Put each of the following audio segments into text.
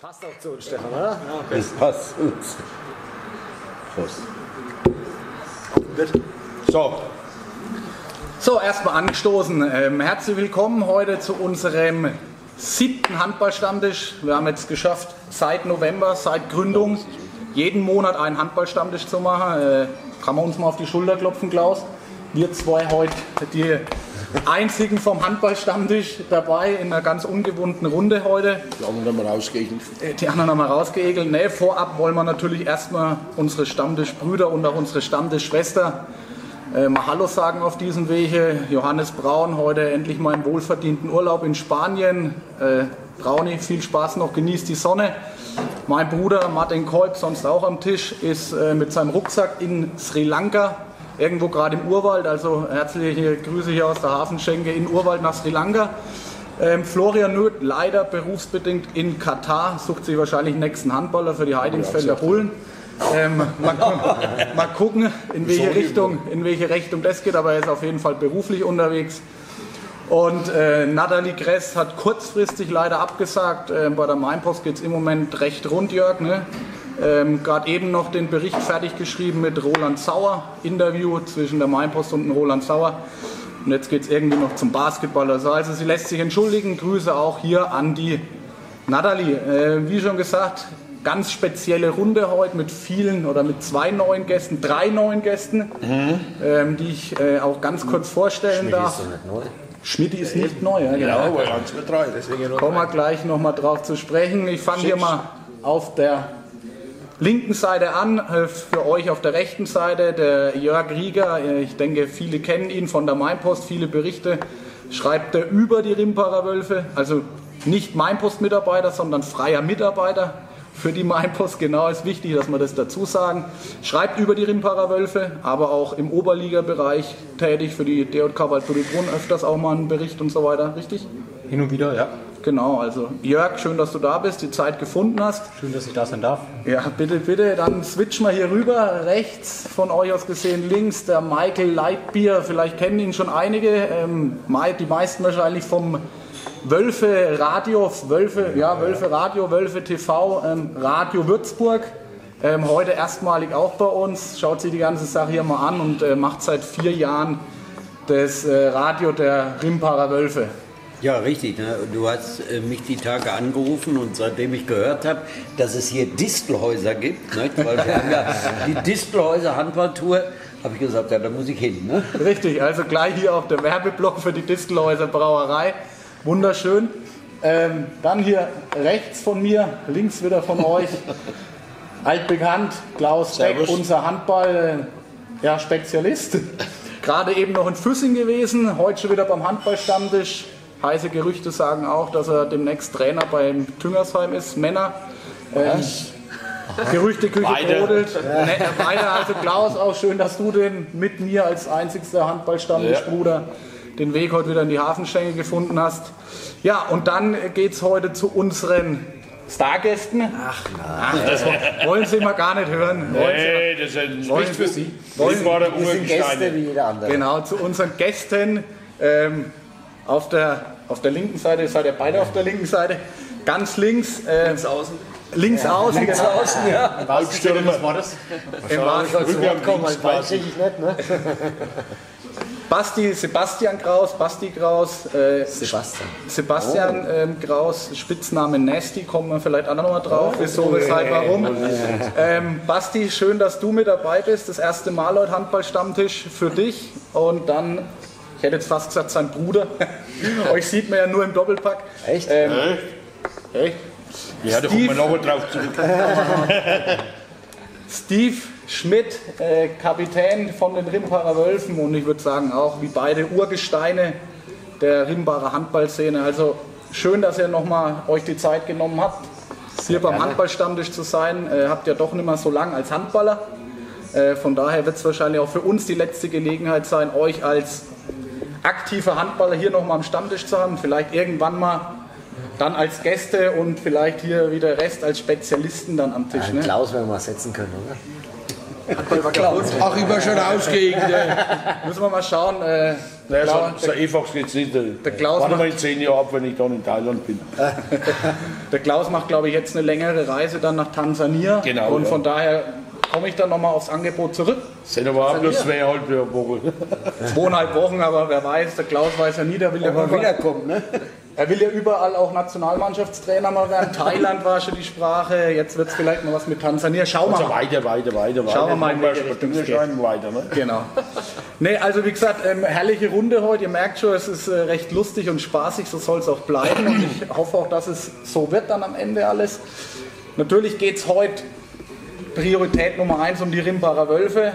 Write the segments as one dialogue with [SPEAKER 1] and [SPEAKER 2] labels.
[SPEAKER 1] passt auch zu uns, Stefan, oder?
[SPEAKER 2] Das passt uns. Prost.
[SPEAKER 3] So,
[SPEAKER 4] So, erstmal angestoßen. Ähm, herzlich willkommen heute zu unserem siebten Handballstammtisch. Wir haben jetzt geschafft, seit November, seit Gründung, jeden Monat einen Handballstammtisch zu machen. Äh, kann man uns mal auf die Schulter klopfen, Klaus? Wir zwei heute die einzigen vom Handballstammtisch dabei in einer ganz ungewohnten Runde heute.
[SPEAKER 3] die haben wir rausgeegelt.
[SPEAKER 4] Äh, Die anderen haben wir rausgeegelt. Nee, vorab wollen wir natürlich erstmal unsere Stammtischbrüder und auch unsere Stammtischschwester äh, mal Hallo sagen auf diesem Wege. Johannes Braun, heute endlich mal im wohlverdienten Urlaub in Spanien. Äh, Brauni, viel Spaß noch, genießt die Sonne. Mein Bruder Martin Kolb, sonst auch am Tisch, ist äh, mit seinem Rucksack in Sri Lanka, irgendwo gerade im Urwald. Also herzliche Grüße hier aus der Hafenschenke in Urwald nach Sri Lanka. Ähm, Florian Nöth, leider berufsbedingt in Katar, sucht sich wahrscheinlich den nächsten Handballer für die Heidingsfelder Bullen. Ähm, mal, mal gucken, in welche, Richtung, in welche Richtung das geht, aber er ist auf jeden Fall beruflich unterwegs. Und äh, Nathalie Gress hat kurzfristig leider abgesagt. Ähm, bei der Mainpost geht es im Moment recht rund, Jörg. Ne? Ähm, Gerade eben noch den Bericht fertig geschrieben mit Roland Sauer. Interview zwischen der Mainpost und dem Roland Sauer. Und jetzt geht es irgendwie noch zum Basketball. Also, also sie lässt sich entschuldigen. Grüße auch hier an die Nathalie. Äh, wie schon gesagt, ganz spezielle Runde heute mit vielen oder mit zwei neuen Gästen, drei neuen Gästen, ähm, die ich äh, auch ganz kurz vorstellen darf.
[SPEAKER 1] Ist doch nicht neu.
[SPEAKER 4] Schmidt ist nicht neu, ja,
[SPEAKER 3] Ja,
[SPEAKER 4] genau.
[SPEAKER 3] aber eins mit drei, deswegen
[SPEAKER 4] Kommen wir gleich nochmal drauf zu sprechen. Ich fange hier mal auf der linken Seite an, äh, für euch auf der rechten Seite, der Jörg Rieger. Äh, Ich denke, viele kennen ihn von der Mainpost, viele Berichte schreibt er über die Rimparer Wölfe. Also nicht Mainpost-Mitarbeiter, sondern freier Mitarbeiter für die Mainpost. Genau ist wichtig, dass wir das dazu sagen. Schreibt über die Rimparer Wölfe, aber auch im Oberliga-Bereich tätig für die DJK Waldbrunn öfters auch mal einen Bericht und so weiter. Richtig?
[SPEAKER 5] Hin und wieder, ja.
[SPEAKER 4] Genau, also Jörg, schön, dass du da bist, die Zeit gefunden hast.
[SPEAKER 5] Schön, dass ich da sein darf.
[SPEAKER 4] Ja, bitte, bitte, dann switchen wir hier rüber. Rechts von euch aus gesehen, links der Michael Leitbier. Vielleicht kennen ihn schon einige, ähm, die meisten wahrscheinlich vom Wölfe Radio, Wölfe, ja, Wölfe Radio, Wölfe TV, ähm, Radio Würzburg. Ähm, heute erstmalig auch bei uns. Schaut sich die ganze Sache hier mal an und äh, macht seit vier Jahren das äh, Radio der Rimparer Wölfe.
[SPEAKER 2] Ja, richtig. Ne? Du hast äh, mich die Tage angerufen und seitdem ich gehört habe, dass es hier Distelhäuser gibt, ne? weil wir haben ja die Distelhäuser Handballtour, habe ich gesagt, ja, da muss ich hin. Ne?
[SPEAKER 4] Richtig, also gleich hier auch der Werbeblock für die Distelhäuser Brauerei. Wunderschön. Ähm, dann hier rechts von mir, links wieder von euch, altbekannt, Klaus Beck,
[SPEAKER 3] Servus.
[SPEAKER 4] unser Handball, äh, ja. Gerade eben noch in Füssing gewesen, heute schon wieder beim Handballstammtisch. Heiße Gerüchte sagen auch, dass er demnächst Trainer beim Tüngersheim ist, Männer. Ähm, Gerüchteküche brodelt. Ne, beide, also Klaus, auch schön, dass du den mit mir als einzigster Handballstammtischbruder den Weg heute wieder in die Hafenschenke gefunden hast. Ja, und dann geht es heute zu unseren Stargästen. Ach, das wollen Sie mal gar nicht hören. Wollen Sie
[SPEAKER 3] Nee, das ist spricht für
[SPEAKER 4] Sie-
[SPEAKER 3] Sie.
[SPEAKER 4] wollen-
[SPEAKER 1] Wir sind Gäste wie jeder andere.
[SPEAKER 4] Genau, zu unseren Gästen. Ähm, auf, der, auf der linken Seite, seid ihr beide auf der linken Seite. Ganz links. Äh, links außen. Links außen, genau.
[SPEAKER 1] Außen, ja.
[SPEAKER 5] Im wahrsten Sinne des Wortes.
[SPEAKER 4] Im wahrsten-
[SPEAKER 1] Zu Wort kommen, als weiß ich nicht, ne?
[SPEAKER 4] Basti, Sebastian Kraus, Basti Kraus, äh,
[SPEAKER 1] Sebastian.
[SPEAKER 4] Sebastian ähm, Kraus, Spitzname Nasty, kommen wir vielleicht auch noch mal drauf, wieso, weshalb, warum. Ähm, Basti, schön, dass du mit dabei bist. Das erste Mal heute Handballstammtisch für dich und dann, ich hätte jetzt fast gesagt, sein Bruder. Euch sieht man ja nur im Doppelpack.
[SPEAKER 1] Echt?
[SPEAKER 4] Ähm, echt?
[SPEAKER 3] Ja, da kommt man noch drauf zurück.
[SPEAKER 4] Steve Schmidt, äh, Kapitän von den Rimparer Wölfen und ich würde sagen auch wie beide Urgesteine der Rimparer Handballszene. Also schön, dass ihr nochmal euch die Zeit genommen habt, hier beim Handballstammtisch zu sein. Äh, habt ja doch nicht mehr so lang als Handballer. Äh, von daher wird es wahrscheinlich auch für uns die letzte Gelegenheit sein, euch als aktiver Handballer hier nochmal am Stammtisch zu haben. Vielleicht irgendwann mal dann als Gäste und vielleicht hier wieder Rest als Spezialisten dann am Tisch.
[SPEAKER 1] Einen
[SPEAKER 4] Ne?
[SPEAKER 1] Klaus werden wir mal setzen können, oder?
[SPEAKER 3] Ach, ich war schon ausgegangen.
[SPEAKER 4] Müssen wir mal schauen. Äh,
[SPEAKER 3] Naja,
[SPEAKER 4] Klaus-
[SPEAKER 3] so, so einfach geht's nicht.
[SPEAKER 4] der Klaus
[SPEAKER 3] Warte mal
[SPEAKER 4] macht-
[SPEAKER 3] in zehn Jahren ab, wenn ich dann in Thailand bin.
[SPEAKER 4] Der Klaus macht, glaube ich, jetzt eine längere Reise dann nach Tansania.
[SPEAKER 3] Genau,
[SPEAKER 4] Und
[SPEAKER 3] ja.
[SPEAKER 4] von daher komme ich dann nochmal aufs Angebot zurück.
[SPEAKER 3] Sind aber auch bloß zweieinhalb Wochen.
[SPEAKER 4] Zweieinhalb Wochen, aber wer weiß, der Klaus weiß ja nie, der will ja überall,
[SPEAKER 1] wiederkommen, ne?
[SPEAKER 4] er will ja überall auch Nationalmannschaftstrainer mal werden. Thailand war schon die Sprache, jetzt wird es vielleicht mal was mit Tansania. Schauen wir
[SPEAKER 3] Also
[SPEAKER 4] mal.
[SPEAKER 3] weiter, weiter, weiter, weiter.
[SPEAKER 4] Schauen wir mal, in welche Richtung es
[SPEAKER 3] weiter, ne?
[SPEAKER 4] Genau. Nee, also wie gesagt, ähm, herrliche Runde heute. Ihr merkt schon, es ist äh, recht lustig und spaßig, so soll es auch bleiben. Und ich hoffe auch, dass es so wird dann am Ende alles. Natürlich geht es heute Priorität Nummer eins um die Rimbacher Wölfe,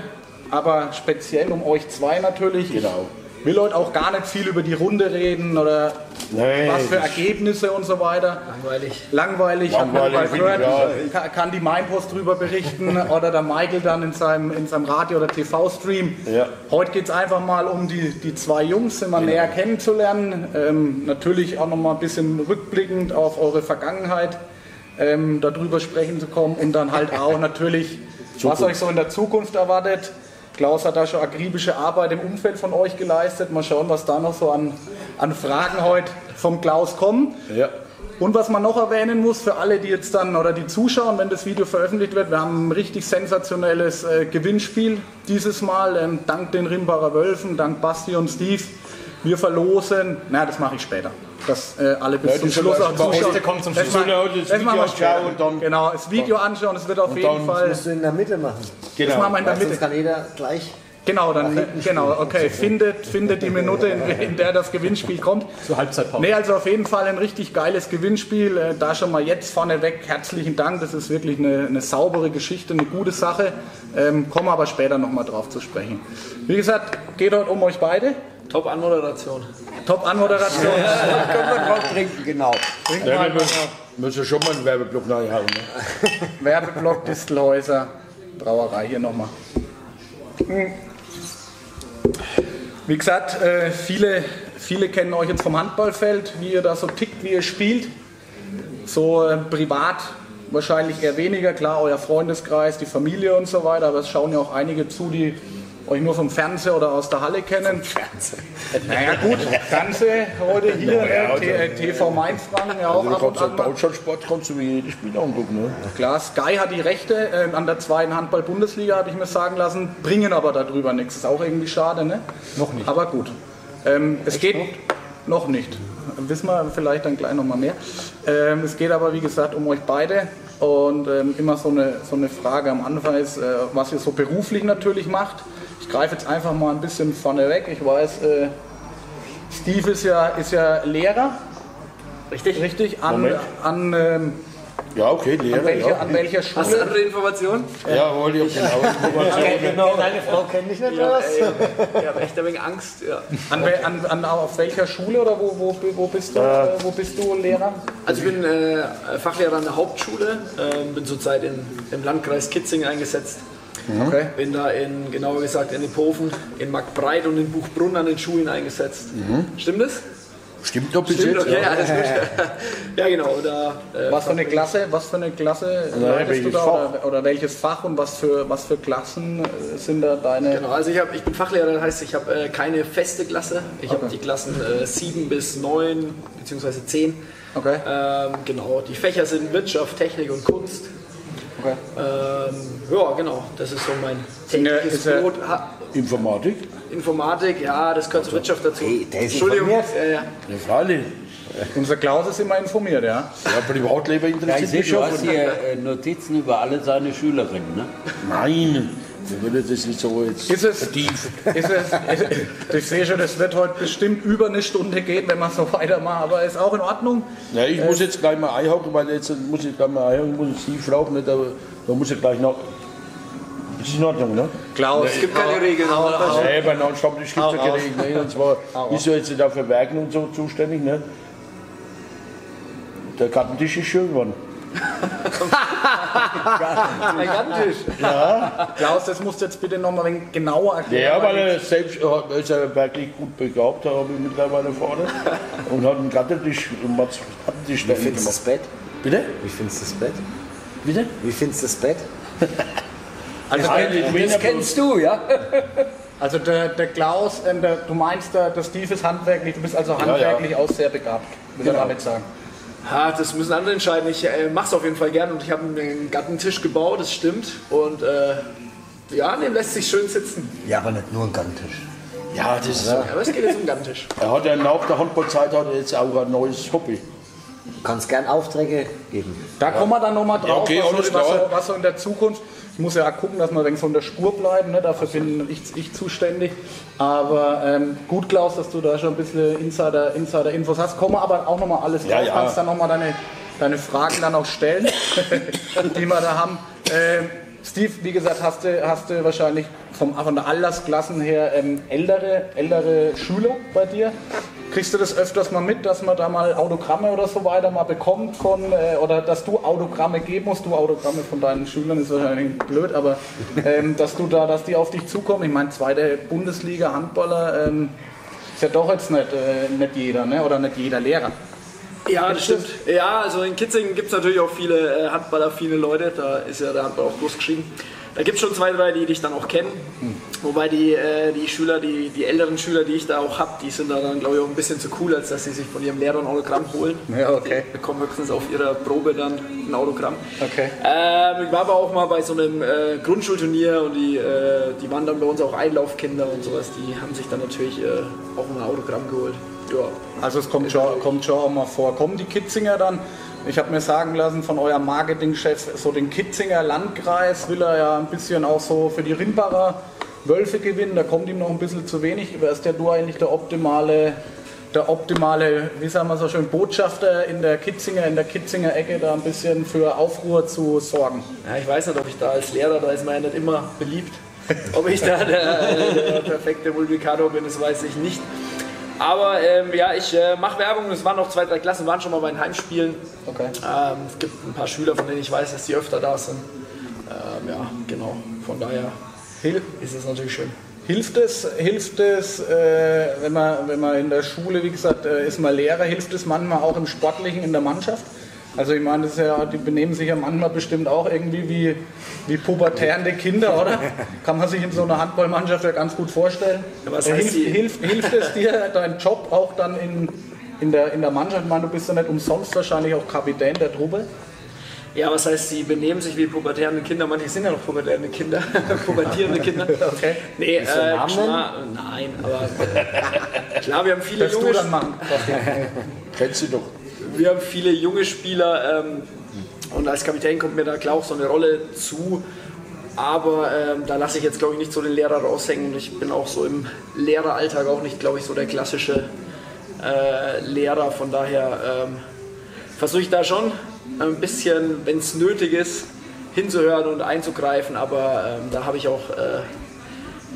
[SPEAKER 4] aber speziell um euch zwei natürlich.
[SPEAKER 3] Genau.
[SPEAKER 4] Ich will heute auch gar nicht viel über die Runde reden oder
[SPEAKER 3] Nee,
[SPEAKER 4] was für Ergebnisse und so weiter.
[SPEAKER 6] Langweilig.
[SPEAKER 4] Langweilig, hat man
[SPEAKER 3] Langweilig,
[SPEAKER 4] gehört. Kann, kann die Mainpost drüber berichten oder der Michael dann in seinem, in seinem Radio- oder TV-Stream.
[SPEAKER 3] Ja.
[SPEAKER 4] Heute geht es einfach mal um die, die zwei Jungs immer näher kennenzulernen. Ähm, natürlich auch noch mal ein bisschen rückblickend auf eure Vergangenheit ähm, darüber sprechen zu kommen und dann halt auch natürlich, was euch so in der Zukunft erwartet. Klaus hat da schon akribische Arbeit im Umfeld von euch geleistet. Mal schauen, was da noch so an, an Fragen heute vom Klaus kommen.
[SPEAKER 3] Ja.
[SPEAKER 4] Und was man noch erwähnen muss, für alle, die jetzt dann oder die zuschauen, wenn das Video veröffentlicht wird, wir haben ein richtig sensationelles äh, Gewinnspiel dieses Mal, ähm, dank den Rimbacher Wölfen, dank Basti und Steve. Wir verlosen, na, das mache ich später. Dass äh, alle bis
[SPEAKER 3] Ja,
[SPEAKER 4] zum
[SPEAKER 3] das
[SPEAKER 4] Schluss auch zuschauen.
[SPEAKER 5] Der kommt zum
[SPEAKER 4] Das
[SPEAKER 5] Schluss.
[SPEAKER 4] machen-
[SPEAKER 3] Wir sollen das
[SPEAKER 4] das
[SPEAKER 3] Video
[SPEAKER 4] machen wir
[SPEAKER 3] anschauen
[SPEAKER 4] später.
[SPEAKER 3] und dann-
[SPEAKER 4] Genau, das Video anschauen, es wird auf jeden
[SPEAKER 3] dann
[SPEAKER 4] Fall.
[SPEAKER 1] Musst du in der Mitte machen.
[SPEAKER 4] Das machen wir in der
[SPEAKER 1] Weil sonst
[SPEAKER 4] Mitte.
[SPEAKER 1] kann jeder gleich.
[SPEAKER 4] Genau, dann, genau, okay. Findet, findet die Minute, in, in der das Gewinnspiel kommt.
[SPEAKER 5] Zur Halbzeitpause.
[SPEAKER 4] Nee, also auf jeden Fall ein richtig geiles Gewinnspiel. Äh, Da schon mal jetzt vorneweg herzlichen Dank. Das ist wirklich eine, eine saubere Geschichte, eine gute Sache. Ähm, kommen aber später nochmal drauf zu sprechen. Wie gesagt, geht heute um euch beide.
[SPEAKER 6] Top-Anmoderation.
[SPEAKER 4] Top-Anmoderation.
[SPEAKER 2] Können wir drauf trinken, genau.
[SPEAKER 4] Trinken
[SPEAKER 3] Ja,
[SPEAKER 4] wir
[SPEAKER 3] müssen, müssen schon mal einen Werbeblock reinhauen. Ne?
[SPEAKER 4] Werbeblock Distelhäuser Brauerei hier nochmal. Hm. Wie gesagt, äh, viele, viele kennen euch jetzt vom Handballfeld, wie ihr da so tickt, wie ihr spielt. So äh, privat wahrscheinlich eher weniger, klar, euer Freundeskreis, die Familie und so weiter, aber es schauen ja auch einige zu, die euch nur vom Fernseher oder aus der Halle kennen. Naja gut, Fernseh heute hier,
[SPEAKER 3] Naja,
[SPEAKER 4] ne? T- äh, TV Mainz fragen ja auch
[SPEAKER 3] Also, du
[SPEAKER 4] ab und
[SPEAKER 3] kannst
[SPEAKER 4] mal.
[SPEAKER 3] Deutschlandsport kannst du wie jedes Spiel angucken. Ne?
[SPEAKER 4] Klar, Sky hat die Rechte äh, an der zweiten Handball-Bundesliga, habe ich mir sagen lassen, bringen aber darüber nichts. Ist auch irgendwie schade, ne?
[SPEAKER 5] Noch nicht.
[SPEAKER 4] Aber gut. Ähm, es geht noch nicht. Wissen wir vielleicht dann gleich nochmal mehr. Ähm, es geht aber, wie gesagt, um euch beide. Und ähm, immer so eine, so eine Frage am Anfang ist, äh, was ihr so beruflich natürlich macht. Ich greife jetzt einfach mal ein bisschen vorne weg. Ich weiß, äh, Steve ist ja, ist ja Lehrer.
[SPEAKER 6] Richtig?
[SPEAKER 4] Richtig? An,
[SPEAKER 3] Moment.
[SPEAKER 4] an, ähm,
[SPEAKER 3] Ja, okay,
[SPEAKER 4] an,
[SPEAKER 3] Lehrer.
[SPEAKER 4] welcher,
[SPEAKER 3] Ja,
[SPEAKER 4] an welcher
[SPEAKER 6] Hast du
[SPEAKER 4] Schule?
[SPEAKER 6] andere Informationen?
[SPEAKER 3] ja wollte ich auch genau. Informationen.
[SPEAKER 1] Deine Frau kennt dich nicht, oder
[SPEAKER 6] Ja,
[SPEAKER 1] was?
[SPEAKER 6] ey, ich habe echt ein wenig Angst. Ja.
[SPEAKER 4] An, wel- an, an, auf welcher Schule oder wo, wo, wo, bist, du, äh, wo bist du Lehrer?
[SPEAKER 6] Also ich bin äh, Fachlehrer an der Hauptschule, ähm, bin zurzeit in, im Landkreis Kitzing eingesetzt.
[SPEAKER 4] Okay.
[SPEAKER 6] Bin da in, genauer gesagt in Iphofen, in Marktbreit und in Buchbrunn an den Schulen eingesetzt. Stimmt das?
[SPEAKER 3] Stimmt doch bis
[SPEAKER 6] Stimmt,
[SPEAKER 3] jetzt.
[SPEAKER 6] okay,
[SPEAKER 3] ja.
[SPEAKER 6] alles gut. ja genau, da äh,
[SPEAKER 4] Was für eine Klasse, was für eine Klasse leitest du da oder, oder welches Fach und was für, was für Klassen äh, sind da deine?
[SPEAKER 6] Genau, also ich, hab, ich bin Fachlehrer, das heißt, ich habe äh, keine feste Klasse. Ich habe die Klassen äh, 7 bis 9 bzw. 10.
[SPEAKER 4] Okay.
[SPEAKER 6] Ähm, genau, die Fächer sind Wirtschaft, Technik und Kunst.
[SPEAKER 4] Okay.
[SPEAKER 6] Ähm, ja, genau, das ist so mein tägliches
[SPEAKER 4] ja-
[SPEAKER 6] Brot.
[SPEAKER 3] Informatik?
[SPEAKER 6] Informatik, ja, das gehört zur Wirtschaft dazu.
[SPEAKER 1] Hey, der ist
[SPEAKER 6] Entschuldigung,
[SPEAKER 1] informiert.
[SPEAKER 6] äh, ja.
[SPEAKER 3] Ja, freilich.
[SPEAKER 4] Unser Klaus ist immer informiert, ja.
[SPEAKER 3] Ja, Privatleben
[SPEAKER 2] Ja, ich
[SPEAKER 3] interessiert
[SPEAKER 2] sehe,
[SPEAKER 3] mich
[SPEAKER 2] du
[SPEAKER 3] schon.
[SPEAKER 2] hast hier äh, Notizen über alle seine Schülerinnen. Ne?
[SPEAKER 3] Nein, wir würden das nicht so jetzt
[SPEAKER 4] Ist es-
[SPEAKER 3] vertiefen.
[SPEAKER 4] Ist es, ich sehe schon, das wird heute bestimmt über eine Stunde gehen, wenn wir so weitermachen, aber ist auch in Ordnung.
[SPEAKER 3] Ja, ich muss jetzt gleich mal einhaken, weil jetzt muss ich gleich mal einhaken, muss ich tief nicht, aber da muss ich gleich noch. Ist in Ordnung, ne?
[SPEAKER 4] Klaus,
[SPEAKER 6] Es gibt keine Regeln.
[SPEAKER 4] hau,
[SPEAKER 3] bei Non-Stop-Tisch gibt es ja
[SPEAKER 4] raus.
[SPEAKER 3] geregelt. Ne? Und zwar ist ja jetzt da für Werken und so zuständig. Ne? Der Kartentisch ist schön geworden.
[SPEAKER 6] Ein Gartentisch.
[SPEAKER 4] Klaus, das musst du jetzt bitte nochmal ein wenig genauer erklären.
[SPEAKER 3] Ja, weil er selbst er ist ja wirklich gut begabt, da habe ich mittlerweile vorne. Und hat einen Kartentisch und hat Kartentisch
[SPEAKER 1] Wie findest du das Bett?
[SPEAKER 3] Bitte?
[SPEAKER 1] Wie findest du das Bett?
[SPEAKER 3] Bitte?
[SPEAKER 1] Wie findest du das Bett?
[SPEAKER 4] Also,
[SPEAKER 3] Eigentlich
[SPEAKER 4] der,
[SPEAKER 3] Wiener
[SPEAKER 2] Das kennst du, ja?
[SPEAKER 4] also der, der Klaus, ähm, der, du meinst, der, der Steve ist handwerklich, du bist also handwerklich auch sehr begabt, will
[SPEAKER 3] Genau.
[SPEAKER 4] er damit sagen.
[SPEAKER 6] Ja, das müssen andere entscheiden. Ich äh, mache es auf jeden Fall gern und ich habe einen Gattentisch gebaut, das stimmt. Und äh, ja, dem lässt sich schön sitzen.
[SPEAKER 1] Ja, aber nicht nur ein Ganttisch.
[SPEAKER 3] Ja, das ist,
[SPEAKER 6] Ja, aber es geht jetzt um den Gattentisch.
[SPEAKER 3] er hat ja nach der Handballzeit hat er jetzt auch ein neues Hobby.
[SPEAKER 1] Du kannst gern Aufträge geben.
[SPEAKER 4] Da kommen wir dann nochmal drauf,
[SPEAKER 3] Ja, okay,
[SPEAKER 4] was, so, was, so, was so in der Zukunft. Ich muss ja auch gucken, dass wir ein wenig von der Spur bleiben, ne? dafür bin ich, ich zuständig. Aber ähm, gut, Klaus, dass du da schon ein bisschen Insider- Insider-Infos hast. Kommen wir aber auch nochmal alles
[SPEAKER 3] Ja,
[SPEAKER 4] drauf.
[SPEAKER 3] ja.
[SPEAKER 4] Kannst dann nochmal deine, deine Fragen dann auch stellen, die wir da haben. Ähm, Steve, wie gesagt, hast du, hast du wahrscheinlich vom, von der Altersklassen her ähm, ältere, ältere Schüler bei dir. Kriegst du das öfters mal mit, dass man da mal Autogramme oder so weiter mal bekommt von, äh, oder dass du Autogramme geben musst, du Autogramme von deinen Schülern ist wahrscheinlich blöd, aber ähm, dass du da, dass die auf dich zukommen. Ich meine, zweite Bundesliga Handballer ähm, ist ja doch jetzt nicht, äh, nicht jeder, ne? oder nicht jeder Lehrer.
[SPEAKER 6] Ja, das stimmt. Ja, also in Kitzingen gibt es natürlich auch viele äh, handballaffine Leute. Da ist ja der Handball auch groß geschrieben. Da gibt es schon zwei, drei, die dich dann auch kennen. Wobei die, äh, die Schüler, die, die älteren Schüler, die ich da auch habe, die sind da dann, glaube ich, auch ein bisschen zu cool, als dass sie sich von ihrem Lehrer ein Autogramm holen.
[SPEAKER 4] Ja, okay.
[SPEAKER 6] Die bekommen höchstens auf ihrer Probe dann ein Autogramm.
[SPEAKER 4] Okay.
[SPEAKER 6] Ähm, ich war aber auch mal bei so einem äh, Grundschulturnier und die, äh, die waren dann bei uns auch Einlaufkinder und sowas. Die haben sich dann natürlich äh, auch mal ein Autogramm geholt. Ja.
[SPEAKER 4] Also es kommt schon, kommt schon auch mal vor. Kommen die Kitzinger dann? Ich habe mir sagen lassen von eurem Marketingchef, so den Kitzinger Landkreis will er ja ein bisschen auch so für die Rimbacher Wölfe gewinnen. Da kommt ihm noch ein bisschen zu wenig. Wer ist der du eigentlich der optimale, der optimale, wie sagen wir so schön, Botschafter in der Kitzinger, in der Kitzinger Ecke da ein bisschen für Aufruhr zu sorgen?
[SPEAKER 6] Ja, ich weiß nicht, ob ich da als Lehrer, da ist man ja nicht immer beliebt. Ob ich da der, der perfekte Multiplikator bin, das weiß ich nicht. Aber ähm, ja, ich äh, mache Werbung. Es waren noch zwei, drei Klassen, waren schon mal bei den Heimspielen.
[SPEAKER 4] Okay.
[SPEAKER 6] Ähm, es gibt ein paar Schüler, von denen ich weiß, dass die öfter da sind. Ähm, ja, genau. Von daher
[SPEAKER 4] Hil
[SPEAKER 6] ist es natürlich schön.
[SPEAKER 4] Hilft es, hilft es äh, wenn, man, wenn man in der Schule, wie gesagt, äh, ist man Lehrer, hilft es manchmal auch im Sportlichen in der Mannschaft? Also ich meine, das ist ja, die benehmen sich ja manchmal bestimmt auch irgendwie wie, wie pubertärende Kinder, oder? Kann man sich in so einer Handballmannschaft ja ganz gut vorstellen.
[SPEAKER 6] Ja, was
[SPEAKER 4] Äh,
[SPEAKER 6] heißt
[SPEAKER 4] hilft, hilft, hilft es dir, dein Job auch dann in, in, der, in der Mannschaft? Ich meine, du bist ja nicht umsonst wahrscheinlich auch Kapitän der Truppe.
[SPEAKER 6] Ja, was heißt, sie benehmen sich wie pubertärende Kinder? Manche sind ja noch pubertärende Kinder, pubertierende Kinder.
[SPEAKER 4] Okay.
[SPEAKER 6] Nee, äh,
[SPEAKER 1] Namen
[SPEAKER 6] klar, nein, aber klar, wir haben viele
[SPEAKER 4] Willst du
[SPEAKER 6] junge,
[SPEAKER 4] dann machen?
[SPEAKER 3] Kennst du doch.
[SPEAKER 6] Wir haben viele junge Spieler ähm, und als Kapitän kommt mir da klar auch so eine Rolle zu. Aber ähm, da lasse ich jetzt, glaube ich, nicht so den Lehrer raushängen. Und ich bin auch so im Lehreralltag auch nicht, glaube ich, so der klassische äh, Lehrer. Von daher ähm, versuche ich da schon ein bisschen, wenn es nötig ist, hinzuhören und einzugreifen. Aber ähm, da habe ich auch äh,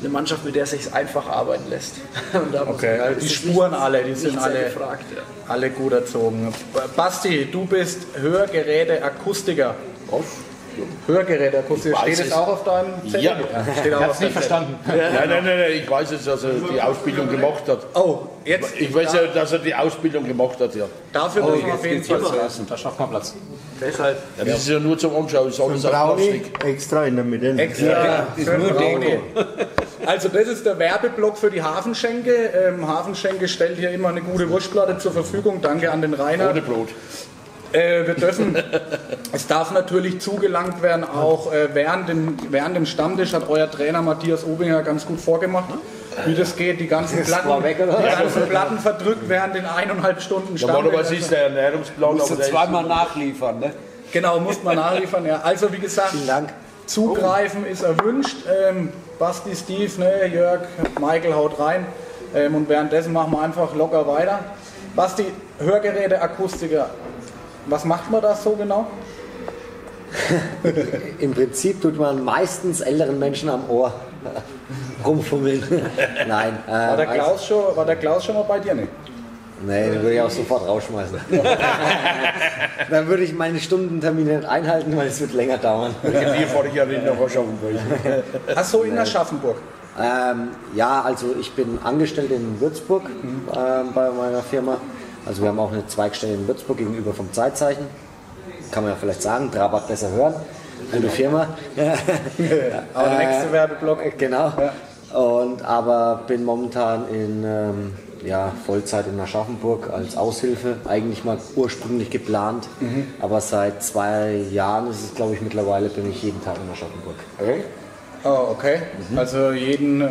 [SPEAKER 6] eine Mannschaft, mit der es sich einfach arbeiten lässt. Und da muss
[SPEAKER 4] Okay,
[SPEAKER 6] man-
[SPEAKER 4] also die
[SPEAKER 6] ist
[SPEAKER 4] Spuren
[SPEAKER 6] nicht-
[SPEAKER 4] alle, die sind alle-
[SPEAKER 6] gefragt. Ja.
[SPEAKER 4] Alle gut erzogen. Basti, du bist Hörgeräte-Akustiker. Hörgeräte-Akustiker.
[SPEAKER 3] Ich weiß
[SPEAKER 4] Steht es
[SPEAKER 3] es.
[SPEAKER 4] auch auf deinem Zettel?
[SPEAKER 3] Ja.
[SPEAKER 5] Ich
[SPEAKER 4] auf
[SPEAKER 5] hab's nicht verstanden.
[SPEAKER 3] Nein, nein, nein, nein, ich weiß jetzt, dass er die Ausbildung gemacht hat.
[SPEAKER 4] Oh, jetzt.
[SPEAKER 3] Ich weiß ja, dass er die Ausbildung gemacht hat, ja.
[SPEAKER 4] Dafür
[SPEAKER 2] Oh,
[SPEAKER 4] müssen wir
[SPEAKER 2] jetzt
[SPEAKER 4] auf jeden Fall
[SPEAKER 2] los.
[SPEAKER 4] sagen.
[SPEAKER 5] Da schafft man Platz.
[SPEAKER 6] Deshalb.
[SPEAKER 3] ja das ist ja nur zum Anschauen, ist alles auf Plastik.
[SPEAKER 1] extra in der Mitte.
[SPEAKER 4] Extra
[SPEAKER 2] ist
[SPEAKER 4] für
[SPEAKER 2] nur. Deko.
[SPEAKER 4] Also das ist der Werbeblock für die Hafenschenke. Ähm, Hafenschenke stellt hier immer eine gute Wurstplatte zur Verfügung. Danke an den Rainer.
[SPEAKER 3] Ohne Brot.
[SPEAKER 4] Äh, wir dürfen, es darf natürlich zugelangt werden, auch äh, während, dem, während dem Stammtisch hat euer Trainer Matthias Obinger ganz gut vorgemacht, wie das geht, die ganzen Platten,
[SPEAKER 1] weg,
[SPEAKER 4] die ganzen Platten verdrückt während den eineinhalb Stunden Stammtisch.
[SPEAKER 3] Normalerweise ist der Ernährungsplan,
[SPEAKER 2] Musst
[SPEAKER 3] aber
[SPEAKER 2] du zweimal nachliefern, ne?
[SPEAKER 4] Genau, muss man nachliefern. Ja. Also wie gesagt,
[SPEAKER 1] Vielen Dank.
[SPEAKER 4] Zugreifen ist erwünscht. Ähm, Basti, Steve, ne, Jörg, Michael haut rein. Ähm, und währenddessen machen wir einfach locker weiter. Basti, Hörgeräte, Akustiker. Was macht man da so genau?
[SPEAKER 1] Im Prinzip tut man meistens älteren Menschen am Ohr rumfummeln. Nein. Äh,
[SPEAKER 4] War der, Klaus schon, war der Klaus schon mal bei dir? Nee.
[SPEAKER 1] Nee, den würde ich auch sofort rausschmeißen. Dann würde ich meine Stundentermine nicht einhalten, weil es wird länger dauern.
[SPEAKER 3] Wir fahren ja nicht nach Aschaffenburg.
[SPEAKER 4] Ach so, in Aschaffenburg.
[SPEAKER 1] Ähm, ja, also ich bin angestellt in Würzburg ähm, bei meiner Firma. Also wir haben auch eine Zweigstelle in Würzburg gegenüber vom Zeitzeichen. Kann man ja vielleicht sagen, Trabant besser hören. gute Firma.
[SPEAKER 4] Aber der nächste
[SPEAKER 1] Äh,
[SPEAKER 4] Werbeblock.
[SPEAKER 1] Genau. Und, aber bin momentan in ähm, ja, Vollzeit in Aschaffenburg als Aushilfe. Eigentlich mal ursprünglich geplant. Aber seit zwei Jahren ist es, glaube ich, mittlerweile bin ich jeden Tag in Aschaffenburg.
[SPEAKER 4] Oh, okay. Also jeden äh,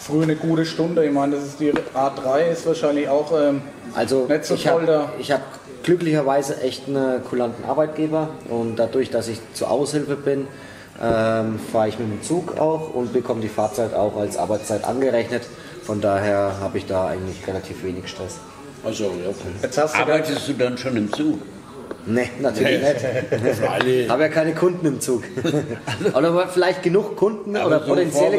[SPEAKER 4] früh eine gute Stunde. Ich meine, das ist die A3 ist wahrscheinlich auch ähm,
[SPEAKER 1] Also
[SPEAKER 4] Nicht so
[SPEAKER 1] ich
[SPEAKER 4] toll
[SPEAKER 1] habe
[SPEAKER 4] da.
[SPEAKER 1] ich hab glücklicherweise echt einen kulanten Arbeitgeber und dadurch, dass ich zur Aushilfe bin, ähm, fahre ich mit dem Zug auch und bekomme die Fahrzeit auch als Arbeitszeit angerechnet. Von daher habe ich da eigentlich relativ wenig Stress.
[SPEAKER 3] Also, ja.
[SPEAKER 4] Jetzt hast du
[SPEAKER 2] Arbeitest du dann schon im Zug?
[SPEAKER 1] Nee, natürlich nicht. Habe ja keine Kunden im Zug. oder vielleicht genug Kunden oder
[SPEAKER 2] so
[SPEAKER 1] potenzielle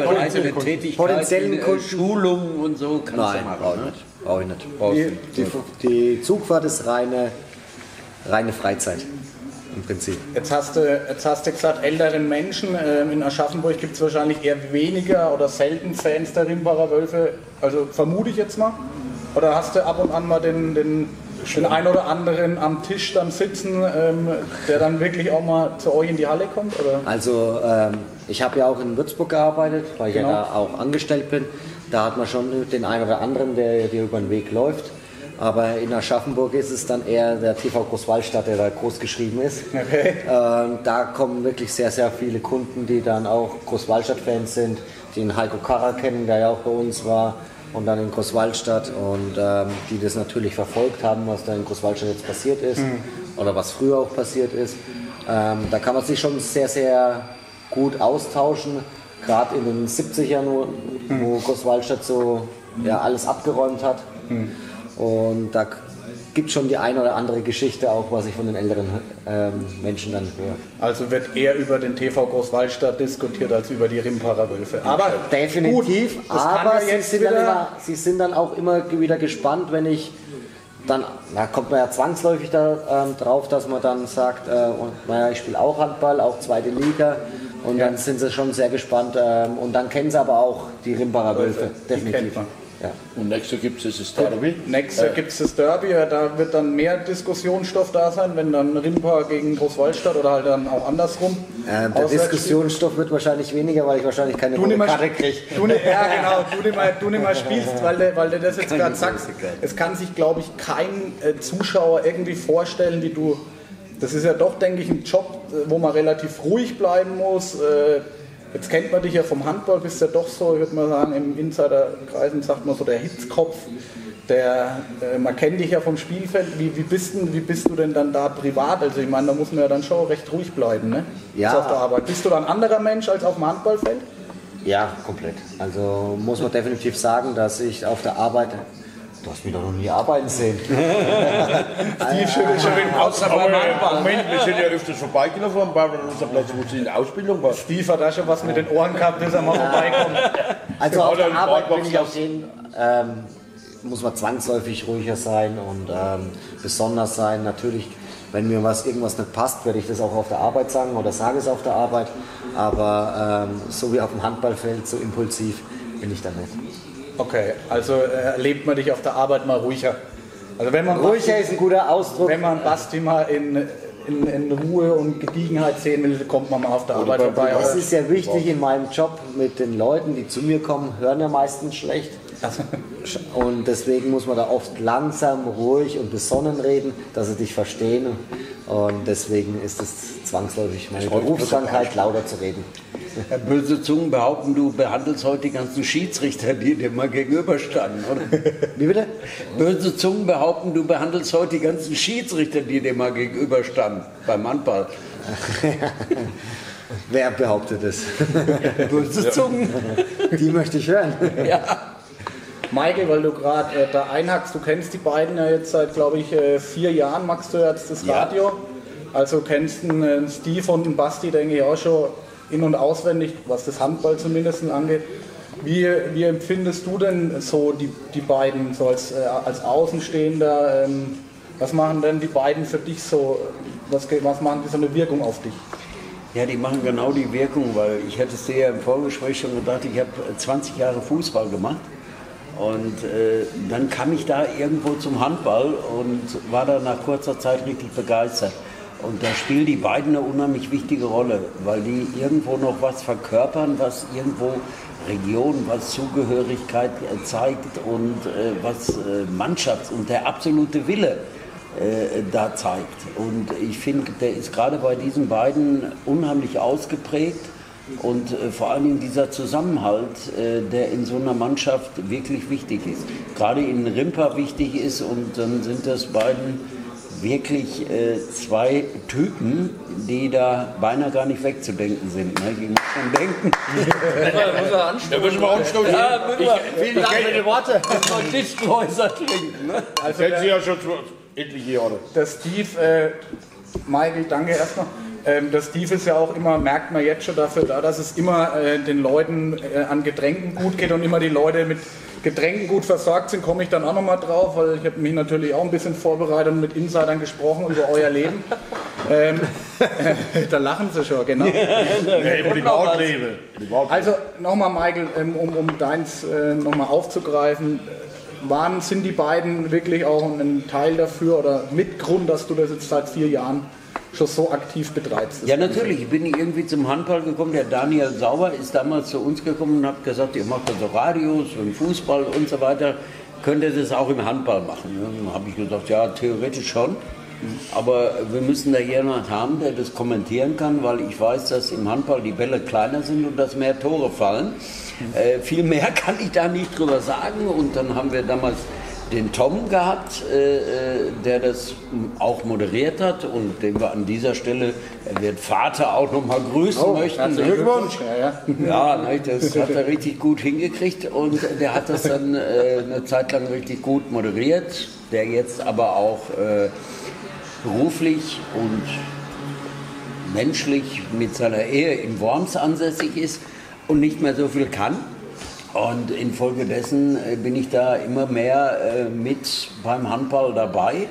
[SPEAKER 1] Kunden. Potenziellen
[SPEAKER 2] äh,
[SPEAKER 1] Kunden.
[SPEAKER 2] Schulungen und so kannst
[SPEAKER 1] Nein,
[SPEAKER 2] du
[SPEAKER 1] brauche
[SPEAKER 2] machen.
[SPEAKER 1] ich nicht. Brauche ich nicht. Die,
[SPEAKER 2] du nicht.
[SPEAKER 1] die, die Zugfahrt ist reine, reine Freizeit im Prinzip.
[SPEAKER 4] jetzt hast du, jetzt hast du gesagt, älteren Menschen ähm, in Aschaffenburg gibt es wahrscheinlich eher weniger oder selten Fans der Rimbacher Wölfe. Also vermute ich jetzt mal. Oder hast du ab und an mal den, den, den ein oder anderen am Tisch dann sitzen, ähm, der dann wirklich auch mal zu euch in die Halle kommt? Oder?
[SPEAKER 1] Also ähm, ich habe ja auch in Würzburg gearbeitet, weil ich
[SPEAKER 4] Genau.
[SPEAKER 1] ja da auch angestellt bin. Da hat man schon den einen oder anderen, der dir über den Weg läuft. Aber in Aschaffenburg ist es dann eher der TV Großwallstadt, der da groß geschrieben ist.
[SPEAKER 4] Okay.
[SPEAKER 1] Ähm, da kommen wirklich sehr, sehr viele Kunden, die dann auch Großwallstadt-Fans sind, die den Heiko Karrer kennen, der ja auch bei uns war und dann in Großwallstadt und ähm, die das natürlich verfolgt haben, was da in Großwallstadt jetzt passiert ist oder was früher auch passiert ist. Ähm, da kann man sich schon sehr, sehr gut austauschen, gerade in den 70ern, wo, wo Großwallstadt so ja, alles abgeräumt hat. Und da gibt schon die eine oder andere Geschichte auch, was ich von den älteren ähm, Menschen dann höre.
[SPEAKER 4] Also wird eher über den TV Großwallstadt diskutiert als über die Rimparer Wölfe. Aber
[SPEAKER 1] Definitiv,
[SPEAKER 4] gut,
[SPEAKER 1] aber
[SPEAKER 4] ja
[SPEAKER 1] sie, sind
[SPEAKER 4] wieder-
[SPEAKER 1] immer, sie sind dann auch immer wieder gespannt, wenn ich dann, da kommt man ja zwangsläufig da, ähm, drauf, dass man dann sagt, äh, und, naja, ich spiele auch Handball, auch zweite Liga. Und dann sind sie schon sehr gespannt. Ähm, und dann kennen sie aber auch die Rimbacher Wölfe,
[SPEAKER 4] kennt
[SPEAKER 1] definitiv. Ja.
[SPEAKER 3] Und nächstes gibt es das Derby.
[SPEAKER 4] Nächstes gibt es das Derby, ja, da wird dann mehr Diskussionsstoff da sein, wenn dann Rimpa gegen Großwallstadt oder halt dann auch andersrum.
[SPEAKER 1] Ähm, der Diskussionsstoff wird wahrscheinlich weniger, weil ich wahrscheinlich keine
[SPEAKER 4] Du mehr,
[SPEAKER 1] Karte kriege.
[SPEAKER 4] du ja, genau, du nicht mehr, du nicht mehr spielst, weil du, weil du das jetzt gerade sagst. Es kann sich, glaube ich, kein äh, Zuschauer irgendwie vorstellen, wie du. Das ist ja doch, denke ich, ein Job, äh, wo man relativ ruhig bleiben muss. Äh, Jetzt kennt man dich ja vom Handball, bist ja doch so, ich würde mal sagen, im Insiderkreisen sagt man so der Hitzkopf. Der, äh, man kennt dich ja vom Spielfeld. Wie, wie, bist denn, wie bist du denn dann da privat? Also ich meine, da muss man ja dann schon recht ruhig bleiben, ne?
[SPEAKER 1] Ja.
[SPEAKER 4] Auf der Arbeit. Bist du dann ein anderer Mensch als auf dem Handballfeld?
[SPEAKER 1] Ja, komplett. Also muss man definitiv sagen, dass ich auf der Arbeit. Du hast mich doch noch nie arbeiten sehen.
[SPEAKER 4] Steve schüttelt schon den Kopf.
[SPEAKER 3] Aber äh, Moment, wir sind ja öfters vorbeigelaufen am Bauern unser Platz, wo sie in der Ausbildung war.
[SPEAKER 4] Steve hat da schon was mit den Ohren gehabt, bis er mal vorbeikommt.
[SPEAKER 1] Also auf der Arbeit bin ich auf jeden ähm, muss man zwangsläufig ruhiger sein und ähm, besonders sein. Natürlich, wenn mir was irgendwas nicht passt, werde ich das auch auf der Arbeit sagen oder sage es auf der Arbeit. Aber ähm, so wie auf dem Handballfeld, so impulsiv bin ich da nicht.
[SPEAKER 4] Okay, also äh, erlebt man dich auf der Arbeit mal ruhiger. Also wenn man
[SPEAKER 1] Ruhiger ist ein guter Ausdruck.
[SPEAKER 4] wenn man Basti mal in, in, in Ruhe und Gediegenheit sehen will, kommt man mal auf der Arbeit vorbei.
[SPEAKER 1] Das
[SPEAKER 4] oder?
[SPEAKER 1] ist ja wichtig in meinem Job mit den Leuten, die zu mir kommen, hören ja meistens schlecht.
[SPEAKER 4] Also,
[SPEAKER 1] Und deswegen muss man da oft langsam, ruhig und besonnen reden, dass sie dich verstehen. Und deswegen ist es zwangsläufig meine Berufskrankheit, lauter zu reden.
[SPEAKER 2] Böse Zungen behaupten, du behandelst heute die ganzen Schiedsrichter, die dir mal gegenüberstanden, oder?
[SPEAKER 1] Wie bitte?
[SPEAKER 2] Böse Zungen behaupten, du behandelst heute die ganzen Schiedsrichter, die dir mal gegenüberstanden beim Handball.
[SPEAKER 1] Wer behauptet es?
[SPEAKER 2] Böse Zungen.
[SPEAKER 1] Die möchte ich hören.
[SPEAKER 4] Michael, weil du gerade äh, da einhackst, du kennst die beiden ja jetzt seit, glaube ich, äh, vier Jahren, magst du jetzt das
[SPEAKER 2] Ja.
[SPEAKER 4] Radio. Also kennst den äh, Steve und den Basti, denke ich, auch schon in- und auswendig, was das Handball zumindest angeht. Wie, wie empfindest du denn so die, die beiden so als, äh, als Außenstehender? Ähm, was machen denn die beiden für dich so, was, was machen die so eine Wirkung auf dich?
[SPEAKER 2] Ja, die machen genau die Wirkung, weil ich hatte es dir ja im Vorgespräch schon gedacht, ich habe 20 Jahre Fußball gemacht und äh, dann kam ich da irgendwo zum Handball und war da nach kurzer Zeit richtig begeistert. Und da spielen die beiden eine unheimlich wichtige Rolle, weil die irgendwo noch was verkörpern, was irgendwo Region, was Zugehörigkeit zeigt und äh, was äh, Mannschafts- und der absolute Wille äh, da zeigt. Und ich finde, der ist gerade bei diesen beiden unheimlich ausgeprägt. Und äh, vor allen Dingen dieser Zusammenhalt, äh, der in so einer Mannschaft wirklich wichtig ist. Gerade in Rimpa wichtig ist und dann sind das beiden wirklich äh, zwei Typen, die da beinahe gar nicht wegzudenken sind. Ne? Die muss man denken.
[SPEAKER 3] Da müssen wir anstoßen.
[SPEAKER 2] Ja, müssen wir-
[SPEAKER 3] Vielen Dank für die Worte.
[SPEAKER 2] Trinken. Ne?
[SPEAKER 3] Also kennen Sie ja schon zu- etliche Jahre.
[SPEAKER 4] Der Steve, äh, Michael, danke erstmal. Ähm, der Steve ist ja auch immer, merkt man jetzt schon dafür da, dass es immer äh, den Leuten äh, an Getränken gut geht und immer die Leute mit Getränken gut versorgt sind, komme ich dann auch nochmal drauf, weil ich habe mich natürlich auch ein bisschen vorbereitet und mit Insidern gesprochen über euer Leben. Ähm, da lachen sie schon, genau.
[SPEAKER 3] Nee, Privatleben. Privatleben.
[SPEAKER 4] Also nochmal, Michael, ähm, um, um deins äh, nochmal aufzugreifen. Waren, sind die beiden wirklich auch ein Teil dafür oder Mitgrund, dass du das jetzt seit vier Jahren schon so aktiv betreibst?
[SPEAKER 2] Ja, natürlich. Ich bin irgendwie zum Handball gekommen. Der Daniel Sauber ist damals zu uns gekommen und hat gesagt, ihr macht also Radios und Fußball und so weiter. Könnt ihr das auch im Handball machen? Dann habe ich gesagt, ja, theoretisch schon. Aber wir müssen da jemanden haben, der das kommentieren kann, weil ich weiß, dass im Handball die Bälle kleiner sind und dass mehr Tore fallen. Äh, viel mehr kann ich da nicht drüber sagen. Und dann haben wir damals den Tom gehabt, äh, äh, der das auch moderiert hat und den wir an dieser Stelle, er wird Vater auch noch mal grüßen möchten.
[SPEAKER 4] Herzlichen Glückwunsch. Ja, ja.
[SPEAKER 2] Ja, ne, das hat er richtig gut hingekriegt und der hat das dann äh, eine Zeit lang richtig gut moderiert, der jetzt aber auch äh, beruflich und menschlich mit seiner Ehe in Worms ansässig ist und nicht mehr so viel kann. Und infolgedessen äh, bin ich da immer mehr äh, mit beim Handball dabei.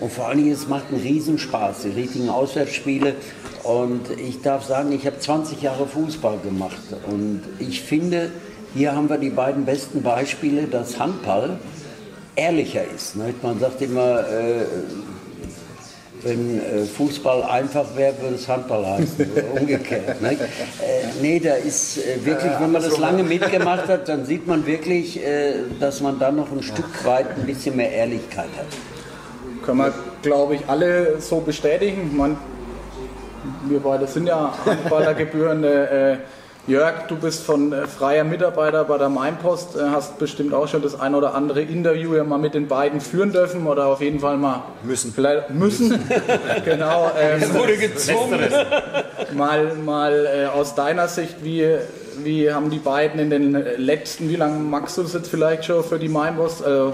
[SPEAKER 2] Und vor allen Dingen, es macht einen Riesenspaß, die richtigen Auswärtsspiele. Und ich darf sagen, ich habe 20 Jahre Fußball gemacht. Und ich finde, hier haben wir die beiden besten Beispiele, dass Handball ehrlicher ist. Man sagt immer, äh, wenn äh, Fußball einfach wäre, würde es Handball heißen. Umgekehrt. Ne? Nee, da ist äh, wirklich, wenn man das lange mitgemacht hat, dann sieht man wirklich, dass man dann noch ein Stück weit ein bisschen mehr Ehrlichkeit hat.
[SPEAKER 4] Können wir, glaube ich, alle so bestätigen. Meine, wir beide sind ja Handballergebührende. Äh, Jörg, du bist von äh, freier Mitarbeiter bei der Mainpost, äh, hast bestimmt auch schon das ein oder andere Interview ja mal mit den beiden führen dürfen oder auf jeden Fall mal
[SPEAKER 1] Müssen.
[SPEAKER 4] Vielleicht müssen. genau. Ähm,
[SPEAKER 2] Wurde gezwungen.
[SPEAKER 4] mal mal äh, aus deiner Sicht, wie, wie haben die beiden in den letzten, wie lange magst du das jetzt vielleicht schon für die Mainpost? Äh,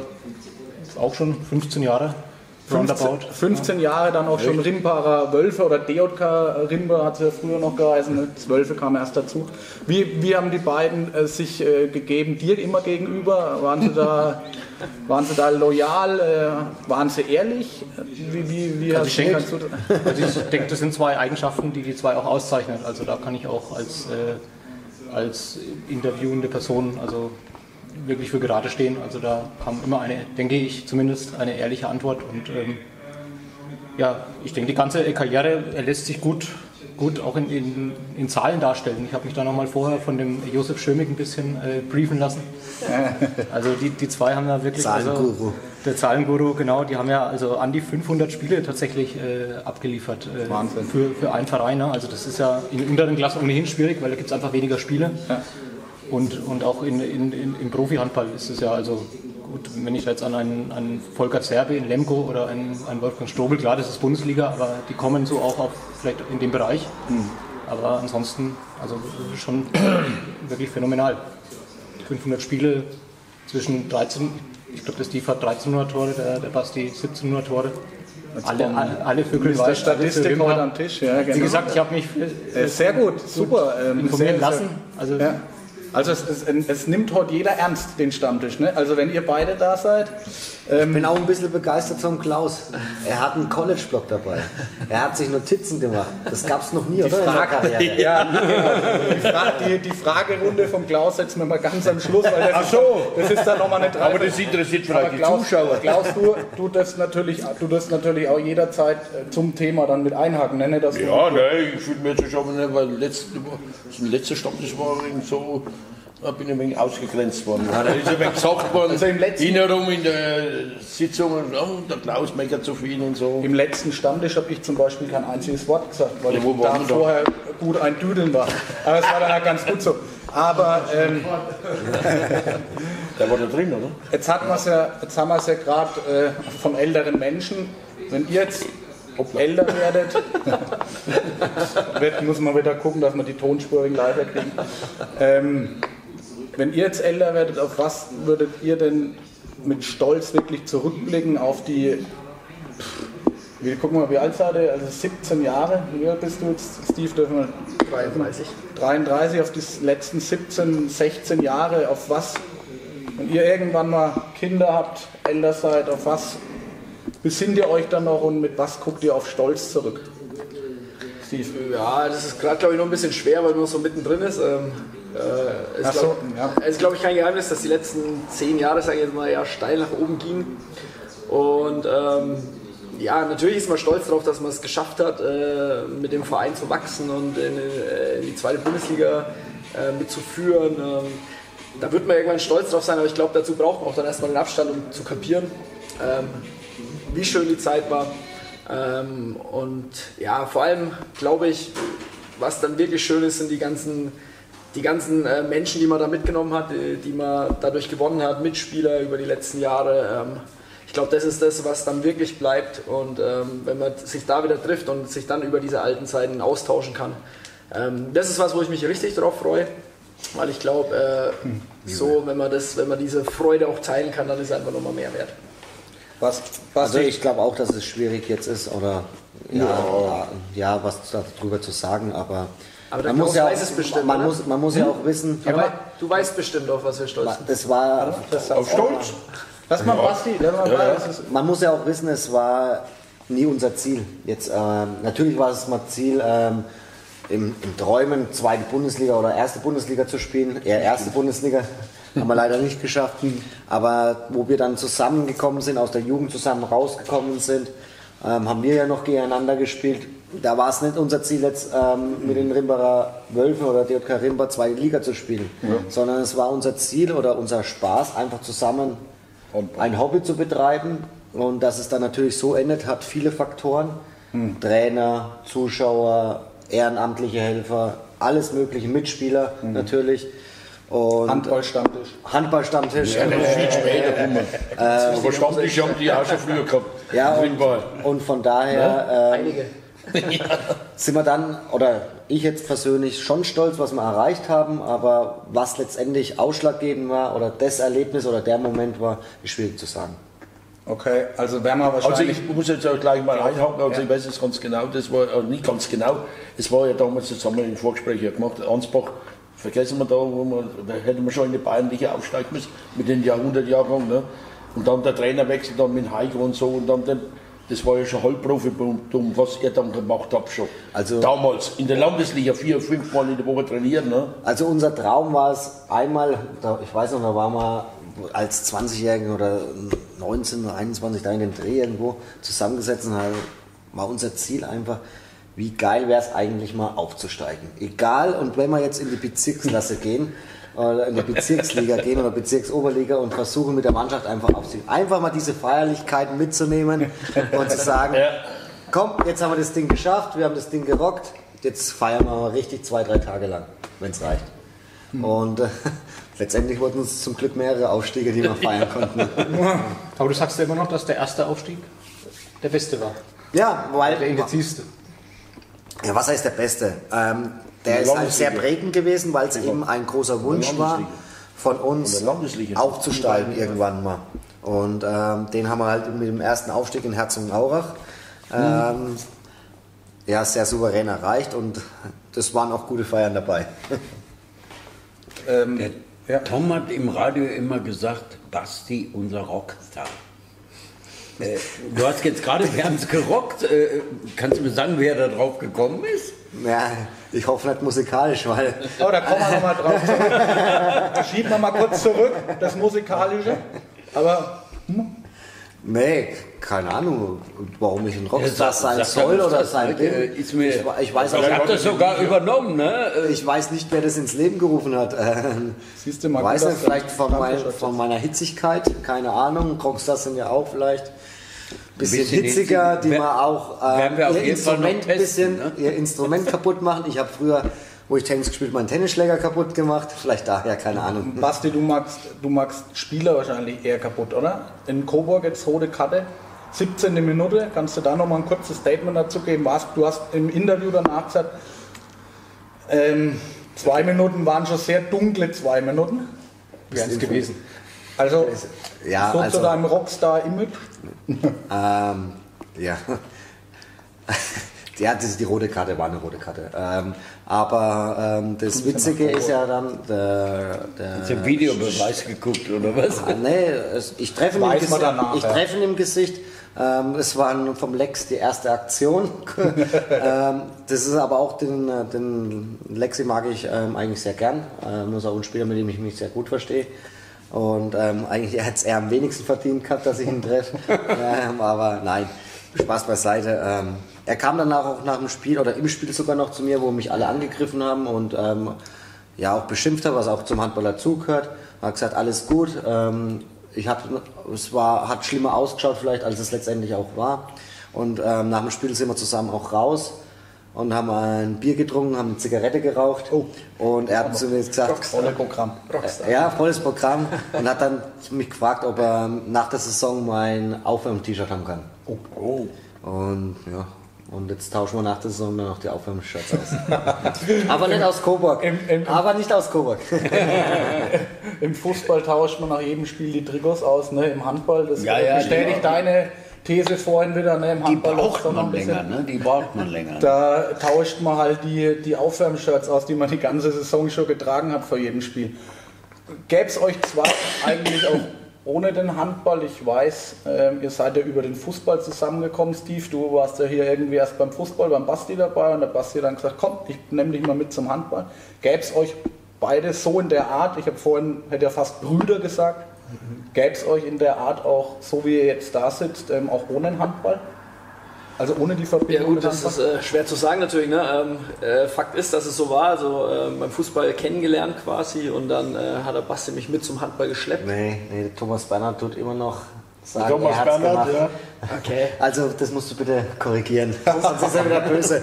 [SPEAKER 5] Auch schon 15 Jahre.
[SPEAKER 4] 15,
[SPEAKER 5] Roundabout.
[SPEAKER 4] 15 Jahre dann auch schon Rimparer Wölfe oder DJK Rimba hat es ja früher noch geheißen, ne? das Wölfe kam erst dazu. Wie, wie haben die beiden äh, sich äh, gegeben, dir immer gegenüber? Waren sie da, waren sie da loyal? Äh, waren sie ehrlich? Wie, wie, wie
[SPEAKER 5] Also ich denke, also ich denke, das sind zwei Eigenschaften, die die zwei auch auszeichnen. Also da kann ich auch als, äh, als interviewende Person also wirklich für gerade stehen. Also da kam immer eine, denke ich zumindest, eine ehrliche Antwort. Und ähm, ja, ich denke, die ganze Karriere er lässt sich gut, gut auch in, in, in Zahlen darstellen. Ich habe mich da nochmal vorher von dem Josef Schömig ein bisschen äh, briefen lassen. Also die, die zwei haben da wirklich...
[SPEAKER 1] Zahlenguru.
[SPEAKER 5] Also, der Zahlenguru, genau, die haben ja also an die 500 Spiele tatsächlich äh, abgeliefert äh,
[SPEAKER 4] Wahnsinn.
[SPEAKER 5] Für, für einen Verein. Ne? Also das ist ja in unteren Klassen ohnehin schwierig, weil da gibt es einfach weniger Spiele. Und, und auch in, in, in, im Profi-Handball ist es ja also gut, wenn ich jetzt an einen, einen Volker Zerbe in Lemgo oder einen, einen Wolfgang Strobel, klar, das ist Bundesliga, aber die kommen so auch auf, vielleicht in dem Bereich. Aber ansonsten, also schon wirklich phänomenal. 500 Spiele zwischen 13, ich glaube, der Steve hat 1300 Tore, der, der Basti 1700 Tore. Alle, alle, alle Vögel
[SPEAKER 4] Mr.
[SPEAKER 5] weiß,
[SPEAKER 4] Statistik heute am Tisch. Ja,
[SPEAKER 5] Wie
[SPEAKER 4] genau.
[SPEAKER 5] gesagt, ich habe mich
[SPEAKER 4] Äh, sehr gut, super. ähm,
[SPEAKER 5] informieren
[SPEAKER 4] sehr,
[SPEAKER 5] lassen. Also
[SPEAKER 4] Ja. Also es, es, es nimmt heute jeder ernst, den Stammtisch. Ne? Also wenn ihr beide da seid,
[SPEAKER 1] Ich bin auch ein bisschen begeistert vom Klaus. Er hat einen College-Block dabei. Er hat sich Notizen gemacht. Das gab es noch nie, oder? in der Karriere?
[SPEAKER 4] Ja, die, Fra die, die Fragerunde vom Klaus setzen wir mal ganz am Schluss, weil das,
[SPEAKER 3] Ach
[SPEAKER 4] ist,
[SPEAKER 3] so.
[SPEAKER 4] das ist dann nochmal eine drei.
[SPEAKER 3] Aber das interessiert vielleicht
[SPEAKER 4] Aber
[SPEAKER 3] die
[SPEAKER 4] Klaus,
[SPEAKER 3] Zuschauer.
[SPEAKER 4] Klaus, du, du darfst natürlich, du darfst natürlich auch jederzeit äh, zum Thema dann mit einhaken. Ne? Dass du-
[SPEAKER 3] Ja, nein, ich fühle mich jetzt schon, nicht, weil letzte, das letzte Stopp, das war irgendwie so, da bin ich ein wenig ausgegrenzt worden. Da ist ein wenig gesagt worden,
[SPEAKER 4] Also im letzten-
[SPEAKER 3] hinherum in der Sitzung, oh, der Klaus meckert zu viel und so.
[SPEAKER 4] Im letzten Stammtisch habe ich zum Beispiel kein einziges Wort gesagt, weil
[SPEAKER 3] Ja, wo
[SPEAKER 4] ich da
[SPEAKER 3] wir da?
[SPEAKER 4] vorher gut ein Düdeln war. Aber es war dann auch ganz gut so. Aber ähm,
[SPEAKER 3] Der war da drin, oder?
[SPEAKER 4] jetzt, hatten wir's ja, jetzt haben wir es ja gerade äh, von älteren Menschen. Wenn ihr jetzt älter werdet, wird, muss man wieder gucken, dass wir die Tonspurigen leiser kriegen. Ähm, wenn ihr jetzt älter werdet, auf was würdet ihr denn mit Stolz wirklich zurückblicken auf die wie, guck mal, wie alt seid ihr? Also 17 Jahre. Wie alt bist du jetzt, Steve? Dürfen wir
[SPEAKER 6] 33.
[SPEAKER 4] 33 auf die letzten 17, 16 Jahre. Auf was, wenn ihr irgendwann mal Kinder habt, älter seid, auf was besinnt ihr euch dann noch und mit was guckt ihr auf Stolz zurück? Steve.
[SPEAKER 6] Ja, das ist gerade, glaube ich, noch ein bisschen schwer, weil man so mittendrin ist. Ähm, äh,
[SPEAKER 4] Ach
[SPEAKER 6] ist,
[SPEAKER 4] so, ja.
[SPEAKER 6] Es ist, glaube ich, kein Geheimnis, dass die letzten zehn Jahre, sage ich jetzt mal, ja, steil nach oben gingen. Und ähm, ja, natürlich ist man stolz darauf, dass man es geschafft hat, äh, mit dem Verein zu wachsen und in, äh, in die zweite Bundesliga äh, mitzuführen. Ähm, da wird man irgendwann stolz drauf sein, aber ich glaube, dazu braucht man auch dann erstmal den Abstand, um zu kapieren, ähm, wie schön die Zeit war. Ähm, und ja, vor allem glaube ich, was dann wirklich schön ist, sind die ganzen, die ganzen äh, Menschen, die man da mitgenommen hat, die, die man dadurch gewonnen hat, Mitspieler über die letzten Jahre. Ähm, ich glaube, das ist das, was dann wirklich bleibt. Und ähm, wenn man sich da wieder trifft und sich dann über diese alten Zeiten austauschen kann, ähm, das ist was, wo ich mich richtig drauf freue. Weil ich glaube, äh, so, wenn man, das, wenn man diese Freude auch teilen kann, dann ist es einfach nochmal mehr wert.
[SPEAKER 4] Was, was
[SPEAKER 1] Also ich glaube auch, dass es schwierig jetzt ist, oder ja, ja. ja was darüber zu sagen, aber,
[SPEAKER 6] Aber
[SPEAKER 1] man, muss ja
[SPEAKER 6] weiß
[SPEAKER 1] auch,
[SPEAKER 6] es bestimmt,
[SPEAKER 1] man, muss, man muss ja auch wissen,
[SPEAKER 6] Du, wei- du weißt bestimmt, auf was wir stolz sind.
[SPEAKER 1] es war,
[SPEAKER 3] Auf Stolz?
[SPEAKER 4] Lass mal Basti, lass mal
[SPEAKER 3] Ja, ja.
[SPEAKER 4] das
[SPEAKER 1] man muss ja auch wissen, es war nie unser Ziel. Jetzt, ähm, natürlich war es mal Ziel, ähm, im, im Träumen zweite Bundesliga oder erste Bundesliga zu spielen, eher erste Bundesliga. Haben wir leider nicht geschafft. Aber wo wir dann zusammengekommen sind, aus der Jugend zusammen rausgekommen sind, ähm, haben wir ja noch gegeneinander gespielt. Da war es nicht unser Ziel, jetzt ähm, mit den Rimbacher Wölfen oder DJK Rimba zweite Liga zu spielen, sondern es war unser Ziel oder unser Spaß, einfach zusammen ein Hobby zu betreiben. Und dass es dann natürlich so endet, hat viele Faktoren. Trainer, Zuschauer, ehrenamtliche Helfer, alles mögliche, Mitspieler natürlich. Und
[SPEAKER 4] Handballstammtisch.
[SPEAKER 1] Handballstammtisch.
[SPEAKER 3] Ja, das ist viel später gekommen. Aber Stammtisch haben die auch schon früher gehabt.
[SPEAKER 1] Ja, und, und von daher ähm,
[SPEAKER 6] Einige.
[SPEAKER 1] sind wir dann, oder ich jetzt persönlich schon stolz, was wir erreicht haben, aber was letztendlich ausschlaggebend war oder das Erlebnis oder der Moment war, ist schwierig zu sagen.
[SPEAKER 4] Okay, also werden wir
[SPEAKER 3] Also
[SPEAKER 4] wahrscheinlich.
[SPEAKER 3] ich muss jetzt auch gleich mal einhaken, also ich weiß es ganz genau, das war, also nicht ganz genau, es war ja damals, das haben wir im Vorgespräch ja gemacht, Ansbach, vergessen wir da, wo man, da hätten wir schon in die Bayernliche aufsteigen müssen, mit den Jahrhundertjahrgang, ne? und dann der Trainerwechsel dann mit Heiko und so, und dann, den, das war ja schon Halbprofitum, was ihr dann gemacht habt schon.
[SPEAKER 1] Also-
[SPEAKER 3] Damals, in der Landesliga, vier, fünf Mal in der Woche trainieren, ne?
[SPEAKER 1] Also unser Traum war es einmal, ich weiß noch, da waren wir als 20-Jährigen oder 19 oder 21 da in dem Dreh irgendwo zusammengesetzt und halt war unser Ziel einfach, wie geil wäre es eigentlich mal aufzusteigen. Egal, und wenn wir jetzt in die Bezirksklasse gehen, in die Bezirksliga gehen oder Bezirksoberliga und versuchen mit der Mannschaft einfach aufzusteigen. Einfach mal diese Feierlichkeiten mitzunehmen und zu sagen, komm, jetzt haben wir das Ding geschafft, wir haben das Ding gerockt, jetzt feiern wir mal richtig zwei, drei Tage lang, wenn es reicht. Und äh, letztendlich wurden uns zum Glück mehrere Aufstiege, die wir feiern konnten.
[SPEAKER 5] Aber du sagst ja immer noch, dass der erste Aufstieg der beste war.
[SPEAKER 1] Ja, weil.
[SPEAKER 5] Der intensivste.
[SPEAKER 1] Ja, was heißt der Beste? Ähm, der ist halt sehr prägend gewesen, weil es eben ein großer Wunsch war, von uns aufzusteigen irgendwann mal. Und ähm, den haben wir halt mit dem ersten Aufstieg in Herzogenaurach ähm, ja, sehr souverän erreicht und das waren auch gute Feiern dabei.
[SPEAKER 4] Ähm,
[SPEAKER 2] Der
[SPEAKER 4] ja.
[SPEAKER 2] Tom hat im Radio immer gesagt, Basti, unser Rockstar. Du hast jetzt gerade, wir haben es gerockt. Äh, kannst du mir sagen, wer da drauf gekommen ist?
[SPEAKER 1] Ja, ich hoffe nicht musikalisch, weil
[SPEAKER 4] Oh, da kommen wir nochmal drauf zurück. Schieben wir mal kurz zurück, das Musikalische. Aber
[SPEAKER 1] Nee, keine Ahnung, warum ich ein Rockstar sein soll oder sein
[SPEAKER 2] ne?
[SPEAKER 1] will.
[SPEAKER 2] Äh,
[SPEAKER 1] ich, ich, weiß
[SPEAKER 2] Ich habe das sogar übernommen, ne? Äh,
[SPEAKER 1] ich weiß nicht, wer das ins Leben gerufen hat. Ähm,
[SPEAKER 4] Siehst du mal,
[SPEAKER 1] weiß
[SPEAKER 4] gut,
[SPEAKER 1] nicht, vielleicht von, mein, von meiner Hitzigkeit, keine Ahnung. Rockstars sind ja auch vielleicht bisschen,
[SPEAKER 2] bisschen
[SPEAKER 1] hitziger,
[SPEAKER 2] hitzig.
[SPEAKER 1] die
[SPEAKER 2] Wer-
[SPEAKER 1] mal auch äh, ihr, Instrument ein
[SPEAKER 2] testen,
[SPEAKER 1] bisschen,
[SPEAKER 2] ne?
[SPEAKER 1] ihr Instrument kaputt machen. Ich habe früher, wo ich Tennis gespielt meinen Tennisschläger kaputt gemacht. Vielleicht daher, keine Ahnung.
[SPEAKER 4] Basti, du magst, du magst Spieler wahrscheinlich eher kaputt, oder? In Coburg jetzt rote Karte, 17. Minute. Kannst du da nochmal ein kurzes Statement dazu geben? Du hast im Interview danach gesagt, ähm, zwei Minuten waren schon sehr dunkle zwei Minuten.
[SPEAKER 5] Wären es gewesen.
[SPEAKER 4] Also,
[SPEAKER 1] Ja,
[SPEAKER 4] so
[SPEAKER 1] also-
[SPEAKER 4] zu deinem Rockstar-Image.
[SPEAKER 1] Ähm, ja. Ja, das ist die rote Karte, war eine rote Karte. Ähm, aber ähm, das Witzige ist ja dann, der, der,
[SPEAKER 2] Hast du Videobeweis geguckt, oder was?
[SPEAKER 1] Ah, nee, es, ich treffe ihn im Gesicht.
[SPEAKER 4] danach,
[SPEAKER 1] ich
[SPEAKER 4] ja.
[SPEAKER 1] treffe ihn im Gesicht. Ähm, es war vom Lex die erste Aktion. ähm, das ist aber auch den, den Lexi mag ich ähm, eigentlich sehr gern. Ähm, das ist auch ein Spieler, mit dem ich mich sehr gut verstehe. Und ähm, eigentlich hätte es eher am wenigsten verdient gehabt, dass ich ihn treffe. ähm, aber nein, Spaß beiseite. Ähm, er kam danach auch nach dem Spiel oder im Spiel sogar noch zu mir, wo mich alle angegriffen haben und ähm, ja auch beschimpft hat, was auch zum Handballer zugehört. Er hat gesagt, alles gut. Ähm, ich hab, es war, hat schlimmer ausgeschaut vielleicht, als es letztendlich auch war. Und ähm, nach dem Spiel sind wir zusammen auch raus und haben ein Bier getrunken, haben eine Zigarette geraucht. Und er hat zu mir gesagt,
[SPEAKER 4] Volle Programm.
[SPEAKER 1] äh, ja, volles Programm. Und hat dann mich gefragt, ob er nach der Saison mein Aufwärm-T-Shirt haben kann.
[SPEAKER 3] Oh.
[SPEAKER 1] Und ja, und jetzt tauschen wir nach der Saison dann noch die Aufwärmshirts aus. Aber nicht aus Coburg.
[SPEAKER 4] Im- im-
[SPEAKER 1] Aber nicht aus Coburg.
[SPEAKER 4] Im Fußball tauscht man nach jedem Spiel die Trikots aus, ne? im Handball. Das
[SPEAKER 2] Ja, ja,
[SPEAKER 4] bestätigt
[SPEAKER 2] die-
[SPEAKER 4] deine These vorhin wieder. Ne? Im
[SPEAKER 2] Die
[SPEAKER 4] Handball läuft's
[SPEAKER 2] braucht man
[SPEAKER 4] bisschen.
[SPEAKER 2] länger, ne? Die braucht man länger.
[SPEAKER 4] Da tauscht man halt die, die Aufwärmshirts aus, die man die ganze Saison schon getragen hat vor jedem Spiel. Gäbe es euch zwei eigentlich auch ohne den Handball? Ich weiß, ähm, ihr seid ja über den Fußball zusammengekommen, Steve. Du warst ja hier irgendwie erst beim Fußball, beim Basti dabei und der Basti dann gesagt, komm, ich nehme dich mal mit zum Handball. Gäbe es euch beide so in der Art, ich habe vorhin, hätte ja fast Brüder gesagt, gäbe es euch in der Art auch, so wie ihr jetzt da sitzt, ähm, auch ohne den Handball? Also ohne die
[SPEAKER 6] Ja
[SPEAKER 4] Verbindung
[SPEAKER 6] gut,
[SPEAKER 4] mit
[SPEAKER 6] das
[SPEAKER 4] Handball?
[SPEAKER 6] ist äh, schwer zu sagen natürlich. Ne? Ähm, äh, Fakt ist, dass es so war. Also äh, beim Fußball kennengelernt quasi und dann äh, hat der Basti mich mit zum Handball geschleppt.
[SPEAKER 1] Nee, nee, Thomas Bernhard tut immer noch sagen,
[SPEAKER 3] Thomas
[SPEAKER 1] er hat's
[SPEAKER 3] Bernhard,
[SPEAKER 1] gemacht.
[SPEAKER 3] ja.
[SPEAKER 6] Okay.
[SPEAKER 1] Also das musst du bitte korrigieren, sonst ist er wieder böse.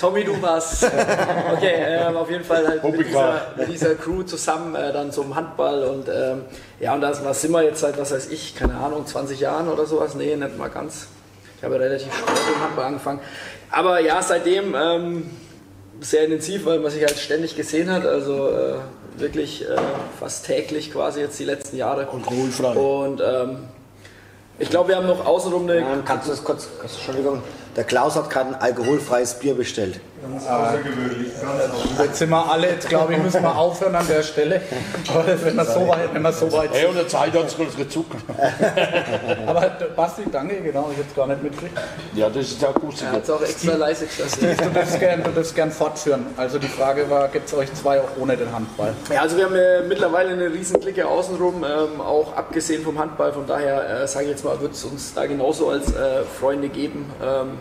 [SPEAKER 6] Tommy, du warst. Okay, ähm, auf jeden Fall halt mit dieser, mit dieser Crew zusammen äh, dann zum Handball und ähm, ja, und da was sind wir jetzt seit, was weiß ich, keine Ahnung, 20 Jahren oder sowas? Nee, nicht mal ganz. Ich habe ja relativ spät im Handball angefangen. Aber ja, seitdem ähm, sehr intensiv, weil man sich halt ständig gesehen hat, also äh, wirklich äh, fast täglich quasi jetzt die letzten Jahre.
[SPEAKER 3] Alkoholfrei.
[SPEAKER 6] Und ähm, ich glaube, wir haben noch außenrum eine
[SPEAKER 1] Ähm, kannst du das kurz, Entschuldigung, der Klaus hat gerade ein alkoholfreies Bier bestellt.
[SPEAKER 4] Jetzt sind wir alle, jetzt glaube ich, müssen wir aufhören an der Stelle. Aber wenn wir so weit, wenn wir so weit
[SPEAKER 3] Hey, und der Zeit hat es unsere Zucker.
[SPEAKER 4] Aber Basti, danke, genau, ich jetzt gar nicht mitgekriegt.
[SPEAKER 3] Ja, das ist auch gut.
[SPEAKER 6] Er hat es auch extra leise gesagt.
[SPEAKER 4] Du darfst gern, du darfst gern fortführen. Also die Frage war, gibt es euch zwei auch ohne den Handball?
[SPEAKER 6] Ja, also wir haben äh, mittlerweile eine riesen Clique außenrum, ähm, auch abgesehen vom Handball. Von daher äh, sage ich jetzt mal, wird es uns da genauso als äh, Freunde geben. Ähm,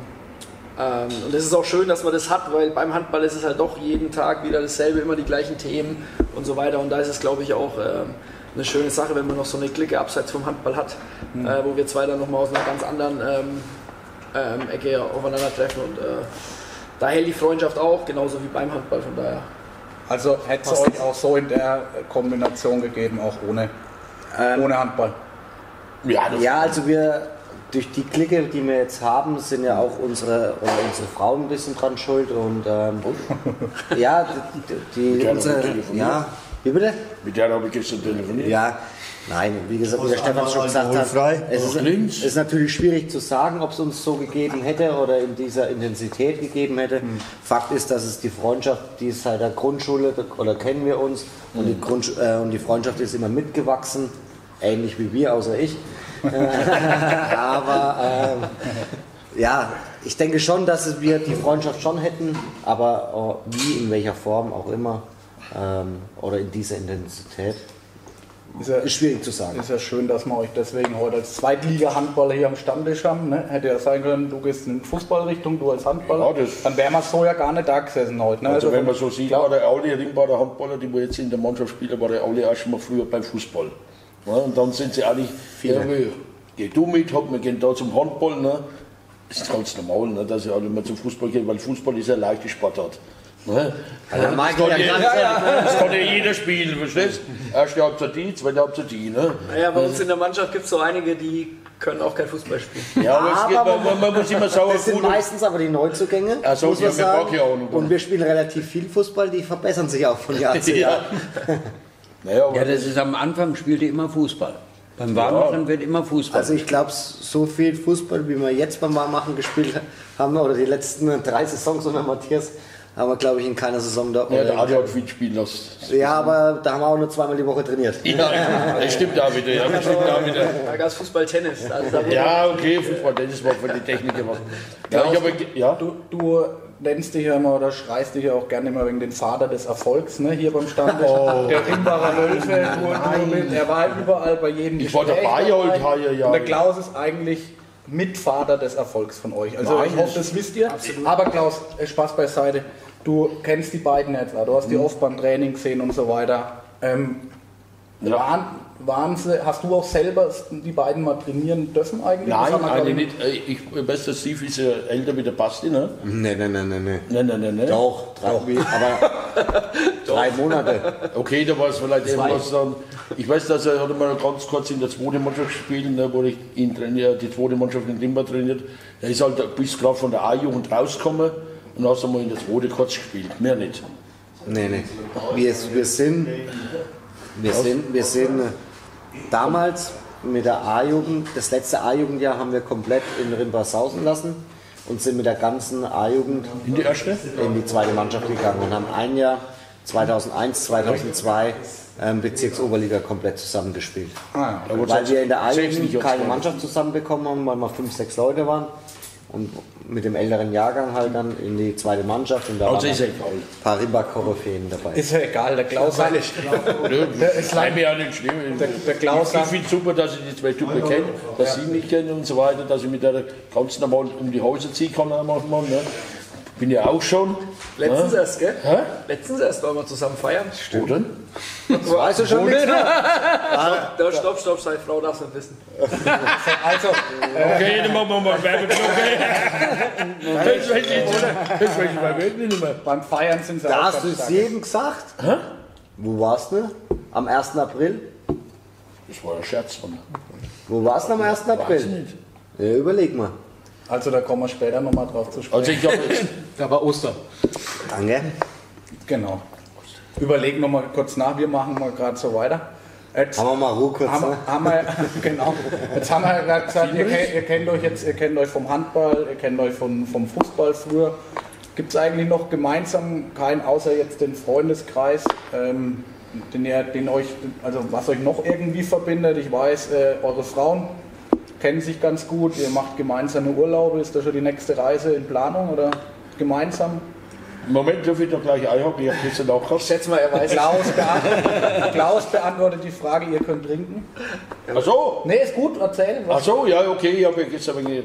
[SPEAKER 6] und es ist auch schön, dass man das hat, weil beim Handball ist es halt doch jeden Tag wieder dasselbe, immer die gleichen Themen und so weiter. Und da ist es, glaube ich, auch ähm, eine schöne Sache, wenn man noch so eine Clique abseits vom Handball hat, äh, wo wir zwei dann nochmal aus einer ganz anderen ähm, ähm, Ecke aufeinandertreffen. Und äh, da hält die Freundschaft auch, genauso wie beim Handball. Von daher.
[SPEAKER 4] Also hätte es euch auch so in der Kombination gegeben, auch ohne, ohne Handball.
[SPEAKER 3] Ja,
[SPEAKER 1] Ja, also wir, durch die Clique, die wir jetzt haben, sind ja auch unsere, unsere Frauen ein bisschen dran schuld und ähm, ja, die, die unsere, ja, wie bitte?
[SPEAKER 3] mit der habe ich gestern telefoniert.
[SPEAKER 1] Ja, nein, wie gesagt, wie der Stefan schon gesagt hat, es ist, es ist natürlich schwierig zu sagen, ob es uns so gegeben hätte oder in dieser Intensität gegeben hätte. Fakt ist, dass es die Freundschaft, die ist seit der Grundschule oder kennen wir uns. Und, die Grund, äh, und die Freundschaft ist immer mitgewachsen, ähnlich wie wir, außer ich. aber ähm, ja, ich denke schon, dass wir die Freundschaft schon hätten, aber äh, wie, in welcher Form auch immer ähm, oder in dieser Intensität,
[SPEAKER 4] Ist ja,
[SPEAKER 1] ist schwierig zu sagen.
[SPEAKER 4] ist ja schön, dass wir euch deswegen heute als Zweitliga-Handballer hier am Stammtisch haben. Ne? Hätte ja sein können, du gehst in Fußballrichtung, du als Handballer.
[SPEAKER 3] Ja, das-
[SPEAKER 4] Dann wären wir so ja gar nicht da gesessen heute. Ne?
[SPEAKER 3] Also wenn man so sieht, war der Auli Rimbader Handballer, die wo jetzt in der Mannschaft spielen, war der Auli auch schon mal früher beim Fußball. Ja, und dann sind sie eigentlich, ja, geh du mit, hopp, wir gehen da zum Handball. Ne? Das ist ganz normal, ne, dass sie alle mal zum Fußball gehen, weil Fußball ist ja leichte Sportart. Ne?
[SPEAKER 1] Also Michael,
[SPEAKER 3] Ja,
[SPEAKER 1] der
[SPEAKER 3] ja,
[SPEAKER 1] Ganze-
[SPEAKER 3] ja, das kann ja jeder spielen, verstehst du? Erste Halbzeit die, zweite Halbzeit die. Ne?
[SPEAKER 6] Naja, bei uns in der Mannschaft gibt es so einige, die können auch kein Fußball spielen.
[SPEAKER 3] Ja, aber, es geht,
[SPEAKER 1] Aber
[SPEAKER 3] man, man muss immer sauer
[SPEAKER 1] Das sind meistens aber die Neuzugänge,
[SPEAKER 3] Ach so,
[SPEAKER 1] muss man
[SPEAKER 3] ja
[SPEAKER 1] sagen.
[SPEAKER 3] Ja.
[SPEAKER 1] Und wir spielen relativ viel Fußball, die verbessern sich auch von Jahr zu
[SPEAKER 3] Ja.
[SPEAKER 1] Jahr.
[SPEAKER 3] Naja, aber
[SPEAKER 2] Ja, das ist am Anfang spielte immer Fußball. Beim Warmmachen wird immer Fußball.
[SPEAKER 1] Also ich glaube, so viel Fußball, wie wir jetzt beim Warmmachen gespielt haben, oder die letzten drei Saisons unter Matthias, haben wir, glaube ich, in keiner Saison da.
[SPEAKER 3] ja, der Adi hat viel spielen lassen.
[SPEAKER 1] Ja, aber da haben wir auch nur zweimal die Woche trainiert.
[SPEAKER 3] Ja, das stimmt auch wieder. Ja, das stimmt auch wieder.
[SPEAKER 6] Da gab es Fußball, Tennis. Also da
[SPEAKER 3] Ja, okay, Fußball, das war für die Techniker was. Ja, ich aber, ja,
[SPEAKER 4] Du, du nennst dich ja immer oder schreist dich ja auch gerne immer wegen den Vater des Erfolgs, ne? hier beim Stammtisch.
[SPEAKER 3] Oh.
[SPEAKER 4] Der Rimbacher Wölfe, er war überall bei jedem
[SPEAKER 3] Ich war
[SPEAKER 4] Gespräch
[SPEAKER 3] dabei, halt, ja, ja.
[SPEAKER 4] Und der Klaus ist eigentlich Mitvater des Erfolgs von euch. Also
[SPEAKER 3] Nein,
[SPEAKER 4] ich hoffe, das wisst ihr. Aber Klaus, äh, Spaß beiseite. Du kennst die beiden jetzt, du hast die
[SPEAKER 3] Mhm.
[SPEAKER 4] oft beim Training gesehen und so weiter. Ähm,
[SPEAKER 3] Ja.
[SPEAKER 4] waren, waren sie, hast du auch selber die beiden mal trainieren dürfen eigentlich?
[SPEAKER 3] Nein, eigentlich
[SPEAKER 4] ich,
[SPEAKER 3] nicht. Äh, Ich, bester Steve ist ja älter wie der Basti, ne?
[SPEAKER 1] Nee, nee, nee, nee, nee.
[SPEAKER 3] Nein, nein, nein, nein.
[SPEAKER 1] Doch, drei, aber drei Monate.
[SPEAKER 3] Okay, da war es vielleicht irgendwas dann. Ich weiß, dass er hat mal ganz kurz in der zweiten Mannschaft gespielt, ne, wo ich ihn trainiert, die zweite Mannschaft in Limba trainiert. Er ist halt bis gerade von der A-Jugend rausgekommen und hat einmal in der zweiten kurz gespielt. Mehr nicht.
[SPEAKER 1] Nee, nee. Wir, wir sind, wir sind, wir sind äh, damals mit der A-Jugend, das letzte A-Jugendjahr haben wir komplett in Rimba sausen lassen und sind mit der ganzen A-Jugend
[SPEAKER 3] In die erste?
[SPEAKER 1] in die zweite Mannschaft gegangen und haben ein Jahr 2001, 2002 ähm, Bezirksoberliga komplett zusammengespielt.
[SPEAKER 4] Ah, ja.
[SPEAKER 1] Weil wir in der A-Jugend keine. Mannschaft zusammenbekommen haben, weil wir fünf, sechs Leute waren. Und mit dem älteren Jahrgang halt dann in die zweite Mannschaft und da
[SPEAKER 3] Also
[SPEAKER 1] waren ein paar Rimba-Koryphäen dabei.
[SPEAKER 4] Ist ja egal, der Klaus hat
[SPEAKER 3] Der ist mir ja nicht schlimm.
[SPEAKER 4] Der- der Klaus
[SPEAKER 3] ich finde super, dass ich die zwei Typen kenne, dass sie mich kennen und so weiter, dass ich mit der ganz normal um die Häuser ziehen kann. Ne? Bin ja auch schon.
[SPEAKER 6] letztens
[SPEAKER 3] ne?
[SPEAKER 6] erst, gell?
[SPEAKER 3] Hä?
[SPEAKER 6] Letztens erst waren wir zusammen feiern.
[SPEAKER 3] Wo denn?
[SPEAKER 1] Weißt du schon nichts mehr?
[SPEAKER 6] Da, stopp, stopp, seine Frau darf es nicht wissen.
[SPEAKER 4] Also,
[SPEAKER 3] Okay, dann machen wir mal Werbeblock. Das weiß ich jetzt. Das weiß ich mal wirklich nicht mehr.
[SPEAKER 4] beim Feiern sind sie
[SPEAKER 1] Da
[SPEAKER 4] auch
[SPEAKER 1] hast du es jedem gesagt. Wo warst du? Am 1. April?
[SPEAKER 3] Das war ein Scherz von
[SPEAKER 1] Wo warst du am 1.
[SPEAKER 3] Weiß ich
[SPEAKER 1] April?
[SPEAKER 3] nicht.
[SPEAKER 1] Ja, überleg mal.
[SPEAKER 4] Also da kommen wir später nochmal drauf zu sprechen.
[SPEAKER 3] Also ich jetzt.
[SPEAKER 5] Da war Ostern.
[SPEAKER 1] Danke.
[SPEAKER 4] Genau. Überleg nochmal kurz nach, wir machen mal gerade so weiter. Jetzt
[SPEAKER 1] Haben wir mal Ruhe kurz.
[SPEAKER 4] haben,
[SPEAKER 1] Ne?
[SPEAKER 4] haben wir, genau. Jetzt haben wir gerade gesagt, ihr kennt, ihr kennt euch jetzt, ihr kennt euch vom Handball, ihr kennt euch von, vom Fußball früher. Gibt es eigentlich noch gemeinsam keinen, außer jetzt den Freundeskreis, ähm, den, ihr, den euch, also was euch noch irgendwie verbindet? Ich weiß, äh, eure Frauen kennen sich ganz gut, ihr macht gemeinsame Urlaube, ist da schon die nächste Reise in Planung oder gemeinsam?
[SPEAKER 3] Im Moment darf ich doch gleich Eishockey, ich habe gestern auch
[SPEAKER 6] Ich
[SPEAKER 3] gehabt.
[SPEAKER 6] schätze mal, er weiß.
[SPEAKER 4] Klaus, beant Klaus beantwortet die Frage, ihr könnt trinken.
[SPEAKER 3] Ach so,
[SPEAKER 4] Nee, ist gut, erzähl.
[SPEAKER 3] ach so, ja, okay, ich habe ja gestern ein wenig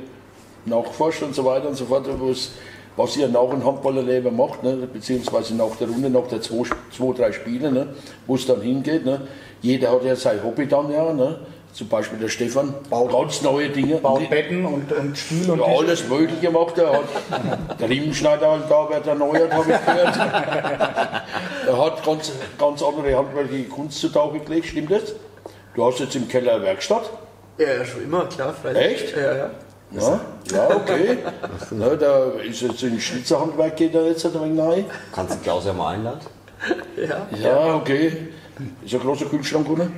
[SPEAKER 3] nachgeforscht und so weiter und so fort, was, was ihr nach dem Handballerleben macht, ne, beziehungsweise nach der Runde, nach der zwei, zwei drei Spiele, ne, wo es dann hingeht. Ne. Jeder hat ja sein Hobby dann, ja. Ne. Zum Beispiel der Stefan baut ganz neue Dinge.
[SPEAKER 4] Baut Betten und, und Stuhl und
[SPEAKER 3] Ja, alles Mögliche macht er. Hat der Riemenschneider da wird erneuert, habe ich gehört. er hat ganz, ganz andere handwerkliche Kunst zu Tage gelegt, stimmt das? Du hast jetzt im Keller eine Werkstatt.
[SPEAKER 6] Ja, ja, schon immer, klar. freilich.
[SPEAKER 3] Echt?
[SPEAKER 6] Ja, ja.
[SPEAKER 3] Ja, ja okay. Na, da ist jetzt ein Schnitzerhandwerk geht da jetzt ein wenig rein.
[SPEAKER 1] Kannst du Klaus ja mal einladen?
[SPEAKER 6] ja.
[SPEAKER 3] Ja, okay. Ist ein großer Kühlschrank, oder?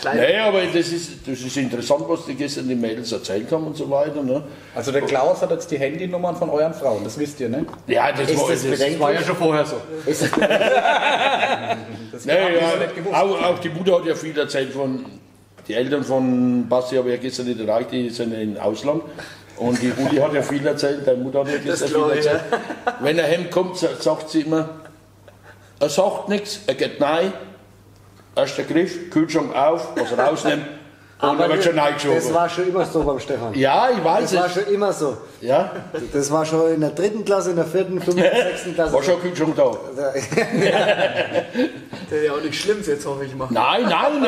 [SPEAKER 6] Klein.
[SPEAKER 3] Nee, aber das ist, das ist interessant, was die gestern die Mädels erzählt haben und so weiter. Ne?
[SPEAKER 4] Also der Klaus hat jetzt die Handynummern von euren Frauen, das wisst ihr, ne?
[SPEAKER 3] Ja, das
[SPEAKER 1] Ist
[SPEAKER 3] war
[SPEAKER 1] das
[SPEAKER 3] das?
[SPEAKER 5] War ja schon vorher so.
[SPEAKER 4] Das wir
[SPEAKER 3] ja,
[SPEAKER 4] nicht gewusst.
[SPEAKER 3] auch, auch die Mutter hat ja viel erzählt von die Eltern von Basti habe ich ja gestern nicht erreicht, die sind im Ausland. Und die Uli hat ja viel erzählt, deine Mutter hat ja gestern viel erzählt. Wenn er heimkommt, sa- sagt sie immer, er sagt nichts, er geht rein, erster Griff, Kühlschrank auf, was rausnimmt und dann wird schon
[SPEAKER 1] das war schon immer so beim Stefan.
[SPEAKER 3] Ja, ich weiß
[SPEAKER 1] Das war
[SPEAKER 3] es.
[SPEAKER 1] schon immer so.
[SPEAKER 3] Ja,
[SPEAKER 1] Das war schon in der dritten Klasse, in der vierten, fünften, sechsten Klasse.
[SPEAKER 3] war schon Kühlschrank da.
[SPEAKER 6] Das ist ja auch nichts Schlimmes jetzt, hoffe ich mal.
[SPEAKER 3] Nein, nein,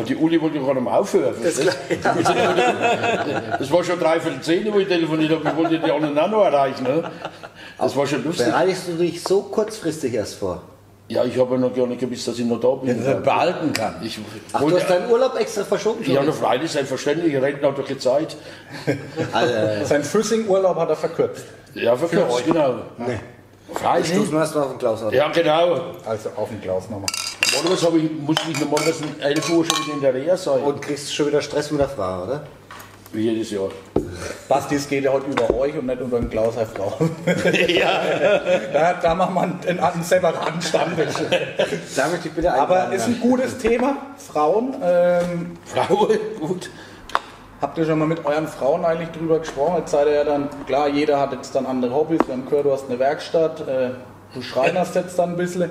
[SPEAKER 3] äh, die- Uli wollte gerade mal aufhören. verstehst du? Das war schon dreiviertel zehn, wo ich telefoniert habe. Ich wollte die anderen auch noch erreichen. Ne? Das war schon lustig.
[SPEAKER 1] Bereitest du dich so kurzfristig erst vor?
[SPEAKER 3] Ja, ich habe ja noch gar nicht gewusst, dass ich noch da bin.
[SPEAKER 2] er behalten kann.
[SPEAKER 3] Ich
[SPEAKER 1] Ach, du hast deinen Urlaub extra verschoben?
[SPEAKER 3] ja, noch freilich, selbstverständlich. Rentner hat doch keine Zeit.
[SPEAKER 4] Sein Füssing-Urlaub hat er verkürzt.
[SPEAKER 3] Ja, verkürzt, genau.
[SPEAKER 1] Ich
[SPEAKER 3] Freilich.
[SPEAKER 1] mir erst mal auf den Klaus.
[SPEAKER 3] Ja, genau.
[SPEAKER 4] Also auf den Klaus nochmal.
[SPEAKER 3] Normalerweise habe ich, muss ich normalerweise um 11 Uhr schon wieder in der Reha sein.
[SPEAKER 1] Und kriegst schon wieder Stress mit der Frau, oder?
[SPEAKER 3] Wie jedes Jahr.
[SPEAKER 4] Basti, es geht ja heute über euch und nicht über den Klaus, Herr Frau. da, da machen wir einen, einen separaten Stammtisch.
[SPEAKER 1] Da möchte ich bitte
[SPEAKER 4] Aber ist ein gutes Thema, Frauen. Ähm,
[SPEAKER 3] Frau, gut.
[SPEAKER 4] habt ihr schon mal mit euren Frauen eigentlich drüber gesprochen? Jetzt seid ihr ja dann, klar, jeder hat jetzt dann andere Hobbys. Wir haben gehört, du hast eine Werkstatt, äh, du schreinerst jetzt dann ein bisschen.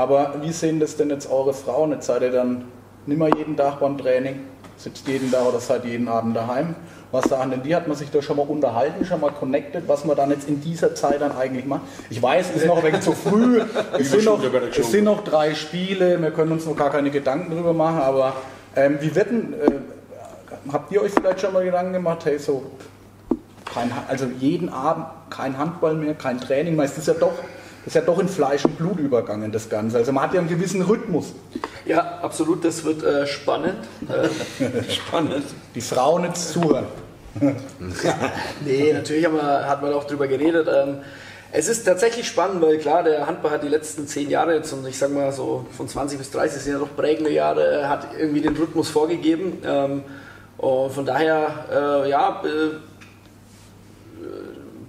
[SPEAKER 4] Aber wie sehen das denn jetzt eure Frauen? Jetzt seid ihr dann nicht mehr jeden Tag beim Training, sitzt jeden Tag oder seid jeden Abend daheim. Was da an denn die hat man sich da schon mal unterhalten, schon mal connected, was man dann jetzt in dieser Zeit dann eigentlich macht. Ich weiß, es ist noch ein wenig zu früh. Es sind, noch, es sind noch drei Spiele, wir können uns noch gar keine Gedanken drüber machen, aber ähm, wie wird denn, äh, habt ihr euch vielleicht schon mal Gedanken gemacht, hey, so, kein, also jeden Abend kein Handball mehr, kein Training, meist ist ja doch, das ist ja doch in Fleisch und Blut übergangen, das Ganze. Also man hat ja einen gewissen Rhythmus.
[SPEAKER 6] Ja, absolut, das wird äh, spannend. Äh,
[SPEAKER 2] Spannend.
[SPEAKER 4] Die Frauen jetzt zuhören.
[SPEAKER 6] nee, natürlich haben wir, hat man auch drüber geredet. Ähm, es ist tatsächlich spannend, weil klar, der Handball hat die letzten zehn Jahre jetzt und ich sag mal so von 20 bis 30 sind ja doch prägende Jahre, hat irgendwie den Rhythmus vorgegeben. Ähm, und von daher, äh, ja, äh,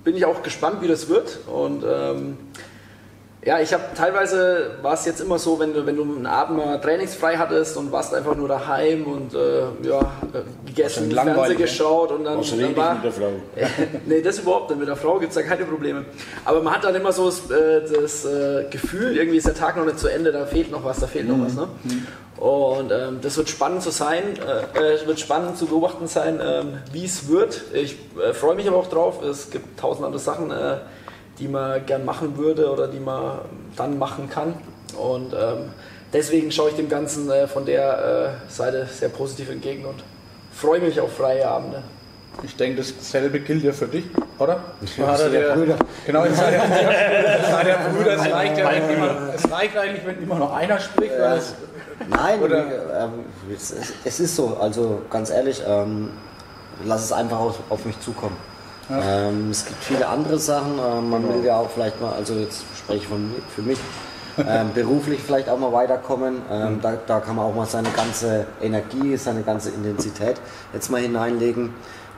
[SPEAKER 6] bin ich auch gespannt, wie das wird. Und ähm, ja, ich habe teilweise war es jetzt immer so, wenn du, wenn du einen Abend mal trainingsfrei hattest und warst einfach nur daheim und äh, ja, äh, gegessen, Fernsehen
[SPEAKER 4] ne?
[SPEAKER 6] geschaut und dann,
[SPEAKER 3] Was
[SPEAKER 6] dann war,
[SPEAKER 3] mit der Frau?
[SPEAKER 6] nee, das überhaupt nicht. Mit der Frau gibt es da keine Probleme. Aber man hat dann immer so das, äh, das äh, Gefühl, irgendwie ist der Tag noch nicht zu Ende, da fehlt noch was, da fehlt noch was. Ne? Und ähm, das wird spannend zu sein, äh, wird spannend zu beobachten sein, ähm, wie es wird. Ich freue mich aber auch drauf. Es gibt tausend andere Sachen, die man gern machen würde oder die man dann machen kann. Und ähm, deswegen schaue ich dem Ganzen äh, von der äh, Seite sehr positiv entgegen und freue mich auf freie Abende.
[SPEAKER 4] Ich denke, dasselbe gilt ja für dich, oder? Ja,
[SPEAKER 1] ja Brüder.
[SPEAKER 4] Genau, ihr seid ja, ihr ja Brüder. Es reicht, ja, wenn immer, es reicht eigentlich, wenn immer noch einer spricht. Weil es,
[SPEAKER 1] Nein,
[SPEAKER 4] Oder-
[SPEAKER 1] ähm, es ist so. Also ganz ehrlich, ähm, lass es einfach auf, auf mich zukommen. Ähm, es gibt viele andere Sachen. Ähm, man will ja auch vielleicht mal, also jetzt spreche ich von, für mich, ähm, beruflich vielleicht auch mal weiterkommen. Ähm, da, da kann man auch mal seine ganze Energie, seine ganze Intensität jetzt mal hineinlegen.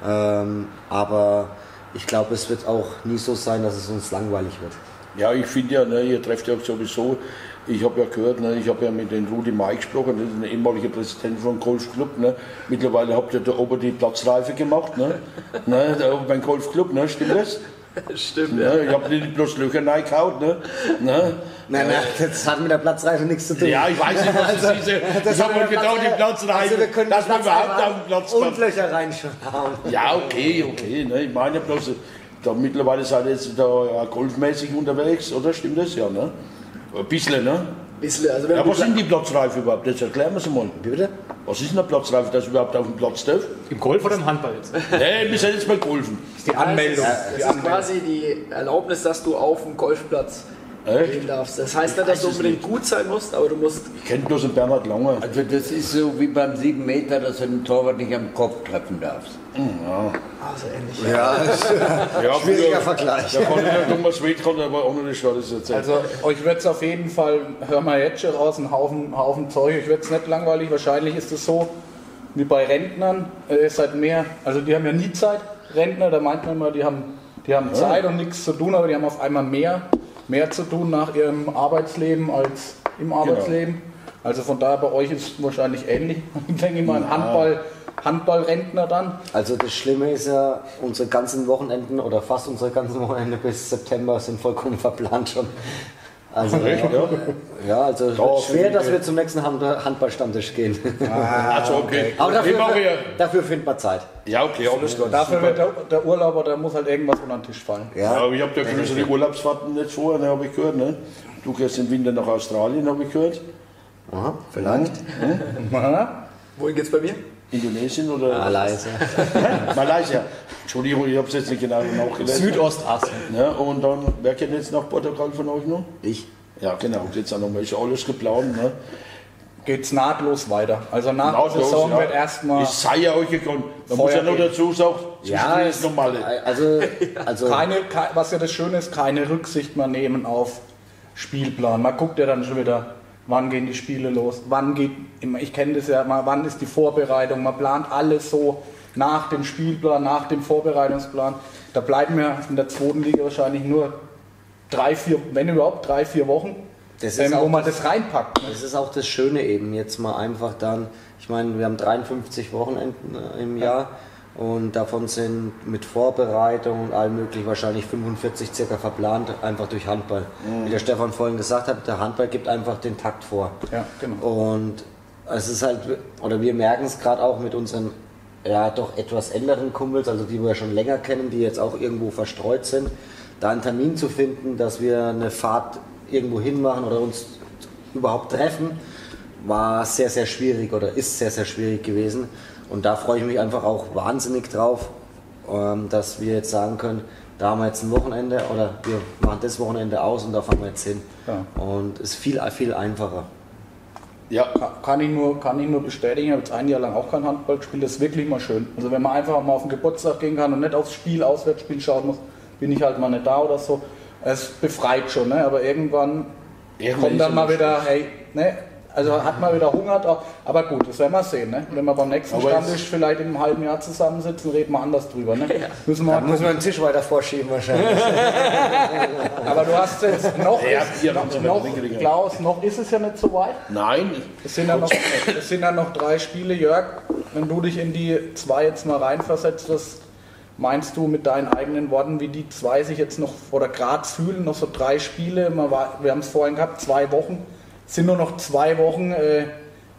[SPEAKER 1] Ähm, aber ich glaube, es wird auch nie so sein, dass es uns langweilig wird.
[SPEAKER 3] Ja, ich finde ja, ne, ihr trefft ja sowieso, ich habe ja gehört, ne, ich habe ja mit dem Rudi Mai gesprochen, das ist ein ehemaliger Präsident vom Golfclub. Ne. Mittlerweile habt ihr da oben die Platzreife gemacht, ne, ne, da oben beim Golfclub, ne, stimmt das?
[SPEAKER 6] Stimmt,
[SPEAKER 3] Ne, ich habe nicht bloß Löcher reingehauen. Ne, ne.
[SPEAKER 1] Nein, nein, das hat mit der Platzreife nichts zu tun.
[SPEAKER 3] Ja, ich weiß nicht, was das ist.
[SPEAKER 1] Das
[SPEAKER 3] Ich
[SPEAKER 1] hat
[SPEAKER 3] habe mir gedacht, die Platzreife,
[SPEAKER 1] also wir können
[SPEAKER 3] dass man überhaupt auf den Platz
[SPEAKER 1] und
[SPEAKER 3] kommt.
[SPEAKER 1] Löcher reinschauen.
[SPEAKER 3] Ja, okay, okay. Ne, ich meine ja bloß, da mittlerweile seid ihr jetzt da ja, golfmäßig unterwegs, oder? Stimmt das? Ja, ne? Ein bisschen, ne?
[SPEAKER 6] Bisschen, also wenn
[SPEAKER 3] Ja, was sind die Platzreife überhaupt? Jetzt erklären wir es mal.
[SPEAKER 1] Wie bitte?
[SPEAKER 3] Was ist denn eine Platzreife, dass ich überhaupt auf dem Platz darf?
[SPEAKER 5] Im Golf oder im Handball jetzt?
[SPEAKER 3] Nee, wir sind jetzt mal golfen.
[SPEAKER 4] die Anmeldung.
[SPEAKER 6] Das ist
[SPEAKER 4] Anmeldung.
[SPEAKER 6] quasi die Erlaubnis, dass du auf dem Golfplatz
[SPEAKER 3] Echt?
[SPEAKER 6] darfst. Das heißt nicht, dass du unbedingt gut sein musst, aber du musst.
[SPEAKER 3] Ich kenne bloß einen Bernhard Langer.
[SPEAKER 2] Also das ist so wie beim 7 Meter, dass du den Torwart nicht am Kopf treffen darfst.
[SPEAKER 6] Also ähnlich.
[SPEAKER 1] Ja,
[SPEAKER 3] Ja,
[SPEAKER 1] schwieriger
[SPEAKER 3] früher-
[SPEAKER 1] Vergleich.
[SPEAKER 3] Da kann ich der Thomas Wade kann aber auch noch nicht das erzählen.
[SPEAKER 4] Also euch wird es auf jeden Fall, hören wir jetzt schon raus, ein Haufen, Haufen Zeug. Euch wird es nicht langweilig. Wahrscheinlich ist es so wie bei Rentnern. Äh, seit mehr, also die haben ja nie Zeit. Rentner, da meint man immer, die haben, die haben Zeit und nichts zu tun, aber die haben auf einmal mehr, mehr zu tun nach ihrem Arbeitsleben als im Arbeitsleben. Also von daher bei euch ist es wahrscheinlich ähnlich. Ich denke mal, ein Handball, Handballrentner dann.
[SPEAKER 1] Also das Schlimme ist ja, unsere ganzen Wochenenden oder fast unsere ganzen Wochenende bis September sind vollkommen verplant schon. Also, ja, also es wird schwer, dass wir zum nächsten Hand- Handballstammtisch gehen.
[SPEAKER 3] Also okay.
[SPEAKER 1] Aber dafür,
[SPEAKER 3] ja.
[SPEAKER 1] dafür findet man Zeit.
[SPEAKER 3] Ja, okay, alles klar.
[SPEAKER 4] Dafür wird der, der Urlauber, da muss halt irgendwas unter den Tisch fallen.
[SPEAKER 3] Ja, aber ich habe ja größere Urlaubsfahrten nicht vor, ne, habe ich gehört. Ne? Du gehst im Winter nach Australien, habe ich gehört.
[SPEAKER 1] Aha, vielleicht.
[SPEAKER 6] Wohin geht's bei mir?
[SPEAKER 3] Indonesien oder
[SPEAKER 1] Malaysia.
[SPEAKER 3] Malaysia. Entschuldigung, ich habe es jetzt nicht genau nachgelesen.
[SPEAKER 5] Südostasien.
[SPEAKER 3] Ja, und dann, wer geht jetzt nach Portugal von euch noch?
[SPEAKER 1] Ich.
[SPEAKER 3] Ja, genau, jetzt auch nochmal. Ist ja alles geplant. Ne?
[SPEAKER 4] Geht's nahtlos weiter. Also nach der
[SPEAKER 3] Nahtlos,
[SPEAKER 4] Saison
[SPEAKER 3] ja.
[SPEAKER 4] wird erstmal
[SPEAKER 3] Ich sei ja euch gekommen. Man muss ja noch
[SPEAKER 4] geben.
[SPEAKER 3] dazu sagen,
[SPEAKER 1] Ja,
[SPEAKER 3] ist
[SPEAKER 1] es,
[SPEAKER 3] normale.
[SPEAKER 1] also, also
[SPEAKER 4] keine, ke- was ja das Schöne ist, keine Rücksicht mehr nehmen auf Spielplan. Man guckt ja dann schon wieder, wann gehen die Spiele los, wann geht, immer- ich kenne das ja mal, wann ist die Vorbereitung, man plant alles so nach dem Spielplan, nach dem Vorbereitungsplan. Da bleiben wir in der zweiten Liga wahrscheinlich nur drei, vier, wenn überhaupt drei, vier Wochen,
[SPEAKER 1] Das ist
[SPEAKER 4] ähm, wo man das reinpackt. Ne?
[SPEAKER 1] Das ist auch das Schöne eben jetzt mal einfach dann, ich meine, wir haben 53 Wochenenden äh, im Jahr und davon sind mit Vorbereitung und allem möglich wahrscheinlich 45 circa verplant, einfach durch Handball. Wie der Stefan vorhin gesagt hat, der Handball gibt einfach den Takt vor.
[SPEAKER 4] Ja, genau.
[SPEAKER 1] Und es ist halt, oder wir merken es gerade auch mit unseren ja doch etwas älteren Kumpels, also die wir schon länger kennen, die jetzt auch irgendwo verstreut sind, da einen Termin zu finden, dass wir eine Fahrt irgendwo hinmachen oder uns überhaupt treffen, war sehr, sehr schwierig oder ist sehr, sehr schwierig gewesen. Und da freue ich mich einfach auch wahnsinnig drauf, ähm, dass wir jetzt sagen können, da haben wir jetzt ein Wochenende oder wir machen das Wochenende aus und da fahren wir jetzt hin.
[SPEAKER 4] Ja.
[SPEAKER 1] Und es ist viel, viel einfacher.
[SPEAKER 3] Ja,
[SPEAKER 4] Ka- Kann ich, nur, kann ich nur bestätigen, ich habe jetzt ein Jahr lang auch kein Handball gespielt, das ist wirklich mal schön. Also wenn man einfach mal auf den Geburtstag gehen kann und nicht aufs Spiel, Auswärtsspiel schauen muss, bin ich halt mal nicht da oder so. Es befreit schon, ne? aber irgendwann
[SPEAKER 3] Irgendwann
[SPEAKER 4] kommt dann
[SPEAKER 3] ja
[SPEAKER 4] mal
[SPEAKER 3] mal
[SPEAKER 4] wieder, hey, ne? Also hat man wieder Hunger, da- aber gut, das werden wir sehen. Ne? Wenn wir beim nächsten
[SPEAKER 3] Aber
[SPEAKER 4] Stammtisch vielleicht in einem halben Jahr zusammensitzen, reden wir anders drüber. Ne? Müssen wir
[SPEAKER 1] Da
[SPEAKER 4] mal
[SPEAKER 1] muss man den Tisch weiter vorschieben wahrscheinlich.
[SPEAKER 4] aber du hast jetzt noch,
[SPEAKER 3] Ja,
[SPEAKER 4] ist,
[SPEAKER 3] wir haben es
[SPEAKER 4] noch,
[SPEAKER 3] nicht
[SPEAKER 4] Klaus, noch ist es ja nicht so weit.
[SPEAKER 3] nein,
[SPEAKER 4] Es sind, ja noch, es sind ja noch drei Spiele. Jörg, wenn du dich in die zwei jetzt mal reinversetzt, was meinst du mit deinen eigenen Worten, wie die zwei sich jetzt noch oder gerade fühlen? Noch so drei Spiele, wir haben es vorhin gehabt, zwei Wochen. Es sind nur noch zwei Wochen äh,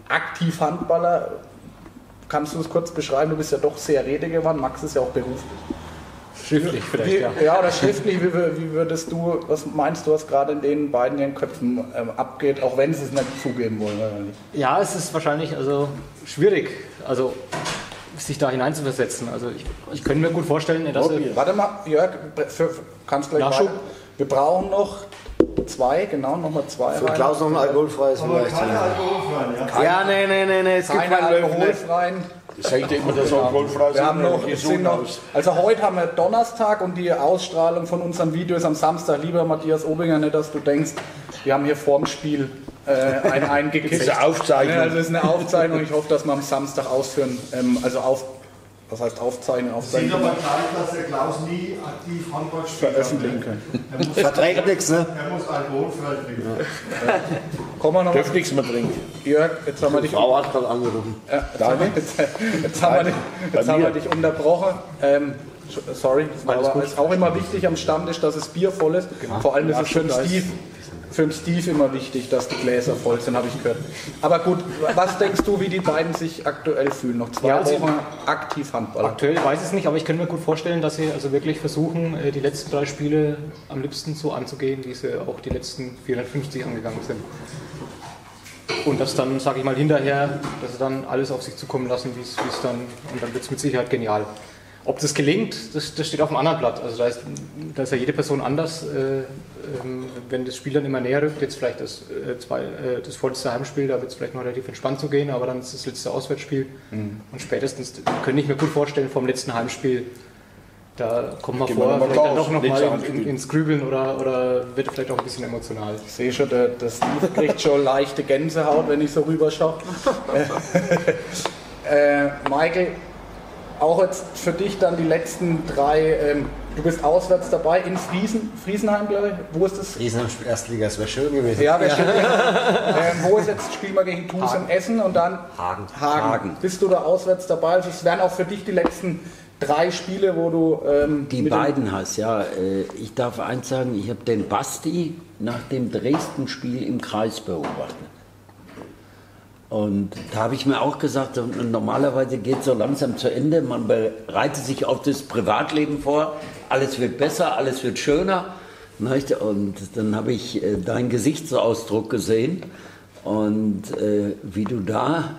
[SPEAKER 4] aktiv Handballer. Kannst du das kurz beschreiben? Du bist ja doch sehr redegewandt, Max ist ja auch beruflich.
[SPEAKER 5] Schriftlich vielleicht,
[SPEAKER 4] Wie,
[SPEAKER 5] ja.
[SPEAKER 4] ja, oder schriftlich, wie, wie würdest du, was meinst du, was gerade in den beiden ihren Köpfen ähm, abgeht, auch wenn sie es nicht zugeben wollen? Wahrscheinlich.
[SPEAKER 5] Ja, es ist wahrscheinlich also schwierig, also sich da hineinzuversetzen. Also ich, ich könnte mir gut vorstellen, dass er,
[SPEAKER 4] Warte mal, Jörg, für, für, kannst gleich
[SPEAKER 5] Nachschub?
[SPEAKER 4] weiter. Wir brauchen noch zwei, genau, nochmal zwei.
[SPEAKER 1] Für
[SPEAKER 4] rein.
[SPEAKER 1] Klaus noch ein alkoholfreies vielleicht. Ja, nee, nee, nee, nee, es gibt
[SPEAKER 4] Keine
[SPEAKER 1] keinen Löwen.
[SPEAKER 4] alkoholfreien.
[SPEAKER 3] das sagt immer, dass alkoholfrei
[SPEAKER 4] Wir haben noch, sind noch, also heute haben wir Donnerstag und die Ausstrahlung von unserem Video ist am Samstag. Lieber Matthias Obinger, nicht, dass du denkst, wir haben hier vorm Spiel äh, ein, ein gekippt.
[SPEAKER 3] Das ist eine Aufzeichnung.
[SPEAKER 4] Ja, also es ist eine Aufzeichnung. Ich hoffe, dass wir am Samstag ausführen, ähm, also auf, was heißt aufzeichnen,
[SPEAKER 7] Sieht
[SPEAKER 4] aufzeichnen,
[SPEAKER 7] aber gleich, dass der Klaus nie aktiv Handball spielt.
[SPEAKER 4] veröffentlichen können.
[SPEAKER 7] Er
[SPEAKER 1] Verträgt nichts, ne?
[SPEAKER 7] er muss alkoholfrei trinken.
[SPEAKER 4] Kommen wir noch
[SPEAKER 3] Dürft nichts mehr trinken.
[SPEAKER 4] Jörg, jetzt haben wir dich
[SPEAKER 1] Frau hat gerade angerufen.
[SPEAKER 4] Ja, jetzt, haben wir, jetzt, jetzt, haben wir, dich- jetzt haben wir dich unterbrochen. Ähm, sorry, aber es ist auch immer wichtig am Stammtisch, dass das Bier voll ist. Vor allem ist es für den, Steve, für den Steve immer wichtig, dass die Gläser voll sind, habe ich gehört. Aber gut, was denkst du, wie die beiden sich aktuell fühlen? Noch zwei
[SPEAKER 5] Ja, also-
[SPEAKER 4] Wochen aktiv Handball.
[SPEAKER 5] aktuell weiß ich es nicht, aber ich könnte mir gut vorstellen, dass sie also wirklich versuchen, äh, die letzten drei Spiele am liebsten so anzugehen, wie sie auch die letzten 450 angegangen sind. Und das dann, sage ich mal, hinterher, dass sie dann alles auf sich zukommen lassen, wie es wie es dann, und dann wird es mit Sicherheit genial. Ob das gelingt, das, das steht auf dem anderen Blatt. Also da ist, da ist ja jede Person anders. Äh, ähm, wenn das Spiel dann immer näher rückt, jetzt vielleicht das, äh, zwei, äh, das vorletzte Heimspiel, da wird es vielleicht noch relativ entspannt zu gehen, aber dann ist das letzte Auswärtsspiel. Und spätestens könnte ich mir gut vorstellen, vom letzten Heimspiel, da kommt man
[SPEAKER 3] Gehen
[SPEAKER 5] vor,
[SPEAKER 3] noch mal
[SPEAKER 5] vielleicht doch nochmal in, in, ins Grübeln oder, oder wird vielleicht auch ein bisschen emotional.
[SPEAKER 4] Ich sehe schon, der, der Steve kriegt schon leichte Gänsehaut, wenn ich so rüberschaue. äh, Michael, auch jetzt für dich dann die letzten drei ähm, Du bist auswärts dabei in Friesen, Friesenheim, glaube ich. Wo ist das?
[SPEAKER 1] Riesenheim spielt Erstliga, das wäre schön gewesen.
[SPEAKER 4] Ja, wer steht ähm, Wo ist jetzt? Spielen wir gegen Tus in Essen und dann
[SPEAKER 1] Hagen.
[SPEAKER 4] Hagen.
[SPEAKER 2] Hagen.
[SPEAKER 4] Bist du da auswärts dabei? Also es wären auch für dich die letzten drei Spiele, wo du ähm,
[SPEAKER 2] Die beiden hast, ja. Äh, Ich darf eins sagen, ich habe den Basti nach dem Dresden-Spiel im Kreis beobachtet. Und da habe ich mir auch gesagt, normalerweise geht es so langsam zu Ende. Man bereitet sich auf das Privatleben vor. Alles wird besser, alles wird schöner. Und dann habe ich äh, deinen Gesichtsausdruck gesehen und äh, wie du da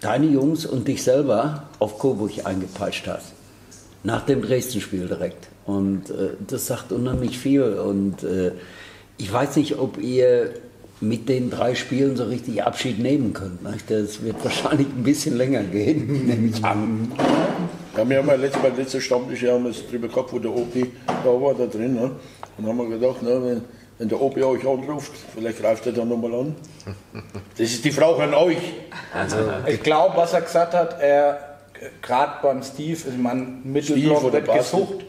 [SPEAKER 2] deine Jungs und dich selber auf Coburg eingepeitscht hast. Nach dem Dresden-Spiel direkt. Und äh, das sagt unheimlich viel. Und ich weiß nicht, ob ihr mit den drei Spielen so richtig Abschied nehmen könnt. Nicht? Das wird wahrscheinlich ein bisschen länger gehen, nehme ich an.
[SPEAKER 3] Ja, wir haben ja letztes Mal, letztes Stammtisch, ja, haben wir es drüber gehabt, wo der OP da war, da drin. Ne? Und haben wir gedacht, ne, wenn, wenn der OP euch anruft, vielleicht greift er dann nochmal an. Das ist die Frage an euch.
[SPEAKER 4] Ich glaube, was er gesagt hat, er gerade beim Steve, ich meine, Mittelblock
[SPEAKER 3] Steve oder
[SPEAKER 4] wird
[SPEAKER 3] Basti.
[SPEAKER 4] gesucht,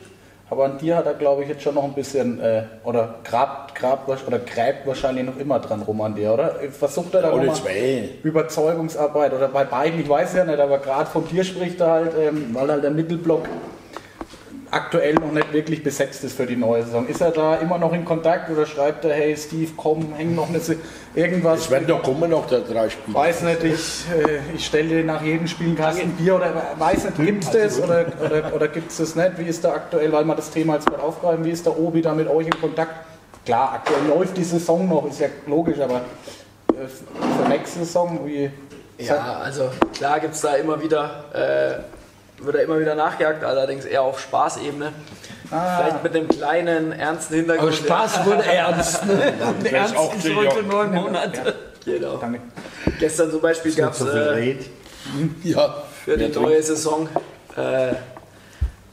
[SPEAKER 4] aber an dir hat er, glaube ich, jetzt schon noch ein bisschen, äh, oder grabt, grabt oder gräbt wahrscheinlich noch immer dran rum an dir, oder? Versucht er da
[SPEAKER 3] Alle
[SPEAKER 4] noch mal
[SPEAKER 3] zwei.
[SPEAKER 4] Überzeugungsarbeit oder bei beiden, ich weiß ja nicht, aber gerade von dir spricht er halt, ähm, weil halt der Mittelblock aktuell noch nicht wirklich besetzt ist für die neue Saison. Ist er da immer noch in Kontakt oder schreibt er, hey Steve, komm, häng noch eine Se- irgendwas?
[SPEAKER 3] Es werden doch kommen noch der drei Spiele.
[SPEAKER 4] Weiß nicht, ich, äh, ich stelle dir nach jedem Spiel einen Kasten Bier oder weiß nicht, gibt es das oder, oder, oder gibt es das nicht? Wie ist da aktuell, weil wir das Thema jetzt gerade aufgreifen, wie ist der Obi da mit euch in Kontakt? Klar, aktuell läuft die Saison noch, ist ja logisch, aber äh, für nächste Saison, wie.
[SPEAKER 6] Ja, also klar gibt es da immer wieder, äh, wird da immer wieder nachgejagt, allerdings eher auf Spaßebene. Vielleicht mit einem kleinen, ernsten Hintergrund.
[SPEAKER 2] Aber Spaß wurde ernst. Ne?
[SPEAKER 3] Das
[SPEAKER 2] Ernst
[SPEAKER 3] ist auch
[SPEAKER 2] heute
[SPEAKER 3] Jahre.
[SPEAKER 2] neun Monate.
[SPEAKER 6] Genau.
[SPEAKER 4] Danke.
[SPEAKER 6] Gestern zum Beispiel gab es äh.
[SPEAKER 3] Ja,
[SPEAKER 6] für die neue Saison äh,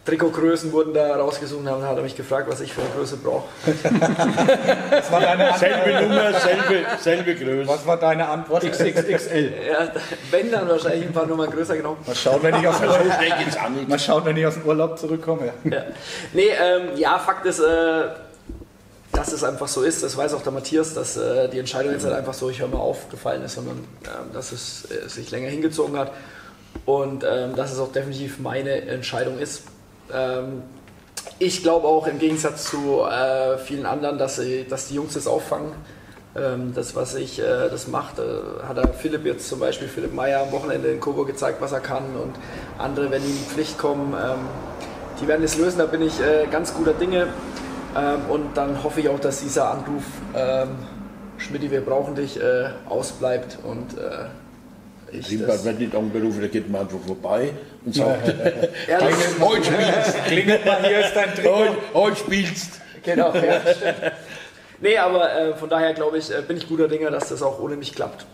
[SPEAKER 6] Trikotgrößen wurden da rausgesucht, dann hat er mich gefragt, was ich für eine Größe brauche.
[SPEAKER 4] Was war deine Antwort?
[SPEAKER 3] selbe Nummer, selbe, selbe Größe.
[SPEAKER 4] Was war deine Antwort?
[SPEAKER 5] XXXL.
[SPEAKER 6] Ja, wenn dann wahrscheinlich ein paar Nummern größer genommen.
[SPEAKER 4] Mal schauen, wenn ich aus dem Urlaub, mal schauen, wenn ich aus dem Urlaub zurückkomme. Ja.
[SPEAKER 6] Nee, ähm, ja, Fakt ist, äh, dass es einfach so ist. Das weiß auch der Matthias, dass äh, die Entscheidung jetzt halt einfach so, ich höre mal auf, gefallen ist, sondern ähm, dass es äh, sich länger hingezogen hat. Und ähm, dass es auch definitiv meine Entscheidung ist. Ähm, ich glaube auch im Gegensatz zu äh, vielen anderen, dass, sie, dass die Jungs das auffangen. Ähm, das, was ich, äh, das macht, äh, hat er Philipp jetzt zum Beispiel, Philipp Meyer am Wochenende in Coburg gezeigt, was er kann. Und andere, wenn die in die Pflicht kommen, ähm, die werden es lösen, da bin ich äh, ganz guter Dinge. Ähm, und dann hoffe ich auch, dass dieser Anruf, ähm, Schmidt, wir brauchen dich, äh, ausbleibt. Und ich
[SPEAKER 3] Rimbert
[SPEAKER 6] das,
[SPEAKER 3] wird nicht angerufen, der geht mir einfach vorbei und sagt,
[SPEAKER 6] ehrlich,
[SPEAKER 3] heute spielst
[SPEAKER 4] Klingelt mal, hier ist dein Trikot.
[SPEAKER 3] heute, heute spielst
[SPEAKER 6] genau, ja, stimmt. Nee, aber äh, von daher glaube ich, äh, bin ich guter Dinge, dass das auch ohne mich klappt.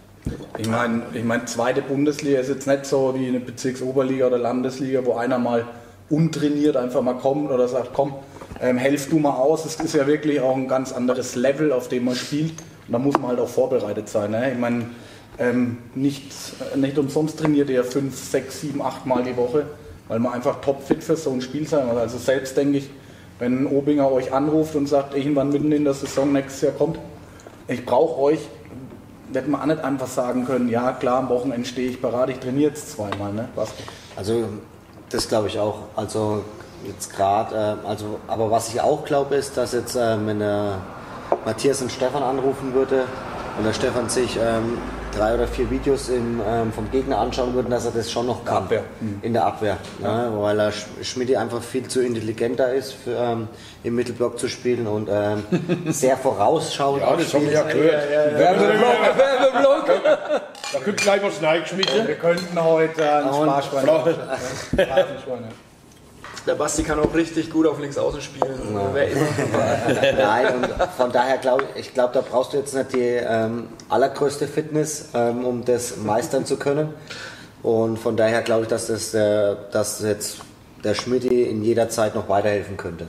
[SPEAKER 4] Ich meine, ich mein, zweite Bundesliga ist jetzt nicht so wie eine Bezirksoberliga oder Landesliga, wo einer mal untrainiert einfach mal kommt oder sagt, komm, ähm, helf du mal aus. Es ist ja wirklich auch ein ganz anderes Level, auf dem man spielt. Und da muss man halt auch vorbereitet sein. Ne? Ich meine, ähm, nicht, nicht umsonst trainiert ihr fünf, sechs, sieben, acht Mal die Woche, weil man einfach topfit für so ein Spiel sein muss. Also selbst denke ich, wenn Obinger euch anruft und sagt, irgendwann mitten in der Saison nächstes Jahr kommt, ich brauche euch, wird man auch nicht einfach sagen können, ja klar, am Wochenende stehe ich parat, ich trainiere jetzt zweimal, ne?
[SPEAKER 1] Also das glaube ich auch. Also jetzt gerade, äh, also aber was ich auch glaube ist, dass jetzt äh, wenn der Matthias und Stefan anrufen würde und der Stefan sich ähm, drei oder vier Videos im, ähm, vom Gegner anschauen würde, dass er das schon noch kann
[SPEAKER 4] Abwehr.
[SPEAKER 1] in der Abwehr, ne? weil er Sch- Schmidt einfach viel zu intelligenter ist für, ähm, im Mittelblock zu spielen und ähm, sehr vorausschauend
[SPEAKER 3] Ja, das haben wir ja gehört.
[SPEAKER 2] Werbeblock, Werbeblock.
[SPEAKER 3] Da könnte gleich was reingeschmissen.
[SPEAKER 4] Wir könnten heute ein
[SPEAKER 1] Und-
[SPEAKER 4] Sparschwein ja.
[SPEAKER 6] Der Basti kann auch richtig gut auf links außen spielen. Wer immer.
[SPEAKER 1] Nein, und von daher glaube ich, ich glaube, da brauchst du jetzt nicht die ähm, allergrößte Fitness, ähm, um das meistern zu können. Und von daher glaube ich, dass das der, dass jetzt der Schmidt in jeder Zeit noch weiterhelfen könnte.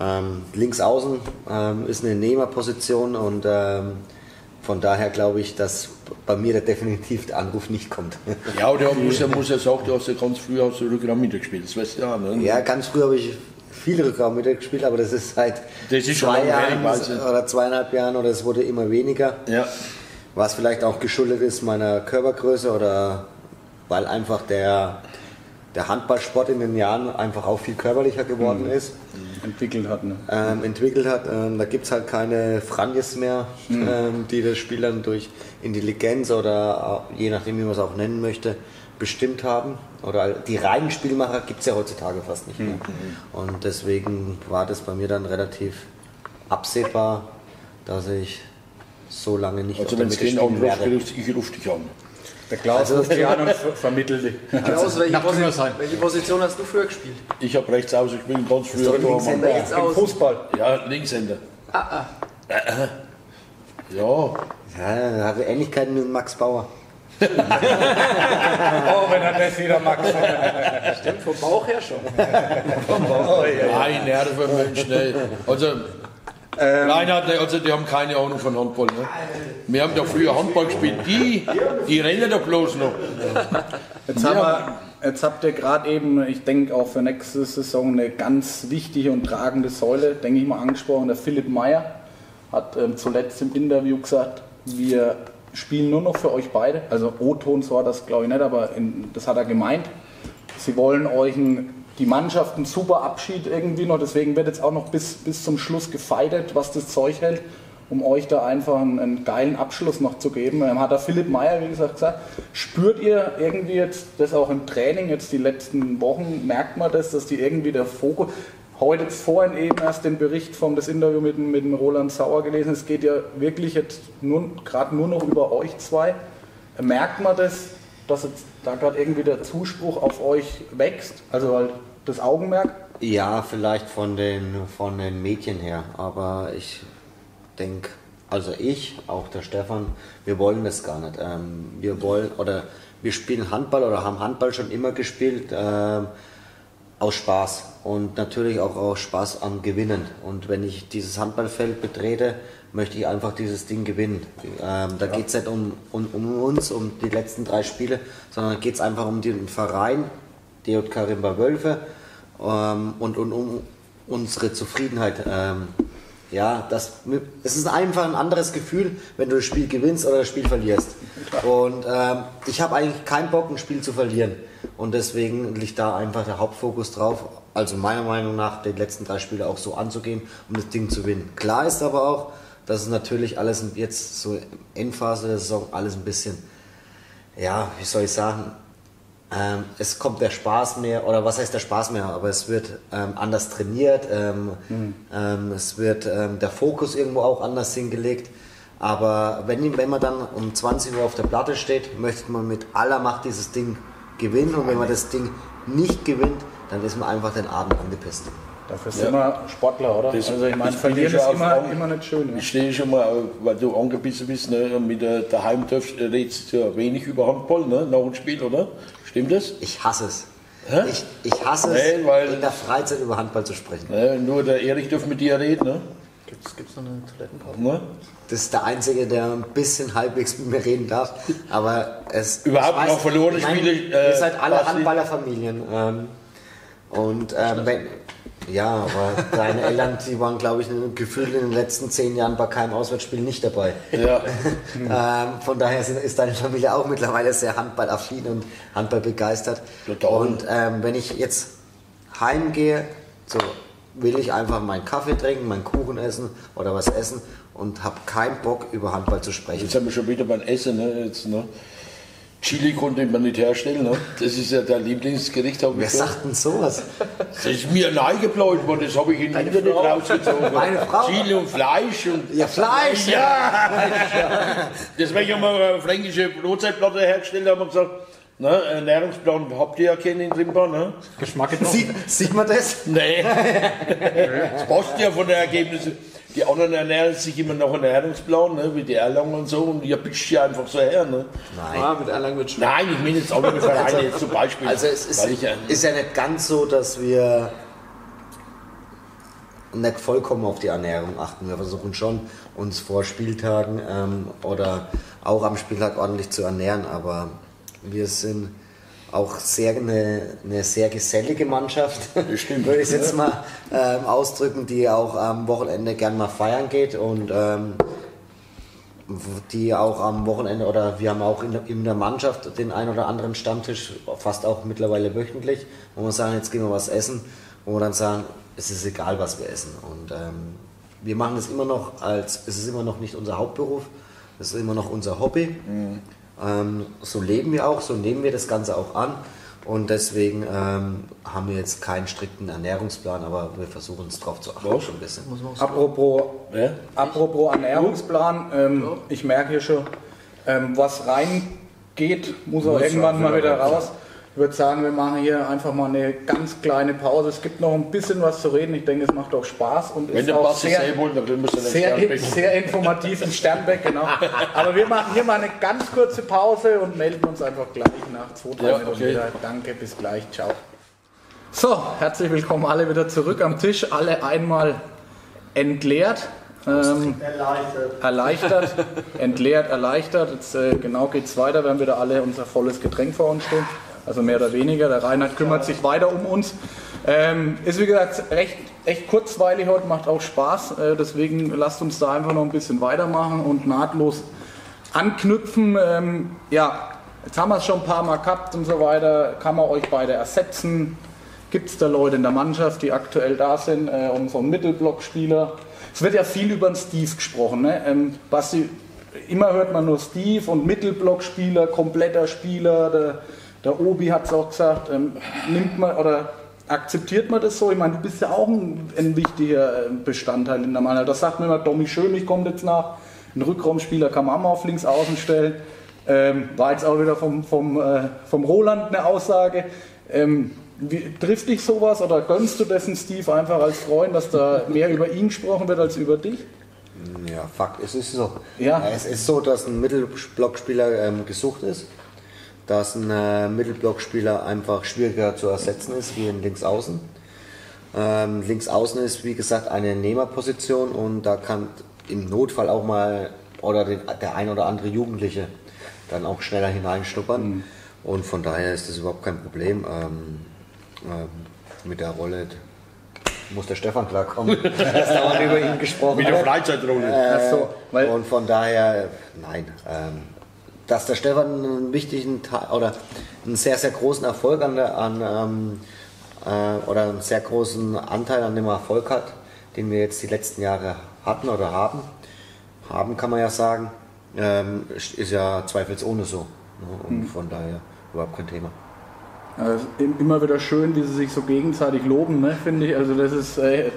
[SPEAKER 1] Ähm, links außen ähm, ist eine Nehmerposition und ähm, von daher glaube ich, dass bei mir der definitiv der Anruf nicht kommt.
[SPEAKER 3] Ja, der muss ja, muss ja sagen, du hast ja ganz früh du Rückraum mitgespielt, das weißt du ja. Ne?
[SPEAKER 1] Ja, ganz früh habe ich viele Rückraum mitgespielt, aber das ist seit
[SPEAKER 3] Das ist
[SPEAKER 1] zwei Jahren oder zweieinhalb Jahren oder es wurde immer weniger.
[SPEAKER 3] Ja.
[SPEAKER 1] Was vielleicht auch geschuldet ist meiner Körpergröße oder weil einfach der, der Handballsport in den Jahren einfach auch viel körperlicher geworden
[SPEAKER 3] Mhm.
[SPEAKER 1] ist,
[SPEAKER 4] entwickelt hat. Ne?
[SPEAKER 1] ähm, entwickelt hat. Ähm, da gibt es halt keine Franjes mehr,
[SPEAKER 3] Mhm.
[SPEAKER 1] ähm, die das Spiel dann durch Intelligenz oder je nachdem, wie man es auch nennen möchte, bestimmt haben. Oder die reinen Spielmacher gibt es ja heutzutage fast nicht
[SPEAKER 3] Mhm.
[SPEAKER 1] mehr. Und deswegen war das bei mir dann relativ absehbar, dass ich so lange nicht
[SPEAKER 3] Also
[SPEAKER 1] auf der
[SPEAKER 3] wenn es
[SPEAKER 1] Mitte spielen
[SPEAKER 3] anruft,
[SPEAKER 1] werde.
[SPEAKER 3] ruf- ich rufe dich an.
[SPEAKER 4] Der Klaus ruft sie an und vermittelt die.
[SPEAKER 6] Klaus, welche,
[SPEAKER 5] Knapp drüber
[SPEAKER 6] Posi
[SPEAKER 5] sein.
[SPEAKER 6] welche Position hast du früher gespielt?
[SPEAKER 3] Ich habe rechts aus, ich bin ganz früher Tormann.
[SPEAKER 4] Im
[SPEAKER 6] aus.
[SPEAKER 4] Fußball.
[SPEAKER 3] Ja, Linkshänder.
[SPEAKER 6] Ah, ah.
[SPEAKER 3] Ja,
[SPEAKER 1] Ja, er hatte Ähnlichkeiten mit Max Bauer.
[SPEAKER 4] Oh, wenn er das wieder Max
[SPEAKER 6] Stimmt, vom Bauch her schon.
[SPEAKER 3] Nein, Nerven, Mensch, ne. Also, Nein, hat nicht, also die haben keine Ahnung von Handball. Ne? Wir haben doch früher Handball gespielt. Die, die rennen doch bloß noch.
[SPEAKER 4] Jetzt, wir, jetzt habt ihr gerade eben, ich denke auch für nächste Saison, eine ganz wichtige und tragende Säule, denke ich mal, angesprochen. Der Philipp Meyer hat ähm, zuletzt im Interview gesagt, wir spielen nur noch für euch beide. Also O-Ton war das, glaube ich, nicht, aber in, das hat er gemeint. Sie wollen euch ein, die Mannschaft einen super Abschied irgendwie noch, deswegen wird jetzt auch noch bis, bis zum Schluss gefeitet, was das Zeug hält, um euch da einfach einen, einen geilen Abschluss noch zu geben. Ähm, hat der Philipp Meyer, wie gesagt, gesagt, spürt ihr irgendwie jetzt das auch im Training, jetzt die letzten Wochen, merkt man das, dass die irgendwie der Fokus, heute vorhin eben erst den Bericht vom das Interview mit, mit dem Roland Sauer gelesen, es geht ja wirklich jetzt gerade nur noch über euch zwei. Merkt man das, dass jetzt da gerade irgendwie der Zuspruch auf euch wächst? Also halt das Augenmerk?
[SPEAKER 1] Ja, vielleicht von den, von den Mädchen her, aber ich denke, also ich, auch der Stefan, wir wollen das gar nicht. Ähm, wir wollen, oder wir spielen Handball oder haben Handball schon immer gespielt, ähm, aus Spaß und natürlich auch aus Spaß am Gewinnen. Und wenn ich dieses Handballfeld betrete, möchte ich einfach dieses Ding gewinnen. Ähm, da geht es nicht um, um, um uns, um die letzten drei Spiele, sondern geht es einfach um den Verein, DJK Rimba Wölfe ähm, und, und um unsere Zufriedenheit. Ähm, ja, das, es ist einfach ein anderes Gefühl, wenn du das Spiel gewinnst oder das Spiel verlierst. Und ähm, ich habe eigentlich keinen Bock, ein Spiel zu verlieren. Und deswegen liegt da einfach der Hauptfokus drauf. Also meiner Meinung nach, die letzten drei Spiele auch so anzugehen, um das Ding zu gewinnen. Klar ist aber auch, dass es natürlich alles jetzt so Endphase der Saison alles ein bisschen, ja, wie soll ich sagen, ähm, es kommt der Spaß mehr, oder was heißt der Spaß mehr, aber es wird ähm, anders trainiert, ähm, ähm, es wird ähm, der Fokus irgendwo auch anders hingelegt. Aber wenn, wenn man dann um 20 Uhr auf der Platte steht, möchte man mit aller Macht dieses Ding gewinnen und wenn man das Ding nicht gewinnt, dann ist man einfach den Abend angepisst.
[SPEAKER 4] Dafür sind wir Sportler, oder?
[SPEAKER 3] Das-
[SPEAKER 4] also ich meine,
[SPEAKER 3] das
[SPEAKER 4] verlieren ist immer,
[SPEAKER 3] auch-
[SPEAKER 4] immer nicht schön.
[SPEAKER 3] Ich stehe schon mal, weil du angebissen bist, ne, mit der daheim redest du ja wenig über Handball, ne, nach dem Spiel, oder? Stimmt das?
[SPEAKER 1] Ich hasse es.
[SPEAKER 3] Hä?
[SPEAKER 1] Ich, ich hasse
[SPEAKER 3] Nee, weil-
[SPEAKER 1] es, in der Freizeit über Handball zu sprechen.
[SPEAKER 3] Ne, nur der Erich darf mit dir reden, ne?
[SPEAKER 1] Gibt es noch eine Toilettenpause?
[SPEAKER 3] ne?
[SPEAKER 1] Das ist der Einzige, der ein bisschen halbwegs mit mir reden darf. Aber es.
[SPEAKER 3] Überhaupt
[SPEAKER 1] ich
[SPEAKER 3] noch verlorene Spiele,
[SPEAKER 1] Ihr
[SPEAKER 3] äh,
[SPEAKER 1] seid alle
[SPEAKER 3] Basti?
[SPEAKER 1] Handballerfamilien. Ähm, und ähm, wenn, ja, aber deine Eltern, die waren, glaube ich, gefühlt in den letzten zehn Jahren bei keinem Auswärtsspiel nicht dabei.
[SPEAKER 3] Ja.
[SPEAKER 1] ähm, von daher ist deine Familie auch mittlerweile sehr handballaffin und Handball begeistert.
[SPEAKER 3] Total.
[SPEAKER 1] Und ähm, wenn ich jetzt heimgehe, so will ich einfach meinen Kaffee trinken, meinen Kuchen essen oder was essen und habe keinen Bock über Handball zu sprechen.
[SPEAKER 3] Jetzt sind wir schon wieder beim Essen, ne? Jetzt, ne? Chili konnte man nicht herstellen, ne? Das ist ja dein Lieblingsgericht, habe
[SPEAKER 1] Wer
[SPEAKER 3] ich gehört.
[SPEAKER 1] sagt denn sowas?
[SPEAKER 3] Das ist mir nahegebläut worden, das habe ich in Internet rausgezogen.
[SPEAKER 1] Meine Frau?
[SPEAKER 3] Chili und Fleisch und
[SPEAKER 1] Ja, Fleisch!
[SPEAKER 3] Ja! Deswegen haben wir eine fränkische Brotzeitplatte hergestellt, haben wir gesagt, ne, Ernährungsplan habt ihr ja kennen in Rimba, ne?
[SPEAKER 5] Geschmack.
[SPEAKER 1] Sieht, sieht man das?
[SPEAKER 3] Nee. Das passt ja von den Ergebnissen. Die anderen ernähren sich immer nach einem Ernährungsplan, ne, wie die Erlangen und so, und ihr pischt ja einfach so her. Ne?
[SPEAKER 6] Ah, mit Erlangen wird schwer.
[SPEAKER 3] Nein, ich meine jetzt andere Vereine jetzt zum Beispiel.
[SPEAKER 1] Also es ist,
[SPEAKER 3] ich ja,
[SPEAKER 1] ist ja nicht ganz so, dass wir nicht vollkommen auf die Ernährung achten. Wir versuchen schon, uns vor Spieltagen ähm, oder auch am Spieltag ordentlich zu ernähren, aber wir sind auch sehr eine, eine sehr gesellige Mannschaft,
[SPEAKER 3] Stimmt.
[SPEAKER 1] würde ich es jetzt mal ähm, ausdrücken, die auch am Wochenende gern mal feiern geht und ähm, die auch am Wochenende oder wir haben auch in der, in der Mannschaft den ein oder anderen Stammtisch, fast auch mittlerweile wöchentlich, wo wir sagen, jetzt gehen wir was essen, wo wir dann sagen, es ist egal, was wir essen. Und ähm, wir machen das immer noch als, es ist immer noch nicht unser Hauptberuf, es ist immer noch unser Hobby. Ähm, so leben wir auch, so nehmen wir das Ganze auch an. Und deswegen ähm, haben wir jetzt keinen strikten Ernährungsplan, aber wir versuchen es drauf zu achten schon ein bisschen.
[SPEAKER 4] Apropos,
[SPEAKER 3] Ja?
[SPEAKER 4] apropos Ernährungsplan, ähm, ich merke hier schon, ähm, was reingeht, muss auch
[SPEAKER 3] Muss
[SPEAKER 4] irgendwann mal
[SPEAKER 3] wieder raus.
[SPEAKER 4] Ich würde sagen, wir machen hier einfach mal eine ganz kleine Pause. Es gibt noch ein bisschen was zu reden. Ich denke, es macht auch Spaß und
[SPEAKER 3] Wenn
[SPEAKER 4] ist auch sehr,
[SPEAKER 3] sehen wollen, dann müsst ihr den
[SPEAKER 4] sehr,
[SPEAKER 3] Sternbeck
[SPEAKER 4] sehr informativ im Sternbeck, genau. Aber wir machen hier mal eine ganz kurze Pause und melden uns einfach gleich nach zwei, drei
[SPEAKER 3] Ja,
[SPEAKER 4] Minuten
[SPEAKER 3] okay.
[SPEAKER 4] wieder. Danke, bis gleich, ciao. So, herzlich willkommen alle wieder zurück am Tisch, alle einmal entleert. Ähm,
[SPEAKER 7] Erleichtert.
[SPEAKER 4] erleichtert, entleert, erleichtert. Jetzt äh, genau geht's weiter. Wir haben wieder alle unser volles Getränk vor uns stehen. Also mehr oder weniger. Der Reinhard kümmert sich weiter um uns. Ähm, ist wie gesagt recht, echt kurzweilig heute, macht auch Spaß. Äh, deswegen lasst uns da einfach noch ein bisschen weitermachen und nahtlos anknüpfen. Ähm, ja, jetzt haben wir es schon ein paar Mal gehabt und so weiter. Kann man euch beide ersetzen? Gibt es da Leute in der Mannschaft, die aktuell da sind, äh, um so einen Mittelblockspieler? Es wird ja viel über den Steve gesprochen. Ne? Ähm, Basti, immer hört man nur Steve und Mittelblockspieler, kompletter Spieler. Der, der Obi hat es auch gesagt. Ähm, nimmt man oder akzeptiert man das so? Ich meine, du bist ja auch ein, ein wichtiger äh, Bestandteil in der Mannschaft. Das sagt mir immer Domi Schönig kommt jetzt nach. Ein Rückraumspieler kann man auch mal auf links außen stellen. Ähm, war jetzt auch wieder vom, vom, äh, vom Roland eine Aussage. Ähm, wie, trifft dich sowas oder gönnst du dessen Steve einfach als Freund, dass da mehr über ihn gesprochen wird als über dich?
[SPEAKER 1] Ja, Fakt, es ist so.
[SPEAKER 4] Ja.
[SPEAKER 1] Es ist so, dass ein Mittelblockspieler ähm, gesucht ist, dass ein äh, Mittelblockspieler einfach schwieriger zu ersetzen ist wie ein Linksaußen. Ähm, Linksaußen ist, wie gesagt, eine Nehmerposition und da kann im Notfall auch mal oder den, der ein oder andere Jugendliche dann auch schneller hineinschnuppern. Und von daher ist das überhaupt kein Problem. Ähm, ähm, mit der Rolle muss der Stefan klarkommen, dass dauernd über ihn gesprochen
[SPEAKER 3] Mit der
[SPEAKER 1] wird.
[SPEAKER 3] Freizeitrolle.
[SPEAKER 4] Ach so,
[SPEAKER 1] Und von daher, nein, ähm, dass der Stefan einen wichtigen Teil oder einen sehr, sehr großen Erfolg an der, an, ähm, äh, oder einen sehr großen Anteil an dem Erfolg hat, den wir jetzt die letzten Jahre hatten oder haben, haben kann man ja sagen, ähm, ist ja zweifelsohne so. Ne? Und von daher überhaupt kein Thema.
[SPEAKER 4] Also immer wieder schön, wie sie sich so gegenseitig loben, ne, finde ich. Also das ist, äh,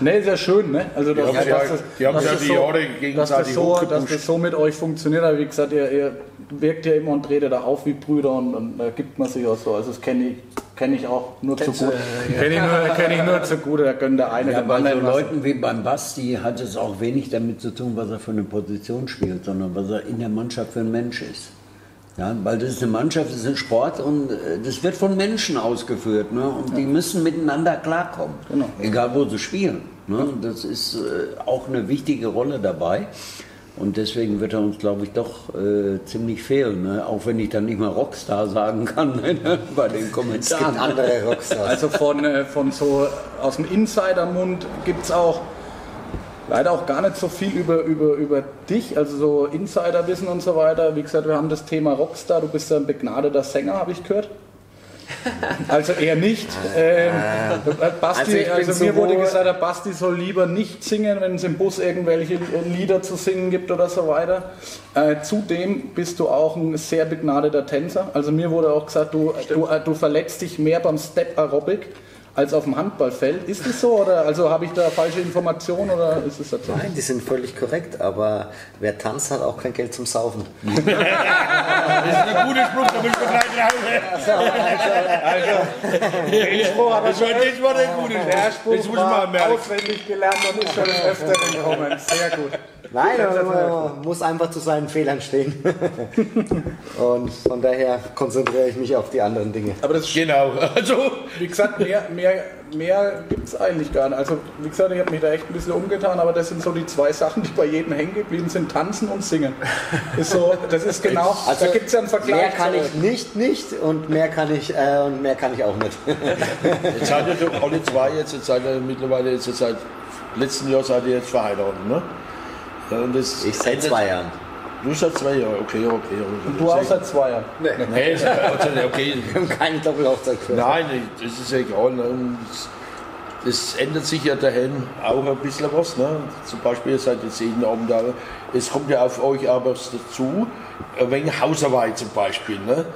[SPEAKER 4] ne, ja schön, ne? Also dass,
[SPEAKER 3] Die haben ja-
[SPEAKER 4] das-
[SPEAKER 3] die haben sich ja
[SPEAKER 4] das
[SPEAKER 3] die
[SPEAKER 4] so,
[SPEAKER 3] Jahre
[SPEAKER 4] dass das,
[SPEAKER 3] gegenseitig
[SPEAKER 4] so, dass das so mit euch funktioniert. Aber wie gesagt, ihr, ihr wirkt ja immer und tretet da auf wie Brüder und, und da gibt man sich auch so. Also das kenne ich, kenn ich auch nur zu gut. Kenne ich, nur- kenn ich nur zu gut, da gönnt der eine
[SPEAKER 2] Ja,
[SPEAKER 4] dem
[SPEAKER 2] bei so
[SPEAKER 4] was.
[SPEAKER 2] Leuten wie beim Basti hat es auch wenig damit zu tun, was er für eine Position spielt, sondern was er in der Mannschaft für ein Mensch ist. Ja, weil das ist eine Mannschaft, das ist ein Sport und äh, das wird von Menschen ausgeführt. Ne? Und die müssen miteinander klarkommen,
[SPEAKER 4] Genau.
[SPEAKER 2] egal wo sie spielen. Ne? Das ist äh, auch eine wichtige Rolle dabei. Und deswegen wird er uns, glaube ich, doch äh, ziemlich fehlen. Ne? Auch wenn ich dann nicht mal Rockstar sagen kann ne? bei den
[SPEAKER 1] Es gibt
[SPEAKER 2] Kommentaren.
[SPEAKER 1] andere Rockstars.
[SPEAKER 4] Also von, äh, von so aus dem Insidermund gibt es auch leider auch gar nicht so viel über, über, über dich, also so Insiderwissen und so weiter. Wie gesagt, wir haben das Thema Rockstar, du bist ja ein begnadeter Sänger, habe ich gehört. Also eher nicht. Ähm, äh, Basti,
[SPEAKER 1] Also
[SPEAKER 4] also, mir wurde gesagt, der Basti soll lieber nicht singen, wenn es im Bus irgendwelche Lieder zu singen gibt oder so weiter. Äh, zudem bist du auch ein sehr begnadeter Tänzer. Also mir wurde auch gesagt, du, du, äh, du verletzt dich mehr beim Step Aerobic als auf dem Handballfeld. Ist das so oder also habe ich da falsche Informationen oder ist es so?
[SPEAKER 1] Nein, die sind völlig korrekt, aber wer tanzt, hat auch kein Geld zum Saufen.
[SPEAKER 3] Das ist ein guter Spruch, da müssen wir gleich raus.
[SPEAKER 4] Den Spruch habe ich
[SPEAKER 3] Das war, das war der gute
[SPEAKER 4] Der
[SPEAKER 3] Spruch. Das muss mal merken.
[SPEAKER 4] auswendig gelernt und ist schon des Öfteren gekommen. Sehr gut.
[SPEAKER 1] Nein, man muss einfach zu seinen Fehlern stehen. Und von daher konzentriere ich mich auf die anderen Dinge.
[SPEAKER 4] Aber das ist,
[SPEAKER 3] Genau, also
[SPEAKER 4] wie gesagt, mehr, mehr, mehr gibt es eigentlich gar nicht. Also, wie gesagt, ich habe mich da echt ein bisschen umgetan, aber das sind so die zwei Sachen, die bei jedem hängen geblieben sind: Tanzen und Singen. Ist so, das ist genau, da gibt es ja einen Vergleich.
[SPEAKER 1] Mehr kann ich nicht, nicht und mehr kann ich äh, und mehr kann ich auch nicht.
[SPEAKER 3] jetzt seid ihr doch alle zwei jetzt, jetzt seid ihr mittlerweile jetzt seit letzten Jahr seid ihr jetzt verheiratet, ne? Ja, und das
[SPEAKER 1] Ich seit zwei Jahren.
[SPEAKER 3] Du seit zwei Jahren, okay, okay.
[SPEAKER 4] Und du auch seit zwei Jahren.
[SPEAKER 6] Nee.
[SPEAKER 3] Nee, okay.
[SPEAKER 1] Wir haben keine Doppelhochzeit geführt.
[SPEAKER 3] Nein, das ist ja egal. Ne? Und es- Es ändert sich ja daheim auch ein bisschen was. Ne? Zum Beispiel, ihr seid jetzt jeden Abend da. Es kommt ja auf euch aber was dazu, wenig Hausarbeit zum Beispiel. Ne?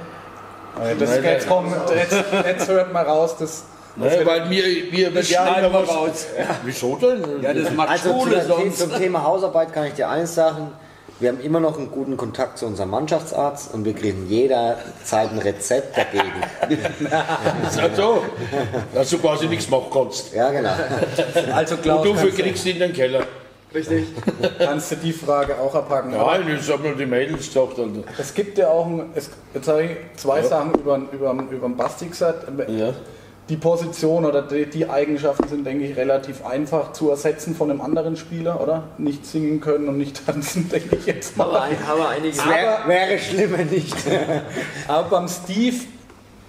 [SPEAKER 4] Das
[SPEAKER 3] Nein,
[SPEAKER 4] jetzt,
[SPEAKER 3] nein.
[SPEAKER 4] kommt, jetzt, jetzt hört mal raus, das,
[SPEAKER 3] Ne? Weil wir, wir wird ja
[SPEAKER 2] schneiden wir raus.
[SPEAKER 3] Wieso denn?
[SPEAKER 2] Ja, das macht
[SPEAKER 1] Also
[SPEAKER 2] Schule
[SPEAKER 1] zu,
[SPEAKER 2] sonst.
[SPEAKER 1] zum Thema Hausarbeit kann ich dir eins sagen. Wir haben immer noch einen guten Kontakt zu unserem Mannschaftsarzt und wir kriegen jederzeit ein Rezept dagegen.
[SPEAKER 3] also, dass du quasi nichts machen kannst.
[SPEAKER 1] Ja, genau.
[SPEAKER 2] Also
[SPEAKER 3] Und
[SPEAKER 2] Klaus,
[SPEAKER 3] du kriegst in den Keller.
[SPEAKER 6] Richtig.
[SPEAKER 4] kannst du die Frage auch abhaken.
[SPEAKER 3] Nein, das haben nur die Mädels gesagt. Und,
[SPEAKER 4] Es gibt ja auch, ein, es, jetzt habe ich zwei Sachen über, über, über den Basti gesagt.
[SPEAKER 3] ja.
[SPEAKER 4] Die Position oder die, die Eigenschaften sind, denke ich, relativ einfach zu ersetzen von einem anderen Spieler, oder? Nicht singen können und nicht tanzen, denke ich jetzt
[SPEAKER 6] Aber,
[SPEAKER 4] mal.
[SPEAKER 6] ein, aber einige.
[SPEAKER 1] Wär, wäre schlimmer nicht.
[SPEAKER 4] Aber beim Steve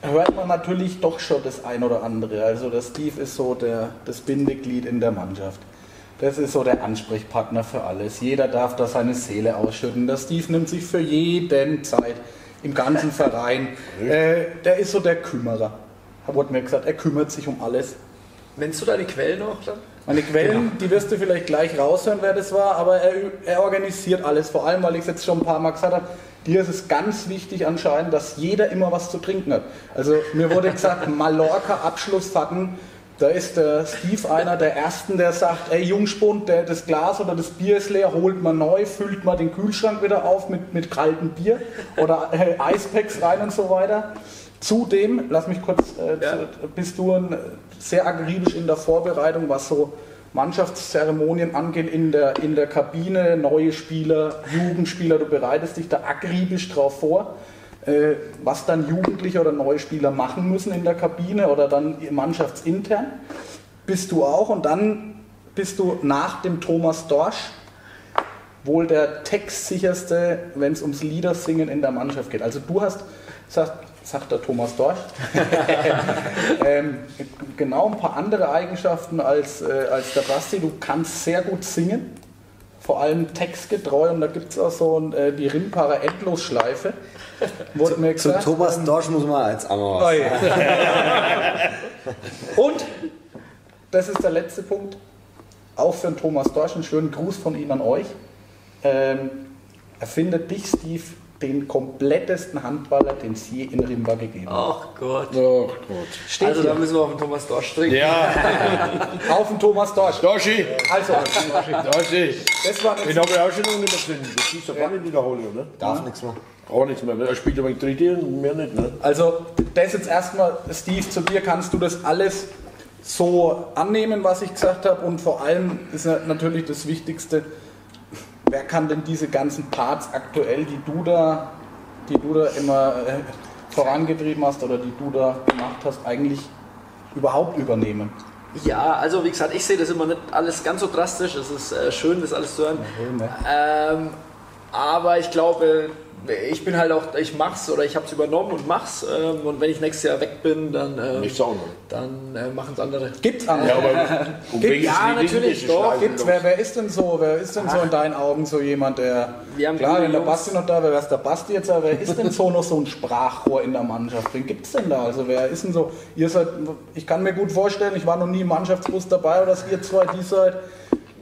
[SPEAKER 4] hört man natürlich doch schon das ein oder andere. Also der Steve ist so der, das Bindeglied in der Mannschaft. Das ist so der Ansprechpartner für alles. Jeder darf da seine Seele ausschütten. Der Steve nimmt sich für jeden Zeit im ganzen Verein. Äh, der ist so der Kümmerer. Da wurde mir gesagt, er kümmert sich um alles.
[SPEAKER 6] Nennst du deine Quellen noch dann?
[SPEAKER 4] Meine Quellen, die wirst du vielleicht gleich raushören, wer das war, aber er, er organisiert alles. Vor allem, weil ich es jetzt schon ein paar Mal gesagt habe, dir ist es ganz wichtig anscheinend, dass jeder immer was zu trinken hat. Also mir wurde gesagt, Mallorca-Abschlussfahrten, da ist der Steve einer der Ersten, der sagt, ey Jungspund, der, das Glas oder das Bier ist leer, holt mal neu, füllt mal den Kühlschrank wieder auf mit, mit kaltem Bier oder äh, Eispacks rein und so weiter. Zudem, lass mich kurz, äh,
[SPEAKER 6] Ja.
[SPEAKER 4] zu, bist du ein, sehr akribisch in der Vorbereitung, was so Mannschaftszeremonien angeht, in der, in der Kabine, neue Spieler, Jugendspieler, du bereitest dich da akribisch drauf vor, äh, was dann Jugendliche oder neue Spieler machen müssen in der Kabine oder dann mannschaftsintern. Bist du auch und dann bist du nach dem Thomas Dorsch wohl der textsicherste, wenn es ums Liedersingen in der Mannschaft geht. Also du hast, sagt, sagt der Thomas Dorsch, ähm, genau ein paar andere Eigenschaften als, äh, als der Basti. Du kannst sehr gut singen, vor allem textgetreu und da gibt es auch so ein, äh, die Rimparer Endlosschleife. Wurde mir
[SPEAKER 1] Zu
[SPEAKER 4] gesagt.
[SPEAKER 1] Thomas Dorsch muss man jetzt einmal
[SPEAKER 4] Oh ja. Und das ist der letzte Punkt. Auch für den Thomas Dorsch einen schönen Gruß von ihm an euch. Ähm, er findet dich, Steve, den komplettesten Handballer, den es je in Rimba gegeben hat.
[SPEAKER 6] Ach Gott.
[SPEAKER 3] Oh Gott.
[SPEAKER 4] Steht
[SPEAKER 6] Also
[SPEAKER 4] hier.
[SPEAKER 6] da müssen wir auf den Thomas Dorsch trinken.
[SPEAKER 3] Ja,
[SPEAKER 4] Auf den Thomas Dorsch.
[SPEAKER 3] Doshi,
[SPEAKER 4] Also,
[SPEAKER 3] Doshi.
[SPEAKER 4] das war
[SPEAKER 3] Den habe ich auch schon lange nicht mehr gesehen. Das ist ja gar nicht wiederholen, oder?
[SPEAKER 1] Darf nichts mehr.
[SPEAKER 3] Auch nichts mehr. ne? Er spielt aber in Dritte und mehr nicht. Ne?
[SPEAKER 4] also das jetzt erstmal, Steve, zu dir kannst du das alles so annehmen, was ich gesagt habe. Und vor allem ist ja natürlich das Wichtigste, wer kann denn diese ganzen Parts aktuell, die du da, die du da immer äh, vorangetrieben hast oder die du da gemacht hast, eigentlich überhaupt übernehmen?
[SPEAKER 6] Ja, also wie gesagt, ich sehe das immer nicht alles ganz so drastisch. Es ist äh, schön, das alles zu hören. Ähm, aber ich glaube, ich bin halt auch, ich mach's oder ich habe es übernommen und mach's. Ähm, und wenn ich nächstes Jahr weg bin, dann, ähm,
[SPEAKER 3] Nichts auch noch.
[SPEAKER 6] dann äh, machen es andere.
[SPEAKER 4] Gibt's andere?
[SPEAKER 3] Ja, aber um
[SPEAKER 4] Gibt-
[SPEAKER 6] ja, natürlich, doch,
[SPEAKER 4] Gibt's, wer, wer ist denn so, wer ist denn so in deinen Augen so jemand, der,
[SPEAKER 6] Wir haben
[SPEAKER 4] klar, wenn der. Basti noch da wäre, wäre der Basti jetzt, aber wer ist denn so noch so ein Sprachrohr in der Mannschaft? Wen gibt's denn da? Also wer ist denn so, ihr seid, ich kann mir gut vorstellen, ich war noch nie im Mannschaftsbus dabei, oder dass ihr zwei, die seid,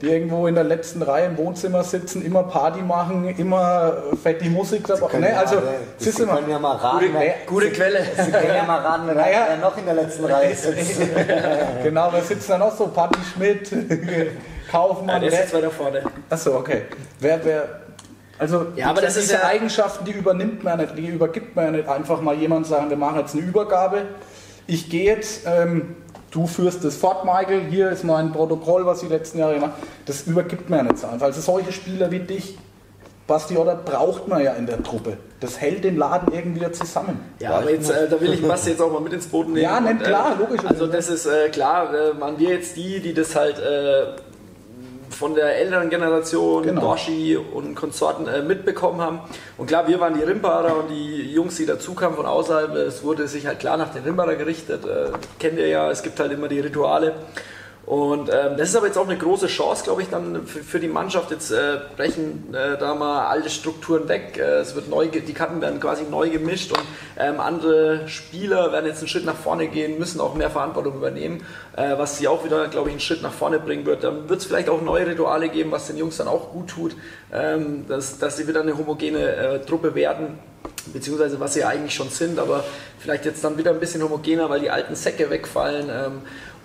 [SPEAKER 4] die irgendwo in der letzten Reihe im Wohnzimmer sitzen, immer Party machen, immer fette Musik dabei. Ne,
[SPEAKER 1] ja-
[SPEAKER 4] also,
[SPEAKER 1] Sie
[SPEAKER 4] siehst du mal,
[SPEAKER 1] können ja mal raten, wer,
[SPEAKER 6] Gute Quelle.
[SPEAKER 1] Sie können ja mal raten, wer,
[SPEAKER 4] Naja.
[SPEAKER 1] noch in der letzten Reihe sitzt.
[SPEAKER 4] genau, wer sitzt da noch so? Patti Schmidt, Kaufmann,
[SPEAKER 6] Der
[SPEAKER 4] wer-
[SPEAKER 6] sitzt weiter vorne.
[SPEAKER 4] Achso, okay. Wer, wer, also
[SPEAKER 6] Ja, aber das ist
[SPEAKER 4] diese
[SPEAKER 6] ja-
[SPEAKER 4] Eigenschaften, die übernimmt man ja nicht, die übergibt man ja nicht einfach mal jemand sagen, wir machen jetzt eine Übergabe. Ich gehe jetzt, ähm, du führst das fort, Michael, hier ist mein Protokoll, was die letzten Jahre gemacht Das übergibt man ja nicht so einfach. Also solche Spieler wie dich, Basti oder braucht man ja in der Truppe. Das hält den Laden irgendwie zusammen.
[SPEAKER 6] Ja, aber jetzt, äh, da will ich Basti jetzt auch mal mit ins Boot nehmen.
[SPEAKER 4] Ja,
[SPEAKER 6] Und, äh,
[SPEAKER 4] klar, logisch.
[SPEAKER 6] Also das ist äh, klar, äh, waren wir jetzt die, die das halt äh, von der älteren Generation,
[SPEAKER 4] Genau.
[SPEAKER 6] Doshi und Konsorten äh, mitbekommen haben. Und klar, wir waren die Rimparer und die Jungs, die dazukamen von außerhalb. Es wurde sich halt klar nach den Rimparer gerichtet. Äh, kennt ihr ja, es gibt halt immer die Rituale. Und ähm, das ist aber jetzt auch eine große Chance, glaube ich, dann für, für die Mannschaft. Jetzt äh, brechen äh, da mal alte Strukturen weg. Äh, es wird neu, die Karten werden quasi neu gemischt und ähm, andere Spieler werden jetzt einen Schritt nach vorne gehen, müssen auch mehr Verantwortung übernehmen, äh, was sie auch wieder, glaube ich, einen Schritt nach vorne bringen wird. Dann wird es vielleicht auch neue Rituale geben, was den Jungs dann auch gut tut, ähm, dass, dass sie wieder eine homogene äh, Truppe werden beziehungsweise was sie eigentlich schon sind, aber vielleicht jetzt dann wieder ein bisschen homogener, weil die alten Säcke wegfallen.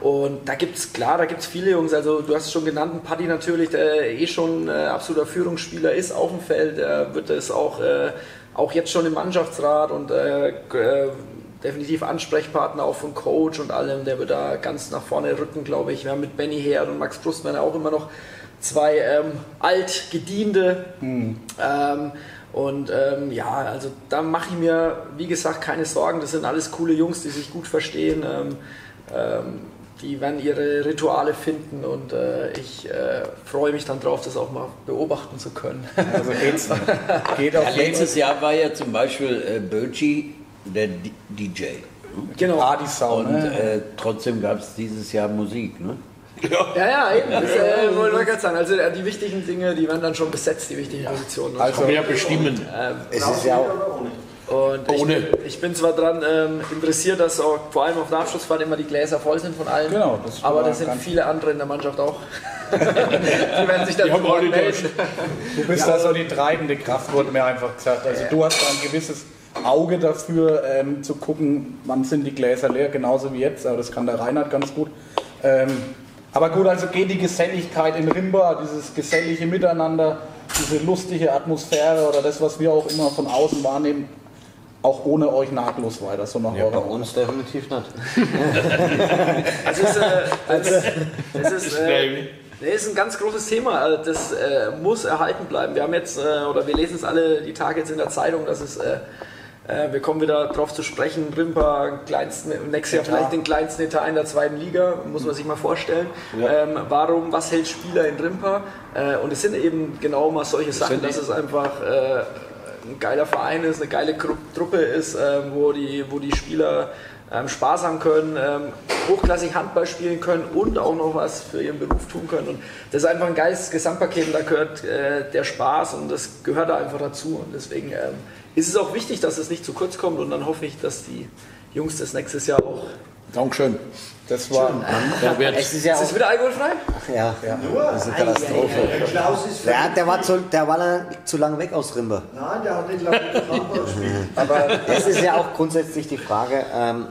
[SPEAKER 6] Und da gibt es, klar, da gibt es viele Jungs, also du hast es schon genannt, ein Paddy natürlich, der eh schon äh, absoluter Führungsspieler ist auf dem Feld, der wird es auch, äh, auch jetzt schon im Mannschaftsrat und äh, äh, definitiv Ansprechpartner auch von Coach und allem, der wird da ganz nach vorne rücken, glaube ich. Wir haben mit Benny Herd und Max Brustmann auch immer noch zwei ähm, altgediente. Ähm, und ähm, ja, also da mache ich mir, wie gesagt, keine Sorgen. Das sind alles coole Jungs, die sich gut verstehen. Ähm, ähm, die werden ihre Rituale finden und äh, ich äh, freue mich dann drauf, das auch mal beobachten zu können.
[SPEAKER 4] Also geht's, geht auf
[SPEAKER 2] Ja, letztes Jahr war ja zum Beispiel äh, Böcci der D DJ.
[SPEAKER 6] genau.
[SPEAKER 4] Partysau.
[SPEAKER 2] Und
[SPEAKER 4] Ne?
[SPEAKER 2] äh, trotzdem gab es dieses Jahr Musik. Ne?
[SPEAKER 6] Ja, ja, eben. Das äh, wollte ich gerade sagen. Also äh, die wichtigen Dinge, die werden dann schon besetzt, die wichtigen Positionen.
[SPEAKER 4] Also
[SPEAKER 3] Wer bestimmen?
[SPEAKER 1] Es ist ja auch,
[SPEAKER 6] Und ich,
[SPEAKER 3] Ohne.
[SPEAKER 6] ich bin zwar daran ähm, interessiert, dass auch vor allem auf der Abschlussfahrt immer die Gläser voll sind von allen.
[SPEAKER 4] Genau, das
[SPEAKER 6] aber das sind viele andere in der Mannschaft auch. die werden sich dann melden.
[SPEAKER 4] Du bist da so die treibende Kraft, wurde mir einfach gesagt. Also du hast da ein gewisses Auge dafür, ähm, zu gucken, wann sind die Gläser leer, genauso wie jetzt. Aber das kann der Reinhard ganz gut. Ähm, aber gut, also geht die Geselligkeit in Rimba, dieses gesellige Miteinander, diese lustige Atmosphäre oder das, was wir auch immer von außen wahrnehmen, auch ohne euch nahtlos weiter, so nach
[SPEAKER 1] ja, bei
[SPEAKER 4] eurer
[SPEAKER 1] uns definitiv nicht.
[SPEAKER 6] Das ist, äh, das, das ist, äh, das ist ein ganz großes Thema. Also Das äh, muss erhalten bleiben. Wir haben jetzt, äh, oder wir lesen es alle die Tage jetzt in der Zeitung, dass es, äh, äh, wir kommen wieder darauf zu sprechen, Rimpa, kleinsten, nächstes Jahr vielleicht den kleinsten Etat in der zweiten Liga, muss man sich mal vorstellen. Ähm, warum, was hält Spieler in Rimpa? Äh, und es sind eben genau mal solche Sachen, dass es einfach äh, ein geiler Verein ist, eine geile Truppe ist, ähm, wo, die, wo die Spieler ähm, Spaß haben können, ähm, hochklassig Handball spielen können und auch noch was für ihren Beruf tun können. Und das ist einfach ein geiles Gesamtpaket und da gehört äh, der Spaß und das gehört da einfach dazu. Und deswegen ist es auch wichtig, dass es nicht zu kurz kommt und dann hoffe ich, dass die Jungs das nächstes Jahr auch.
[SPEAKER 3] Dankeschön.
[SPEAKER 4] Das war
[SPEAKER 3] wird
[SPEAKER 1] Es ist ja
[SPEAKER 6] Ist es wieder alkoholfrei?
[SPEAKER 1] ja, das ist eine Katastrophe.
[SPEAKER 7] Der Klaus ist
[SPEAKER 1] Der, der, war zu, der war lang- zu lange weg aus Rimbe.
[SPEAKER 7] Nein, der hat nicht lange gespielt.
[SPEAKER 1] Aber das ist ja auch grundsätzlich die Frage, ähm,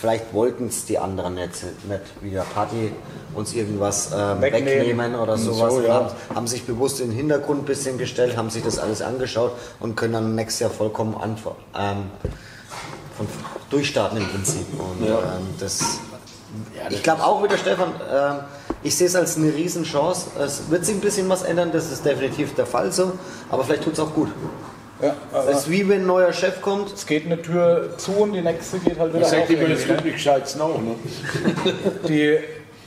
[SPEAKER 1] vielleicht wollten es die anderen nicht, nicht wie der Party uns irgendwas ähm,
[SPEAKER 4] Wegnehmen.
[SPEAKER 1] wegnehmen. oder
[SPEAKER 3] So,
[SPEAKER 1] sowas. und
[SPEAKER 3] ja.
[SPEAKER 1] haben, haben sich bewusst in den Hintergrund ein bisschen gestellt, haben sich das alles angeschaut und können dann nächstes Jahr vollkommen ähm, von, durchstarten im Prinzip. Und ähm, das, ich glaube auch wieder, Stefan, ähm, ich sehe es als eine Riesenchance. Es wird sich ein bisschen was ändern, das ist definitiv der Fall so, aber vielleicht tut es auch gut.
[SPEAKER 4] ja,
[SPEAKER 1] Es ist wie wenn ein neuer Chef kommt,
[SPEAKER 4] es geht eine Tür zu und die nächste geht halt wieder
[SPEAKER 3] Ich
[SPEAKER 4] auf.
[SPEAKER 3] dir, wenn es
[SPEAKER 4] irgendwie, ne?
[SPEAKER 3] tut nicht gescheit nach. Ne?
[SPEAKER 4] Die,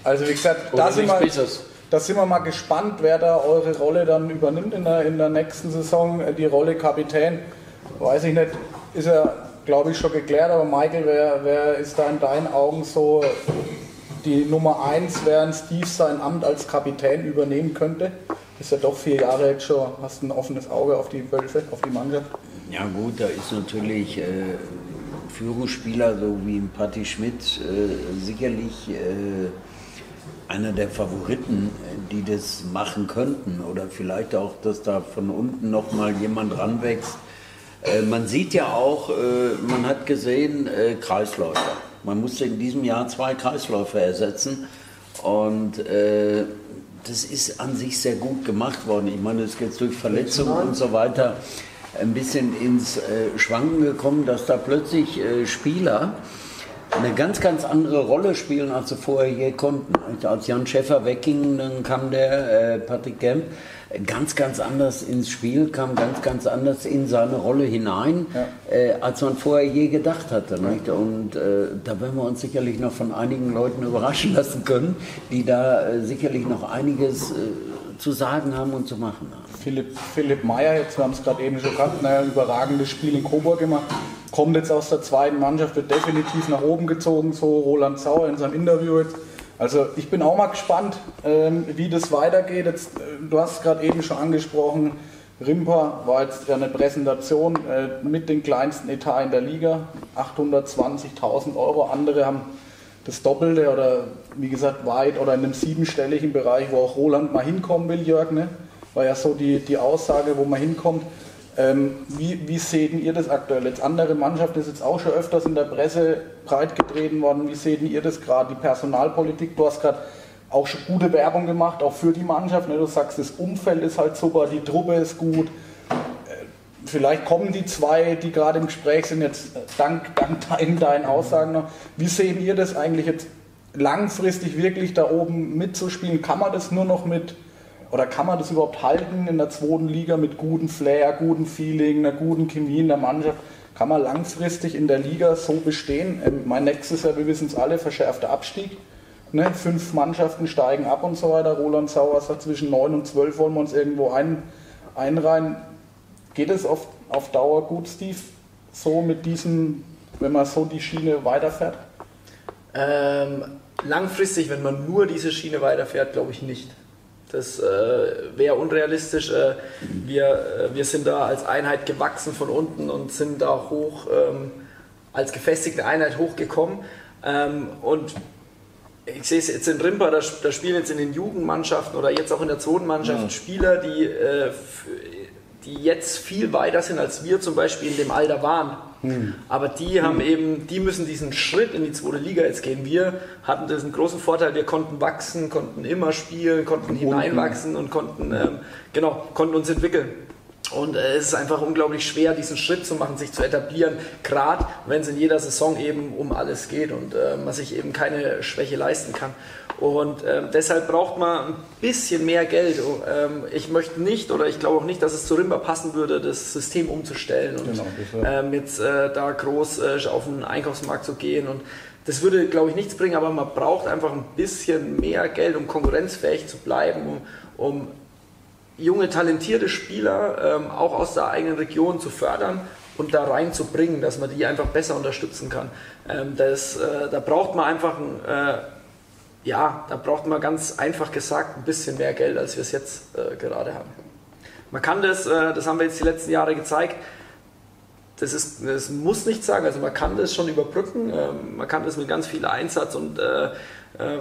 [SPEAKER 4] also wie gesagt, da sind, wir, da sind wir mal gespannt, wer da eure Rolle dann übernimmt in der, in der nächsten Saison. Äh, Die Rolle Kapitän, weiß ich nicht, ist ja, glaube ich, schon geklärt. Aber Michael, wer, wer ist da in deinen Augen so die Nummer eins, während Steve sein Amt als Kapitän übernehmen könnte? Ist ja doch vier Jahre jetzt schon, hast ein offenes Auge auf die Wölfe, auf die Mannschaft.
[SPEAKER 2] Ja gut, da ist natürlich äh, Führungsspieler, so wie ein Patti Schmidt, äh, sicherlich äh, einer der Favoriten, die das machen könnten. Oder vielleicht auch, dass da von unten noch mal jemand ranwächst. Äh, man sieht ja auch, äh, man hat gesehen, äh, Kreisläufer. Man musste in diesem Jahr zwei Kreisläufer ersetzen. Und äh, das ist an sich sehr gut gemacht worden. Ich meine, es ist jetzt durch Verletzungen und so weiter ein bisschen ins äh, Schwanken gekommen, dass da plötzlich Spieler eine ganz, ganz andere Rolle spielen, als sie vorher je konnten. Als Jan Schäffer wegging, dann kam der äh, Patrick Kemp ganz, ganz anders ins Spiel, kam ganz, ganz anders in seine Rolle hinein, ja. äh, als man vorher je gedacht hatte. Nicht? Und äh, da werden wir uns sicherlich noch von einigen Leuten überraschen lassen können, die da äh, sicherlich noch einiges äh, zu sagen haben und zu machen haben.
[SPEAKER 4] Philipp, Philipp Meyer, jetzt, wir haben es gerade eben schon gehabt, naja, überragendes Spiel in Coburg gemacht, kommt jetzt aus der zweiten Mannschaft, wird definitiv nach oben gezogen, so Roland Sauer in seinem Interview jetzt. Also ich bin auch mal gespannt, ähm, wie das weitergeht. Jetzt, äh, du hast es gerade eben schon angesprochen, Rimper war jetzt eine Präsentation äh, mit dem kleinsten Etat in der Liga, 820.000 Euro. Andere haben das Doppelte oder wie gesagt weit oder in einem siebenstelligen Bereich, wo auch Roland mal hinkommen will, Jörg. Ne? War ja so die, die Aussage, wo man hinkommt. Ähm, wie, wie seht ihr das aktuell? Jetzt andere Mannschaften ist jetzt auch schon öfters in der Presse breitgetreten worden. Wie seht ihr das gerade? Die Personalpolitik, du hast gerade auch schon gute Werbung gemacht, auch für die Mannschaft. Ne? Du sagst, das Umfeld ist halt super, die Truppe ist gut. Äh, vielleicht kommen die zwei, die gerade im Gespräch sind, jetzt äh, dank, dank deinen, deinen Aussagen noch. Wie sehen ihr das eigentlich jetzt langfristig wirklich da oben mitzuspielen? Kann man das nur noch mit oder kann man das überhaupt halten in der zweiten Liga mit gutem Flair, gutem Feeling, einer guten Chemie in der Mannschaft? Kann man langfristig in der Liga so bestehen? Ähm, mein nächstes Jahr, wir wissen es alle, verschärfter Abstieg. Ne? Fünf Mannschaften steigen ab und so weiter. Roland Sauer sagt, zwischen neun und zwölf wollen wir uns irgendwo ein, einreihen. Geht es auf, auf Dauer gut, Steve, so mit diesem, wenn man so die Schiene weiterfährt?
[SPEAKER 6] Ähm, langfristig, wenn man nur diese Schiene weiterfährt, glaube ich nicht. Das äh, wäre unrealistisch. Äh, wir, äh, wir sind da als Einheit gewachsen von unten und sind da hoch, ähm, als gefestigte Einheit hochgekommen. Ähm, und ich sehe es jetzt in Rimper, da, da, spielen jetzt in den Jugendmannschaften oder jetzt auch in der zweiten Mannschaft ja. Spieler, die, äh, die jetzt viel weiter sind, als wir zum Beispiel in dem Alter waren. Hm. Aber die haben eben, die müssen diesen Schritt in die zweite Liga jetzt gehen. Wir hatten diesen großen Vorteil, wir konnten wachsen, konnten immer spielen, konnten hineinwachsen und konnten, ähm, genau, konnten uns entwickeln. Und äh, es ist einfach unglaublich schwer, diesen Schritt zu machen, sich zu etablieren, gerade wenn es in jeder Saison eben um alles geht und äh, man sich eben keine Schwäche leisten kann. Und äh, deshalb braucht man ein bisschen mehr Geld. Ähm, ich möchte nicht oder ich glaube auch nicht, dass es zu Rimba passen würde, das System umzustellen und genau, ähm, jetzt äh, da groß äh, auf den Einkaufsmarkt zu gehen. Und das würde, glaube ich, nichts bringen, aber man braucht einfach ein bisschen mehr Geld, um konkurrenzfähig zu bleiben, um, um junge, talentierte Spieler ähm, auch aus der eigenen Region zu fördern und da reinzubringen, dass man die einfach besser unterstützen kann. Ähm, das, äh, da braucht man einfach ein, äh, ja, da braucht man ganz einfach gesagt ein bisschen mehr Geld, als wir es jetzt äh, gerade haben. Man kann das, äh, das haben wir jetzt die letzten Jahre gezeigt, das, ist, das muss nicht sagen, also man kann das schon überbrücken, ähm, man kann das mit ganz viel Einsatz und äh,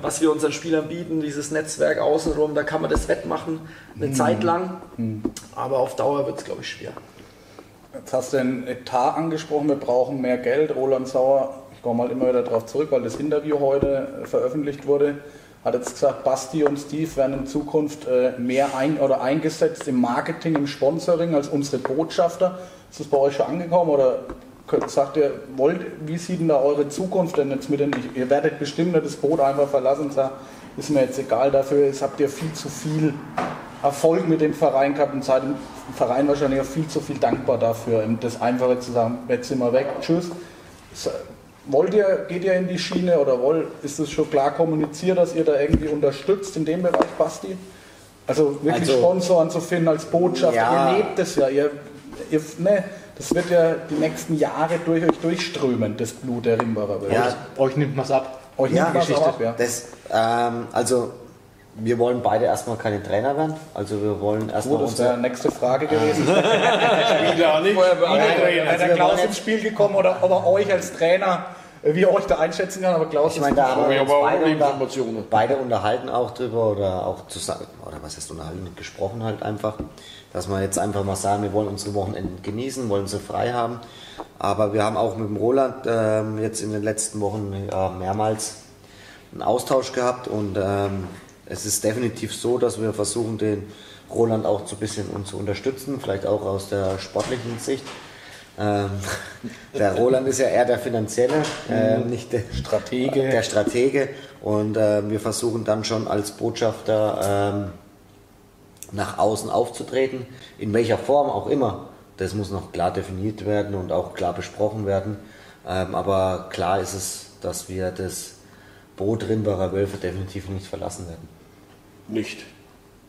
[SPEAKER 6] was wir unseren Spielern bieten, dieses Netzwerk außenrum, da kann man das wettmachen, eine mhm. Zeit lang. Mhm. Aber auf Dauer wird es, glaube ich, schwer.
[SPEAKER 4] Jetzt hast du den Etat angesprochen, wir brauchen mehr Geld. Roland Sauer, ich komme mal immer wieder darauf zurück, weil das Interview heute äh, veröffentlicht wurde, hat jetzt gesagt, Basti und Steve werden in Zukunft äh, mehr ein oder eingesetzt im Marketing, im Sponsoring als unsere Botschafter. Ist das bei euch schon angekommen oder sagt ihr, wollt, wie sieht denn da eure Zukunft denn jetzt mit den, ihr werdet bestimmt nicht das Boot einfach verlassen und sagen, ist mir jetzt egal, dafür ist, habt ihr viel zu viel Erfolg mit dem Verein gehabt und seid dem Verein wahrscheinlich auch viel zu viel dankbar dafür, das Einfache zu sagen, jetzt sind wir weg, tschüss. Wollt ihr, geht ihr in die Schiene oder wollt, ist es schon klar kommuniziert, dass ihr da irgendwie unterstützt in dem Bereich, Basti? Also wirklich also, Sponsoren zu finden als Botschafter, ja. ihr lebt es ja, ihr, ihr ne, das wird ja die nächsten Jahre durch euch durchströmen, das Blut der Rimbacher Welt.
[SPEAKER 5] Ja, euch nimmt man es ab.
[SPEAKER 1] Euch ja, nimmt man ab, ja. Das, ähm, also wir wollen beide erstmal keine Trainer werden. Also wir wollen erstmal.
[SPEAKER 4] das wäre nächste Frage gewesen. Spieler nicht. Wäre also der Klaus ins Spiel gekommen oder ob er euch als Trainer wie ihr euch da einschätzen kann, aber Klaus,
[SPEAKER 1] ich meine, da haben wir uns beide, unter, beide unterhalten auch drüber oder auch zusammen, oder was heißt unterhalten, gesprochen halt einfach dass wir jetzt einfach mal sagen, wir wollen unsere Wochenenden genießen, wollen sie frei haben. Aber wir haben auch mit dem Roland äh, jetzt in den letzten Wochen ja, mehrmals einen Austausch gehabt und ähm, es ist definitiv so, dass wir versuchen, den Roland auch so ein bisschen uns zu unterstützen, vielleicht auch aus der sportlichen Sicht. Ähm, der Roland ist ja eher der Finanzielle, äh, nicht der
[SPEAKER 4] Stratege.
[SPEAKER 1] Der Stratege. Und äh, wir versuchen dann schon als Botschafter ähm, nach außen aufzutreten, in welcher Form auch immer. Das muss noch klar definiert werden und auch klar besprochen werden. Ähm, aber klar ist es, dass wir das Boot Rimbacher Wölfe definitiv nicht verlassen werden.
[SPEAKER 3] Nicht.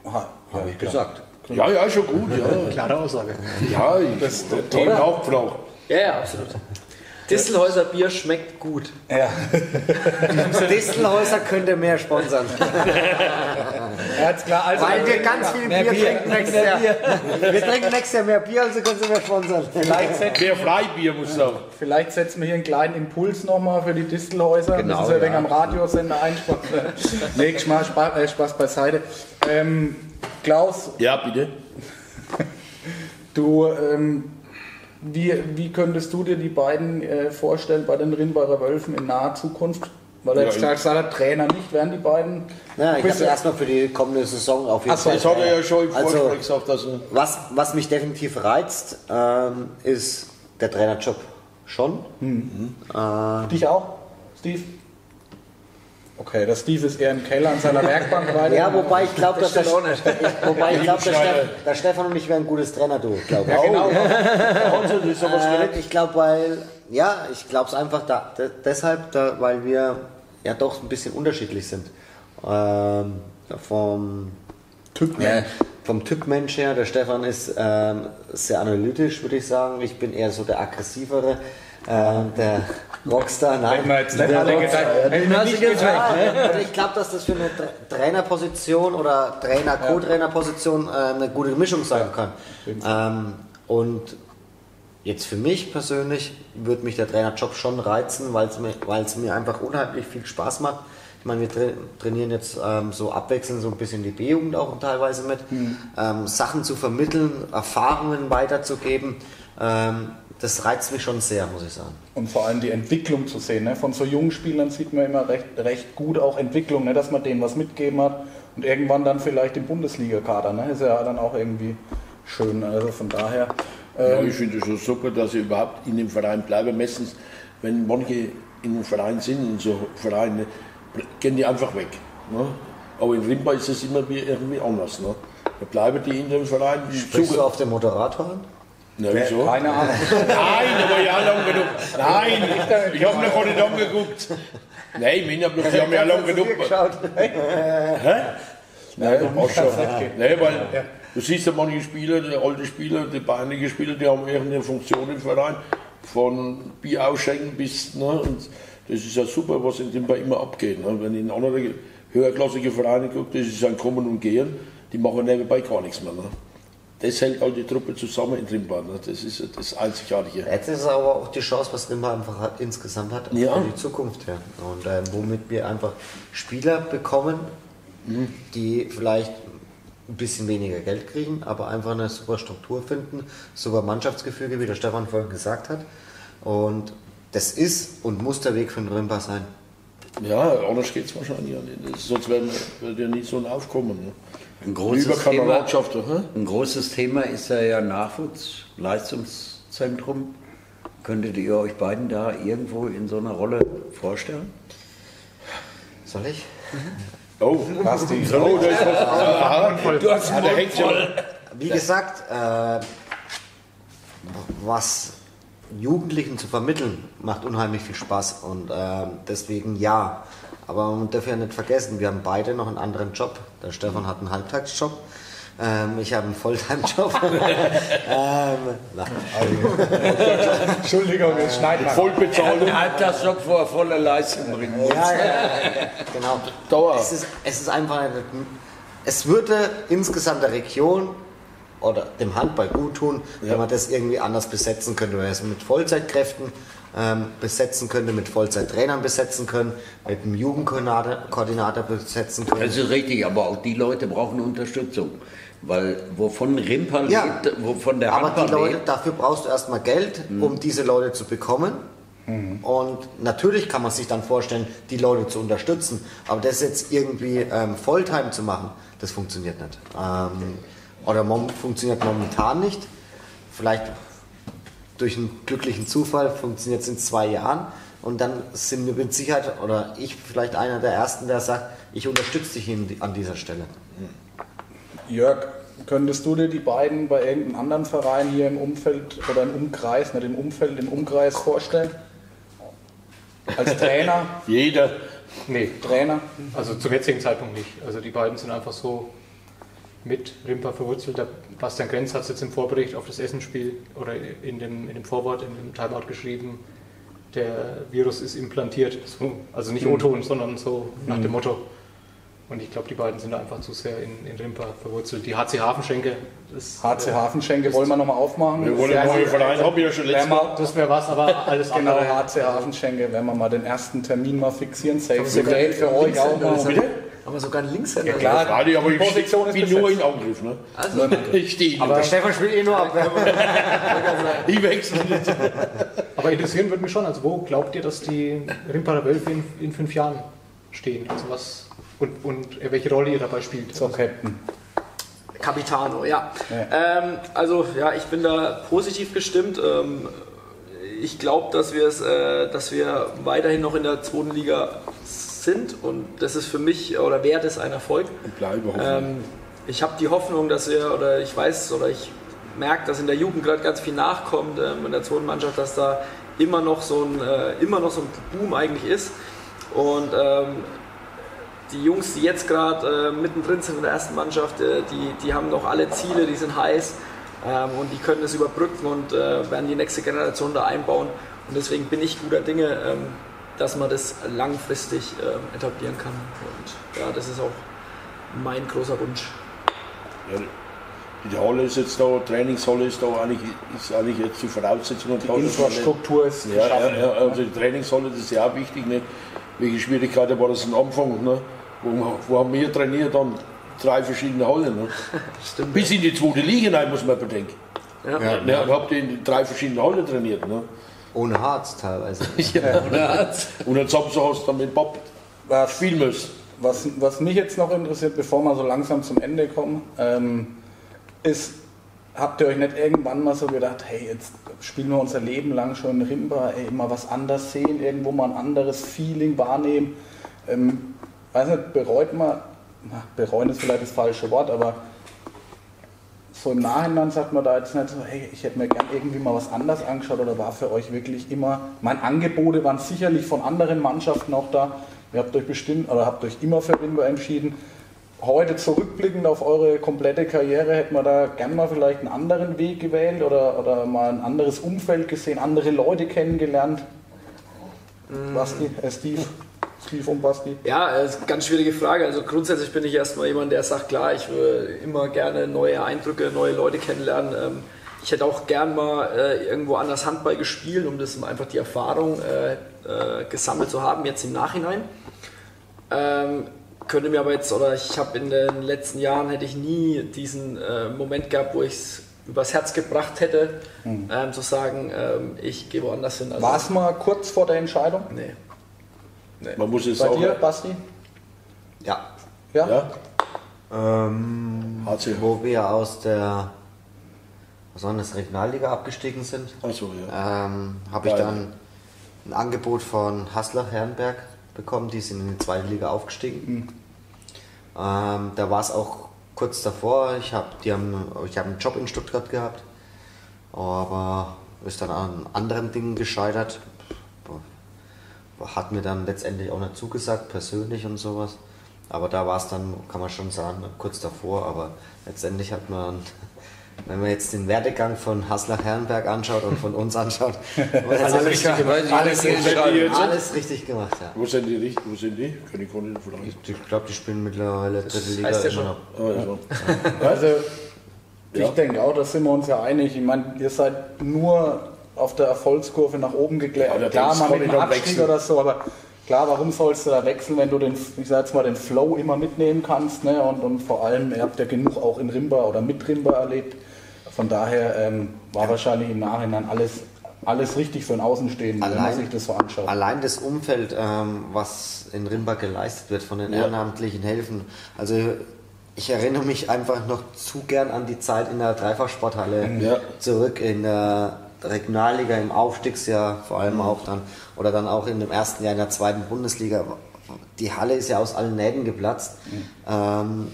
[SPEAKER 4] Aha,
[SPEAKER 1] Habe ich gesagt.
[SPEAKER 3] Ja, ja, schon gut, ja.
[SPEAKER 5] Klare Aussage.
[SPEAKER 3] Ja, ich, das Thema auch gefragt.
[SPEAKER 6] Ja, ja, absolut. Distelhäuser Bier schmeckt gut.
[SPEAKER 4] Ja.
[SPEAKER 1] Distelhäuser könnte mehr sponsern.
[SPEAKER 4] Ja, ist klar. Also,
[SPEAKER 1] Weil wir ganz viel Bier, trinken nächstes Jahr. Wir trinken nächstes Jahr mehr Bier, also können sie mehr sponsern.
[SPEAKER 4] vielleicht,
[SPEAKER 3] Mehr Freibier muss sein.
[SPEAKER 4] vielleicht setzen wir hier einen kleinen Impuls nochmal für die Distelhäuser.
[SPEAKER 2] Genau,
[SPEAKER 4] Müssen Sie ja wegen am Radiosender einsparen. nee, Spaß, äh, Spaß beiseite. Ähm, Klaus,
[SPEAKER 3] Ja, bitte.
[SPEAKER 4] du, ähm, wie, wie könntest du dir die beiden äh, vorstellen bei den Rimbacher Wölfen in naher Zukunft? Weil er
[SPEAKER 3] Ja,
[SPEAKER 4] jetzt gesagt hat, Trainer nicht, werden die beiden.
[SPEAKER 1] Ja, ich habe erstmal für die kommende Saison auf jeden
[SPEAKER 4] Ach so,
[SPEAKER 1] Fall.
[SPEAKER 3] Das hat er ja schon im
[SPEAKER 1] Also-
[SPEAKER 3] dass er.
[SPEAKER 1] Was, was mich definitiv reizt, ähm, ist der Trainerjob schon.
[SPEAKER 4] Dich auch, Steve? Okay, der Steve ist eher im Keller an seiner Werkbank weiter.
[SPEAKER 1] Ja, wobei ich glaube, dass ich, wobei ich glaub. Steff, der Stefan und ich wären ein gutes Trainer-Duo, glaube ich.
[SPEAKER 3] Ja, genau. Das was
[SPEAKER 1] Äh, ich glaube, weil, ja, ich glaube es einfach da, de, deshalb, da, weil wir ja doch ein bisschen unterschiedlich sind. Ähm, vom
[SPEAKER 4] Typ
[SPEAKER 1] ja, vom Typ Mensch her, der Stefan ist ähm, sehr analytisch, würde ich sagen. Ich bin eher so der aggressivere, der Rockstar. Nein,
[SPEAKER 4] Hätten wir jetzt nicht
[SPEAKER 1] der
[SPEAKER 4] alle
[SPEAKER 1] Rockstar.
[SPEAKER 4] gedacht. Hätten wir nicht gedacht.
[SPEAKER 1] Ja, und ich glaube, dass das für eine Tra Trainerposition oder Trainer-Co-Trainer-Position äh, eine gute Mischung sein kann. Ähm, und jetzt für mich persönlich würde mich der Trainerjob schon reizen, weil es mir, weil's mir einfach unheimlich viel Spaß macht. Ich meine, wir tra trainieren jetzt ähm, so abwechselnd so ein bisschen die B-Jugend auch teilweise mit, ähm, Sachen zu vermitteln, Erfahrungen weiterzugeben. Ähm, das reizt mich schon sehr, muss ich sagen.
[SPEAKER 4] Und vor allem die Entwicklung zu sehen. Ne? Von so jungen Spielern sieht man immer recht, recht gut auch Entwicklung, ne? dass man denen was mitgeben hat und irgendwann dann vielleicht im Bundesliga-Kader. Ne? Ist ja dann auch irgendwie schön. Also von daher.
[SPEAKER 3] Ja,
[SPEAKER 4] Ähm,
[SPEAKER 3] ich finde es schon super, dass sie überhaupt in dem Verein bleiben. Meistens, wenn manche in einem Verein sind, in so Vereinen, gehen die einfach weg. Ne? Aber in Rimba ist es immer wie, irgendwie anders. Ne? Da bleiben die in dem Verein.
[SPEAKER 1] Sprichst du auf den Moderator an?
[SPEAKER 3] Na, wieso?
[SPEAKER 4] keine Ahnung.
[SPEAKER 3] Nein, aber ja lang genug. Nein, ich habe noch nicht angeguckt. Nein, ich habe noch, haben ja lang genug. Nein, das passt schon. Nein, weil du siehst ja manche Spieler, die alte Spieler, die beinige Spieler, die haben irgendeine Funktion im Verein, von Bier ausschenken bis, ne, und das ist ja super, was in dem Fall immer abgeht. Ne. Wenn ich in andere höherklassige Vereine gucke, das ist ein Kommen und Gehen, die machen nebenbei gar nichts mehr. Ne. Das hält all die Truppe zusammen in Rimba, ne. das ist das Einzigartige.
[SPEAKER 1] Jetzt ist aber auch die Chance, was Rimba einfach hat, insgesamt hat,
[SPEAKER 3] Ja.
[SPEAKER 1] für die Zukunft her. Und ähm, womit wir einfach Spieler bekommen, die vielleicht ein bisschen weniger Geld kriegen, aber einfach eine super Struktur finden, super Mannschaftsgefüge, wie der Stefan vorhin gesagt hat. Und das ist und muss der Weg für den Rimba sein.
[SPEAKER 3] Ja, anders geht es wahrscheinlich nicht. Sonst werden wir ja nicht so ein Aufkommen. Ne?
[SPEAKER 2] Ein großes, Thema, ein großes Thema ist ja, ja Nachwuchs, Leistungszentrum. Könntet ihr euch beiden da irgendwo in so einer Rolle vorstellen?
[SPEAKER 1] Soll ich?
[SPEAKER 3] Oh, hast die. Oh, da ist was.
[SPEAKER 2] Du hast
[SPEAKER 3] hängt ja.
[SPEAKER 1] Wie gesagt, äh, was Jugendlichen zu vermitteln, macht unheimlich viel Spaß und ähm, deswegen ja. Aber man darf ja nicht vergessen, wir haben beide noch einen anderen Job. Der Stefan hat einen Halbtagsjob, ähm, ich habe einen Volltime-Job. ähm,
[SPEAKER 4] Entschuldigung, jetzt schneiden wir.
[SPEAKER 3] Vollbezahlung.
[SPEAKER 2] Halbtagsjob, wo er volle Leistung bringen muss.
[SPEAKER 1] ja, ja, genau.
[SPEAKER 3] Dauer.
[SPEAKER 1] Es ist, es ist einfach, es würde insgesamt der Region oder dem Handball gut tun, wenn man das irgendwie anders besetzen könnte, man es mit Vollzeitkräften ähm, besetzen könnte, mit Vollzeittrainern besetzen können, mit einem Jugendkoordinator besetzen können.
[SPEAKER 2] Das ist richtig, aber auch die Leute brauchen Unterstützung. Weil wovon Rimper
[SPEAKER 1] Ja,
[SPEAKER 2] lebt, wovon der
[SPEAKER 1] Aber die Leute,
[SPEAKER 2] lebt,
[SPEAKER 1] dafür brauchst du erstmal Geld, um diese Leute zu bekommen. Und natürlich kann man sich dann vorstellen, die Leute zu unterstützen. Aber das jetzt irgendwie ähm, Volltime zu machen, das funktioniert nicht. Ähm, oder mom funktioniert momentan nicht. Vielleicht durch einen glücklichen Zufall funktioniert es in zwei Jahren und dann sind wir mit Sicherheit oder ich vielleicht einer der Ersten, der sagt, ich unterstütze dich an dieser Stelle.
[SPEAKER 4] Jörg, könntest du dir die beiden bei irgendeinem anderen Verein hier im Umfeld oder im Umkreis, nicht im Umfeld, im Umkreis vorstellen? Als Trainer?
[SPEAKER 3] Jeder.
[SPEAKER 5] Nee,
[SPEAKER 4] Trainer?
[SPEAKER 5] also zum jetzigen Zeitpunkt nicht. Also die beiden sind einfach so mit Rimper verwurzelt. Der Bastian Grenz hat es jetzt im Vorbericht auf das Essenspiel oder in dem, in dem Vorwort, in dem Timeout geschrieben, der Virus ist implantiert. So, also nicht O-Ton, sondern so nach dem Motto. Und ich glaube, die beiden sind da einfach zu sehr in, in Rimper verwurzelt. Die HC Hafenschenke, das,
[SPEAKER 4] HC Hafenschenke wollen wir nochmal aufmachen.
[SPEAKER 3] Wir wollen neuen Verein, habe ich ja schon letztes Mal.
[SPEAKER 5] das wäre was, aber alles
[SPEAKER 4] genau,
[SPEAKER 5] andere.
[SPEAKER 4] HC Hafenschenke, wenn wir mal den ersten Termin mal fixieren. Save the date für euch auch mal.
[SPEAKER 3] Bitte?
[SPEAKER 6] Aber sogar ein Linkshänder.
[SPEAKER 4] Ja, klar.
[SPEAKER 3] Frage, aber
[SPEAKER 4] Die
[SPEAKER 3] ich
[SPEAKER 4] Position ist
[SPEAKER 3] nur in. Angriff. Ne?
[SPEAKER 6] Also,
[SPEAKER 3] Ich stehe
[SPEAKER 1] Aber Stefan spielt eh nur Abwehr.
[SPEAKER 3] Ich wechsle nicht.
[SPEAKER 5] Aber interessieren würde mich schon, also wo glaubt ihr, dass die Wölfe in, in fünf Jahren stehen? Also was und, und welche Rolle ihr dabei spielt?
[SPEAKER 4] So, Captain.
[SPEAKER 6] Capitano, ja. Ähm, also ja, ich bin da positiv gestimmt. Ähm, ich glaube, dass wir es, äh, dass wir weiterhin noch in der zweiten Liga sind und das ist für mich oder wäre das ein Erfolg. Ähm, ich habe die Hoffnung, dass wir oder ich weiß oder ich merke, dass in der Jugend gerade ganz viel nachkommt ähm, in der zweiten Mannschaft, dass da immer noch so ein äh, immer noch so ein Boom eigentlich ist und ähm, die Jungs, die jetzt gerade äh, mittendrin sind in der ersten Mannschaft, äh, die, die haben noch alle Ziele, die sind heiß ähm, und die können das überbrücken und äh, werden die nächste Generation da einbauen. Und deswegen bin ich guter Dinge, ähm, dass man das langfristig ähm, etablieren kann. Und ja, das ist auch mein großer Wunsch.
[SPEAKER 3] Ja, die Halle ist jetzt da, Trainingshalle ist da, eigentlich, ist eigentlich jetzt die Voraussetzung. und
[SPEAKER 4] Die Infrastruktur ist
[SPEAKER 3] Ja, ja,
[SPEAKER 4] geschaffen.
[SPEAKER 3] ja, also die Trainingshalle, das ist ja auch wichtig. Ne? Welche Schwierigkeiten war das am Anfang? Ne? Wo, wo haben wir trainiert? Dann drei verschiedene Hallen. Ne?
[SPEAKER 6] Stimmt.
[SPEAKER 3] Bis in die zweite Liga rein, muss man bedenken.
[SPEAKER 6] Ja.
[SPEAKER 1] Ja.
[SPEAKER 3] Ja, habt ihr in drei verschiedenen Hallen trainiert. Ne?
[SPEAKER 1] Ohne Harz teilweise.
[SPEAKER 3] Und am Samstag hast du dann mit Bob
[SPEAKER 4] Was,
[SPEAKER 3] spielen müssen.
[SPEAKER 4] was, was mich jetzt noch interessiert, bevor wir so langsam zum Ende kommen, ähm, ist, habt ihr euch nicht irgendwann mal so gedacht, hey, jetzt spielen wir unser Leben lang schon in Rimba, ey, mal was anders sehen, irgendwo mal ein anderes Feeling wahrnehmen. Ähm, weiß nicht, bereut man, bereuen ist vielleicht das falsche Wort, aber so im Nachhinein sagt man da jetzt nicht so, hey, ich hätte mir gern irgendwie mal was anders angeschaut oder war für euch wirklich immer, meine Angebote waren sicherlich von anderen Mannschaften auch da. Ihr habt euch bestimmt oder habt euch immer für Rimba entschieden. Heute zurückblickend auf eure komplette Karriere, hätte man da gern mal vielleicht einen anderen Weg gewählt oder, oder mal ein anderes Umfeld gesehen, andere Leute kennengelernt? Basti, äh Steve, Steve und Basti.
[SPEAKER 6] Ja, das ist eine ganz schwierige Frage. Also grundsätzlich bin ich erstmal jemand, der sagt, klar, ich würde immer gerne neue Eindrücke, neue Leute kennenlernen. Ähm, Ich hätte auch gern mal äh, irgendwo anders Handball gespielt, um das einfach die Erfahrung äh, äh, gesammelt zu haben, jetzt im Nachhinein. Ähm, könnte mir aber jetzt, oder ich habe in den letzten Jahren hätte ich nie diesen äh, Moment gehabt, wo ich es übers Herz gebracht hätte, ähm, zu sagen, ähm, ich gehe woanders hin. Also,
[SPEAKER 4] War es mal kurz vor der Entscheidung?
[SPEAKER 6] Nee.
[SPEAKER 3] Man muss es
[SPEAKER 4] Bei
[SPEAKER 3] auch.
[SPEAKER 4] dir, Basti?
[SPEAKER 1] Ja.
[SPEAKER 4] Ja?
[SPEAKER 3] Ja,
[SPEAKER 1] Ähm,
[SPEAKER 3] HC.
[SPEAKER 1] wo wir aus der was war denn das, Regionalliga abgestiegen sind,
[SPEAKER 3] Achso, ja.
[SPEAKER 1] ähm, habe ich dann ein Angebot von Haslach Herrenberg bekommen, die sind in die zweite Liga aufgestiegen. Ähm, da war es auch kurz davor, ich habe hab einen Job in Stuttgart gehabt, aber ist dann an anderen Dingen gescheitert. Hat mir dann letztendlich auch nicht zugesagt, persönlich und sowas. Aber da war es dann, kann man schon sagen, kurz davor. Aber letztendlich hat man, wenn man jetzt den Werdegang von Haslach Herrenberg anschaut und von uns anschaut, alles, richtig gemacht. Alles, richtig, alles richtig gemacht. Ja.
[SPEAKER 3] Wo sind die richtig? Wo sind die? Kann ich nicht fragen.
[SPEAKER 1] Ich glaube, die spielen mittlerweile dritte Liga
[SPEAKER 6] heißt ja
[SPEAKER 1] immer
[SPEAKER 6] schon.
[SPEAKER 1] noch.
[SPEAKER 3] Ja.
[SPEAKER 4] Also,
[SPEAKER 3] Ja.
[SPEAKER 4] ich denke auch, da sind wir uns ja einig. Ich meine, ihr seid nur auf der Erfolgskurve nach oben
[SPEAKER 3] Ja,
[SPEAKER 4] geklärt.
[SPEAKER 3] da
[SPEAKER 4] klar, mal mit
[SPEAKER 3] am
[SPEAKER 4] Abstieg
[SPEAKER 3] Wechsel.
[SPEAKER 4] oder so, aber klar, warum sollst du da wechseln, wenn du den, ich sag jetzt mal, den Flow immer mitnehmen kannst, ne? Und, und vor allem, ihr habt ja genug auch in Rimba oder mit Rimba erlebt. Von daher ähm, war wahrscheinlich im Nachhinein alles, alles richtig für einen Außenstehenden, wenn man
[SPEAKER 1] Allein-
[SPEAKER 4] sich das so anschaut.
[SPEAKER 1] Allein das Umfeld, ähm, was in Rimbach geleistet wird von den
[SPEAKER 3] Ja.
[SPEAKER 1] ehrenamtlichen Helfen. Also ich erinnere mich einfach noch zu gern an die Zeit in der Dreifachsporthalle
[SPEAKER 3] Ja.
[SPEAKER 1] zurück in der Regionalliga im Aufstiegsjahr vor allem auch dann oder dann auch in dem ersten Jahr in der zweiten Bundesliga. Die Halle ist ja aus allen Nähten geplatzt. Ähm,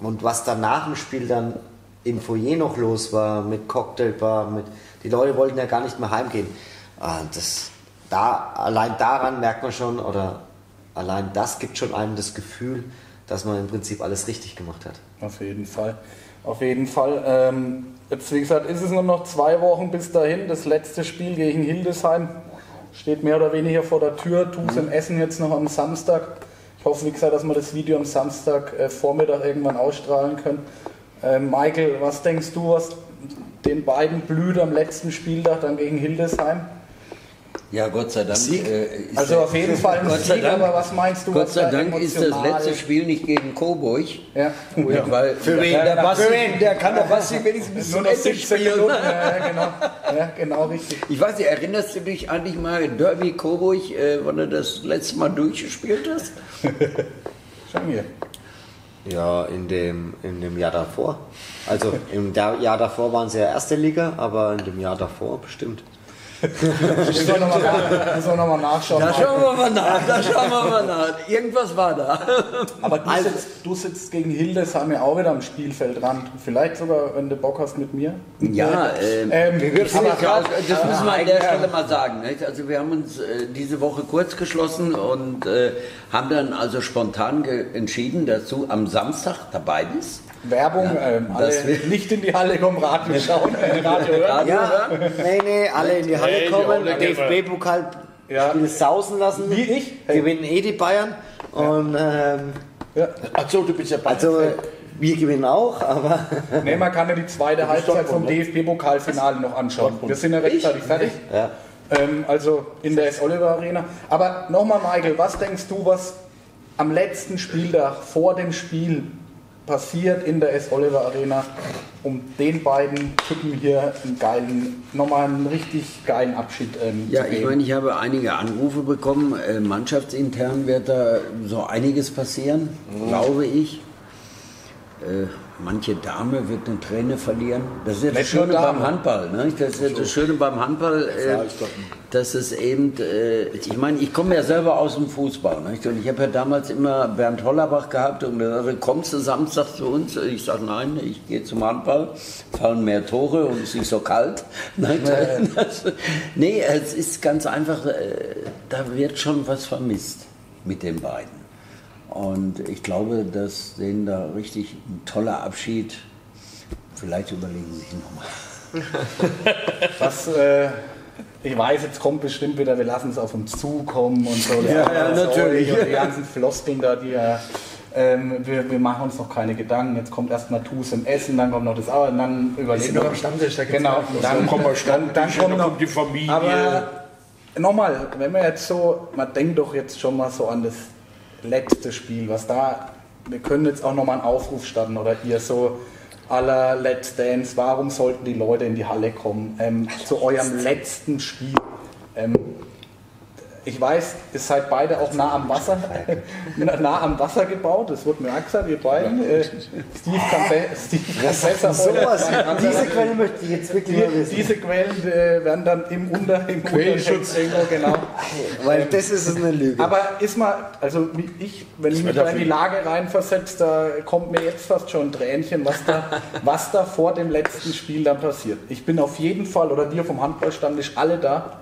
[SPEAKER 1] und was dann nach dem Spiel dann im Foyer noch los war mit Cocktailbar, mit die Leute wollten ja gar nicht mehr heimgehen. Ah, das, da, allein daran merkt man schon oder allein das gibt schon einem das Gefühl, dass man im Prinzip alles richtig gemacht hat.
[SPEAKER 4] Auf jeden Fall. Auf jeden Fall. Ähm, jetzt, wie gesagt, ist es nur noch zwei Wochen bis dahin. Das letzte Spiel gegen Hildesheim steht mehr oder weniger vor der Tür. Tu's im Essen jetzt noch am Samstag. Ich hoffe, wie gesagt, dass wir das Video am Samstag äh, Vormittag irgendwann ausstrahlen können. Ähm, Michael, was denkst du, was den beiden blüht am letzten Spieltag dann gegen Hildesheim?
[SPEAKER 2] Ja, Gott sei Dank. äh, ist
[SPEAKER 4] Also
[SPEAKER 2] der-
[SPEAKER 4] auf jeden Fall ein
[SPEAKER 2] Gott sei
[SPEAKER 4] Sieg,
[SPEAKER 2] Dank,
[SPEAKER 4] aber was meinst du?
[SPEAKER 2] Gott sei
[SPEAKER 4] da
[SPEAKER 2] Dank ist das letzte Spiel nicht gegen Coburg.
[SPEAKER 4] Ja.
[SPEAKER 2] Weil
[SPEAKER 1] Für wen?
[SPEAKER 2] Der, Basti,
[SPEAKER 1] Für wen?
[SPEAKER 2] der kann der Basti wenigstens bis
[SPEAKER 4] Nur
[SPEAKER 2] zum
[SPEAKER 4] noch
[SPEAKER 2] Ende
[SPEAKER 4] 17
[SPEAKER 2] spielen.
[SPEAKER 4] Minuten. Ja, ja, genau. Ja, genau, richtig.
[SPEAKER 2] Ich weiß nicht, erinnerst du dich eigentlich mal Derby Coburg, äh, wann du das letzte Mal durchgespielt hast?
[SPEAKER 4] Schon hier.
[SPEAKER 1] Ja, in dem, in dem Jahr davor. Also im Jahr davor waren sie ja erste Liga, aber in dem Jahr davor bestimmt.
[SPEAKER 4] Müssen wir nochmal nach, noch mal nachschauen.
[SPEAKER 2] Da schauen wir mal nach, da schauen wir mal nach. Irgendwas war da.
[SPEAKER 4] Aber du, sitzt, du sitzt gegen Hildesheim ja auch wieder am Spielfeldrand. Vielleicht sogar, wenn du Bock hast mit mir.
[SPEAKER 2] Ja, ähm,
[SPEAKER 4] Ähm,
[SPEAKER 2] wir wissen
[SPEAKER 4] aber
[SPEAKER 2] das müssen wir an der Stelle mal sagen. Nicht? Also wir haben uns äh, diese Woche kurz geschlossen und äh, haben dann also spontan entschieden, dass du am Samstag dabei bist.
[SPEAKER 4] Werbung, ähm, alle
[SPEAKER 2] das will-
[SPEAKER 4] nicht in die Halle kommen, Radio schauen, äh, Radio hören.
[SPEAKER 1] Ja, nee, nee, alle in die Halle
[SPEAKER 3] die
[SPEAKER 1] kommen, DFB-Pokal
[SPEAKER 4] Ja.
[SPEAKER 1] Sausen lassen.
[SPEAKER 4] Wie ich? Hey.
[SPEAKER 1] Gewinnen eh die Bayern. Und ähm,
[SPEAKER 4] Ja.
[SPEAKER 3] Achso, du bist ja bei
[SPEAKER 1] also wir gewinnen auch, aber
[SPEAKER 4] Nee, man kann ja die zweite Halbzeit vom
[SPEAKER 3] Dortmund,
[SPEAKER 4] DFB-Pokalfinale noch anschauen. Wir sind ja rechtzeitig fertig.
[SPEAKER 1] ja.
[SPEAKER 4] Ähm, also in der S-Oliver Arena. Aber nochmal, Michael, was denkst du, was am letzten Spieltag vor dem Spiel passiert in der S-Oliver Arena, um den beiden Typen hier einen geilen, nochmal einen richtig geilen Abschied ähm,
[SPEAKER 2] Ja,
[SPEAKER 4] zu
[SPEAKER 2] ich
[SPEAKER 4] geben?
[SPEAKER 2] meine, ich habe einige Anrufe bekommen. Äh, mannschaftsintern wird da so einiges passieren, glaube ich. Äh, manche Dame wird eine Träne verlieren. Das ist ja das Schöne beim. Handball. Ne? Das ist ja das Schöne beim Handball, äh, dass es eben, äh, ich meine, ich komme ja selber aus dem Fußball. Nicht? Und ich habe ja damals immer Bernd Hollerbach gehabt und er sagte, kommst du Samstag zu uns? Ich sage, nein, ich gehe zum Handball, fallen mehr Tore und es ist so kalt. Nein, nee, es ist ganz einfach, äh, da wird schon was vermisst mit den beiden. Und ich glaube, dass denen da richtig ein toller Abschied, vielleicht überlegen sie sich nochmal.
[SPEAKER 4] Was, äh, ich weiß, jetzt kommt bestimmt wieder, wir lassen es auf uns zukommen und so.
[SPEAKER 2] Ja, ja, natürlich.
[SPEAKER 4] Und die ganzen Floskeln da, die ja, ähm, wir, wir machen uns noch keine Gedanken. Jetzt kommt erstmal Tus im Essen, dann kommt noch das Aber und dann überlegen wir.
[SPEAKER 6] noch am Stammtisch, da
[SPEAKER 4] Genau, dann,
[SPEAKER 3] kommen wir
[SPEAKER 4] dann, dann kommt
[SPEAKER 3] dann
[SPEAKER 4] noch
[SPEAKER 3] kommt die Familie.
[SPEAKER 4] Aber nochmal, wenn wir jetzt so, man denkt doch jetzt schon mal so an das letzte Spiel, was da, wir können jetzt auch nochmal einen Aufruf starten oder ihr so aller Let's Dance, warum sollten die Leute in die Halle kommen, ähm, zu eurem letzten Spiel. Ähm, ich weiß, ihr seid beide auch nah am Wasser, nah am Wasser gebaut, das wurde mir auch gesagt, ihr beiden. Äh, Steve kann, be Steve kann besser
[SPEAKER 1] sowas. Diese Quelle möchte ich jetzt wirklich
[SPEAKER 4] die,
[SPEAKER 1] wissen.
[SPEAKER 4] diese Quellen äh, werden dann im Unter im Quellenschutz irgendwo genau.
[SPEAKER 1] Weil das ist eine Lüge.
[SPEAKER 4] Aber ist mal, also wie ich, wenn ich mich
[SPEAKER 3] wird
[SPEAKER 4] da in die Lage reinversetze, da kommt mir jetzt fast schon ein Tränchen, was da, was da vor dem letzten Spiel dann passiert. Ich bin auf jeden Fall, oder wir vom Handballstammtisch alle da.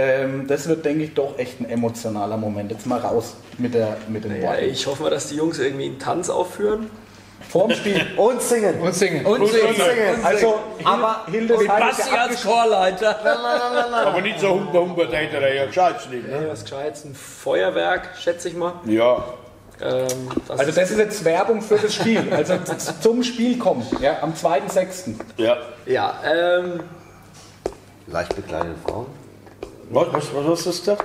[SPEAKER 4] Ähm, das wird, denke ich, doch echt ein emotionaler Moment. Jetzt mal raus mit, der, mit den
[SPEAKER 6] Ja,
[SPEAKER 4] Worten.
[SPEAKER 6] ich hoffe mal, dass die Jungs irgendwie einen Tanz aufführen.
[SPEAKER 4] Vorm Spiel.
[SPEAKER 1] und singen.
[SPEAKER 5] Und singen.
[SPEAKER 2] Und singen.
[SPEAKER 4] Also,
[SPEAKER 1] Aber
[SPEAKER 4] Hildesheim ist
[SPEAKER 2] Basti als Chorleiter.
[SPEAKER 3] Aber nicht so Humper, Humper, Täter, ja, gescheit's nicht.
[SPEAKER 6] Nee,
[SPEAKER 3] Ne?
[SPEAKER 6] was Gescheites, ein Feuerwerk, schätze ich mal.
[SPEAKER 3] Ja,
[SPEAKER 6] Ähm, das
[SPEAKER 4] Also das ist jetzt Werbung für das Spiel. Also zum Spiel kommen, ja, am 2.6.
[SPEAKER 3] ja.
[SPEAKER 6] ja, ähm,
[SPEAKER 1] Leicht bekleidete Frauen.
[SPEAKER 3] Was, was, was hast du gesagt?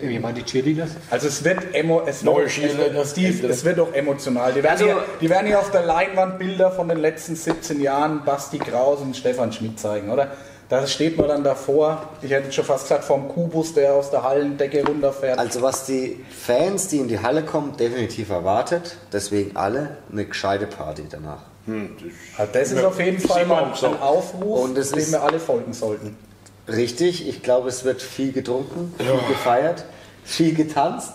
[SPEAKER 5] Wie meinen die Cheerleaders?
[SPEAKER 4] Also es wird emo, es
[SPEAKER 3] Neue
[SPEAKER 4] wird, es
[SPEAKER 3] Schieler,
[SPEAKER 4] wird,
[SPEAKER 3] das
[SPEAKER 4] es wird auch emotional. Die werden,
[SPEAKER 6] Also-
[SPEAKER 4] hier, die werden hier auf der Leinwand Bilder von den letzten 17 Jahren Basti Kraus und Stefan Schmidt zeigen, oder? Da steht man dann davor, ich hätte schon fast gesagt, vom Kubus, der aus der Hallendecke runterfährt.
[SPEAKER 1] Also was die Fans, die in die Halle kommen, definitiv erwartet, deswegen alle eine gescheite Party danach.
[SPEAKER 4] Also das ist auf jeden Fall mal ein Aufruf,
[SPEAKER 1] Und es
[SPEAKER 4] dem
[SPEAKER 1] ist-
[SPEAKER 4] wir alle folgen sollten.
[SPEAKER 1] Richtig, ich glaube, es wird viel getrunken, viel gefeiert, viel getanzt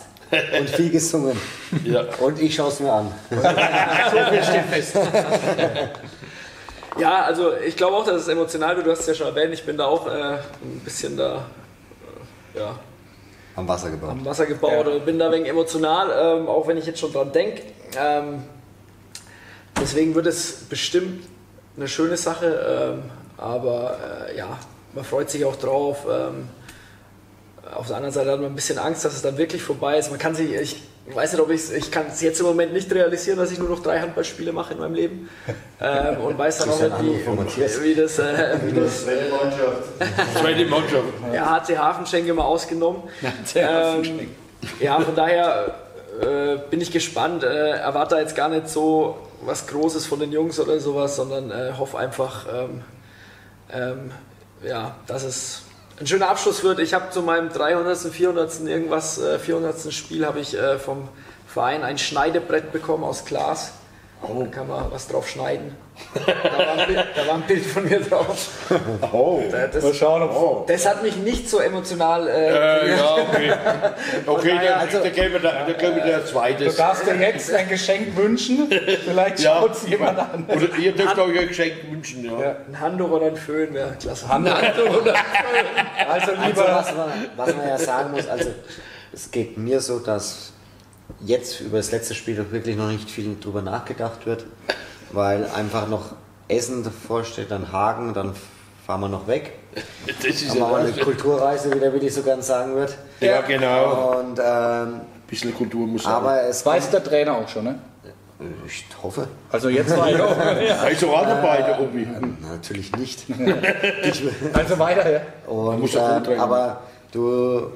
[SPEAKER 1] und viel gesungen.
[SPEAKER 3] Ja.
[SPEAKER 1] Und ich schaue es mir an.
[SPEAKER 6] Ja, also ich glaube auch, dass es emotional wird. Du hast es ja schon erwähnt, ich bin da auch äh, ein bisschen da äh, ja,
[SPEAKER 1] Am Wasser gebaut.
[SPEAKER 6] am Wasser gebaut und bin da wegen emotional, ähm, auch wenn ich jetzt schon dran denke. Ähm, deswegen wird es bestimmt eine schöne Sache, ähm, aber äh, ja, man freut sich auch drauf. Ähm, auf der anderen Seite hat man ein bisschen Angst, dass es dann wirklich vorbei ist. Man kann sich, ich weiß nicht, ob ich ich kann es jetzt im Moment nicht realisieren, dass ich nur noch drei Handballspiele mache in meinem Leben ähm, und weiß dann auch
[SPEAKER 1] Das ist
[SPEAKER 6] nicht, wie, wie das, äh, wie das
[SPEAKER 7] Zweite Mannschaft.
[SPEAKER 3] Zweite Mannschaft.
[SPEAKER 6] ja, HC Hafenschenke mal ausgenommen. Ähm, ja, von daher äh, bin ich gespannt. Äh, erwarte da jetzt gar nicht so was Großes von den Jungs oder sowas, sondern äh, hoffe einfach, ähm, ähm, ja, dass es ein schöner Abschluss wird. Ich habe zu meinem 300., 400., irgendwas, äh, 400. Spiel habe ich äh, vom Verein ein Schneidebrett bekommen aus Glas. Da kann man was drauf schneiden. Da war ein Bild, da war ein Bild von mir drauf.
[SPEAKER 3] Oh.
[SPEAKER 6] Das,
[SPEAKER 4] Mal schauen, ob
[SPEAKER 3] oh.
[SPEAKER 6] das hat mich nicht so emotional. Äh,
[SPEAKER 3] Äh, ja, okay. Okay,
[SPEAKER 6] daher,
[SPEAKER 3] dann,
[SPEAKER 6] also-
[SPEAKER 3] dann gehen wir da, dann gehen wir der
[SPEAKER 4] Du
[SPEAKER 3] zweites.
[SPEAKER 4] darfst dir jetzt ein Geschenk wünschen. Vielleicht
[SPEAKER 3] Ja.
[SPEAKER 4] schaut es jemand an.
[SPEAKER 3] Oder ihr dürft euch ein Geschenk wünschen, ja.
[SPEAKER 6] ein Handtuch oder ein Föhn wäre klasse.
[SPEAKER 4] Also
[SPEAKER 1] Also
[SPEAKER 4] lieber.
[SPEAKER 1] was man, was man ja sagen muss, also es geht mir so, dass jetzt über das letzte Spiel doch wirklich noch nicht viel drüber nachgedacht wird, weil einfach noch Essen davor steht, dann Hagen, dann fahren wir noch weg.
[SPEAKER 3] Das ist
[SPEAKER 1] Dann machen wir eine
[SPEAKER 3] ja
[SPEAKER 1] Kulturreise wieder, wie ich so gern sagen würde.
[SPEAKER 3] Ja, genau.
[SPEAKER 1] Und ähm,
[SPEAKER 3] Ein bisschen Kultur muss sein.
[SPEAKER 1] aber es
[SPEAKER 4] Weiß der Trainer auch schon, ne?
[SPEAKER 1] ich hoffe,
[SPEAKER 4] Also jetzt weiter.
[SPEAKER 3] Er ist auch dabei, der Obi.
[SPEAKER 1] natürlich nicht.
[SPEAKER 4] Also weiter, ja.
[SPEAKER 1] Und,
[SPEAKER 3] rumdrehen.
[SPEAKER 1] aber du,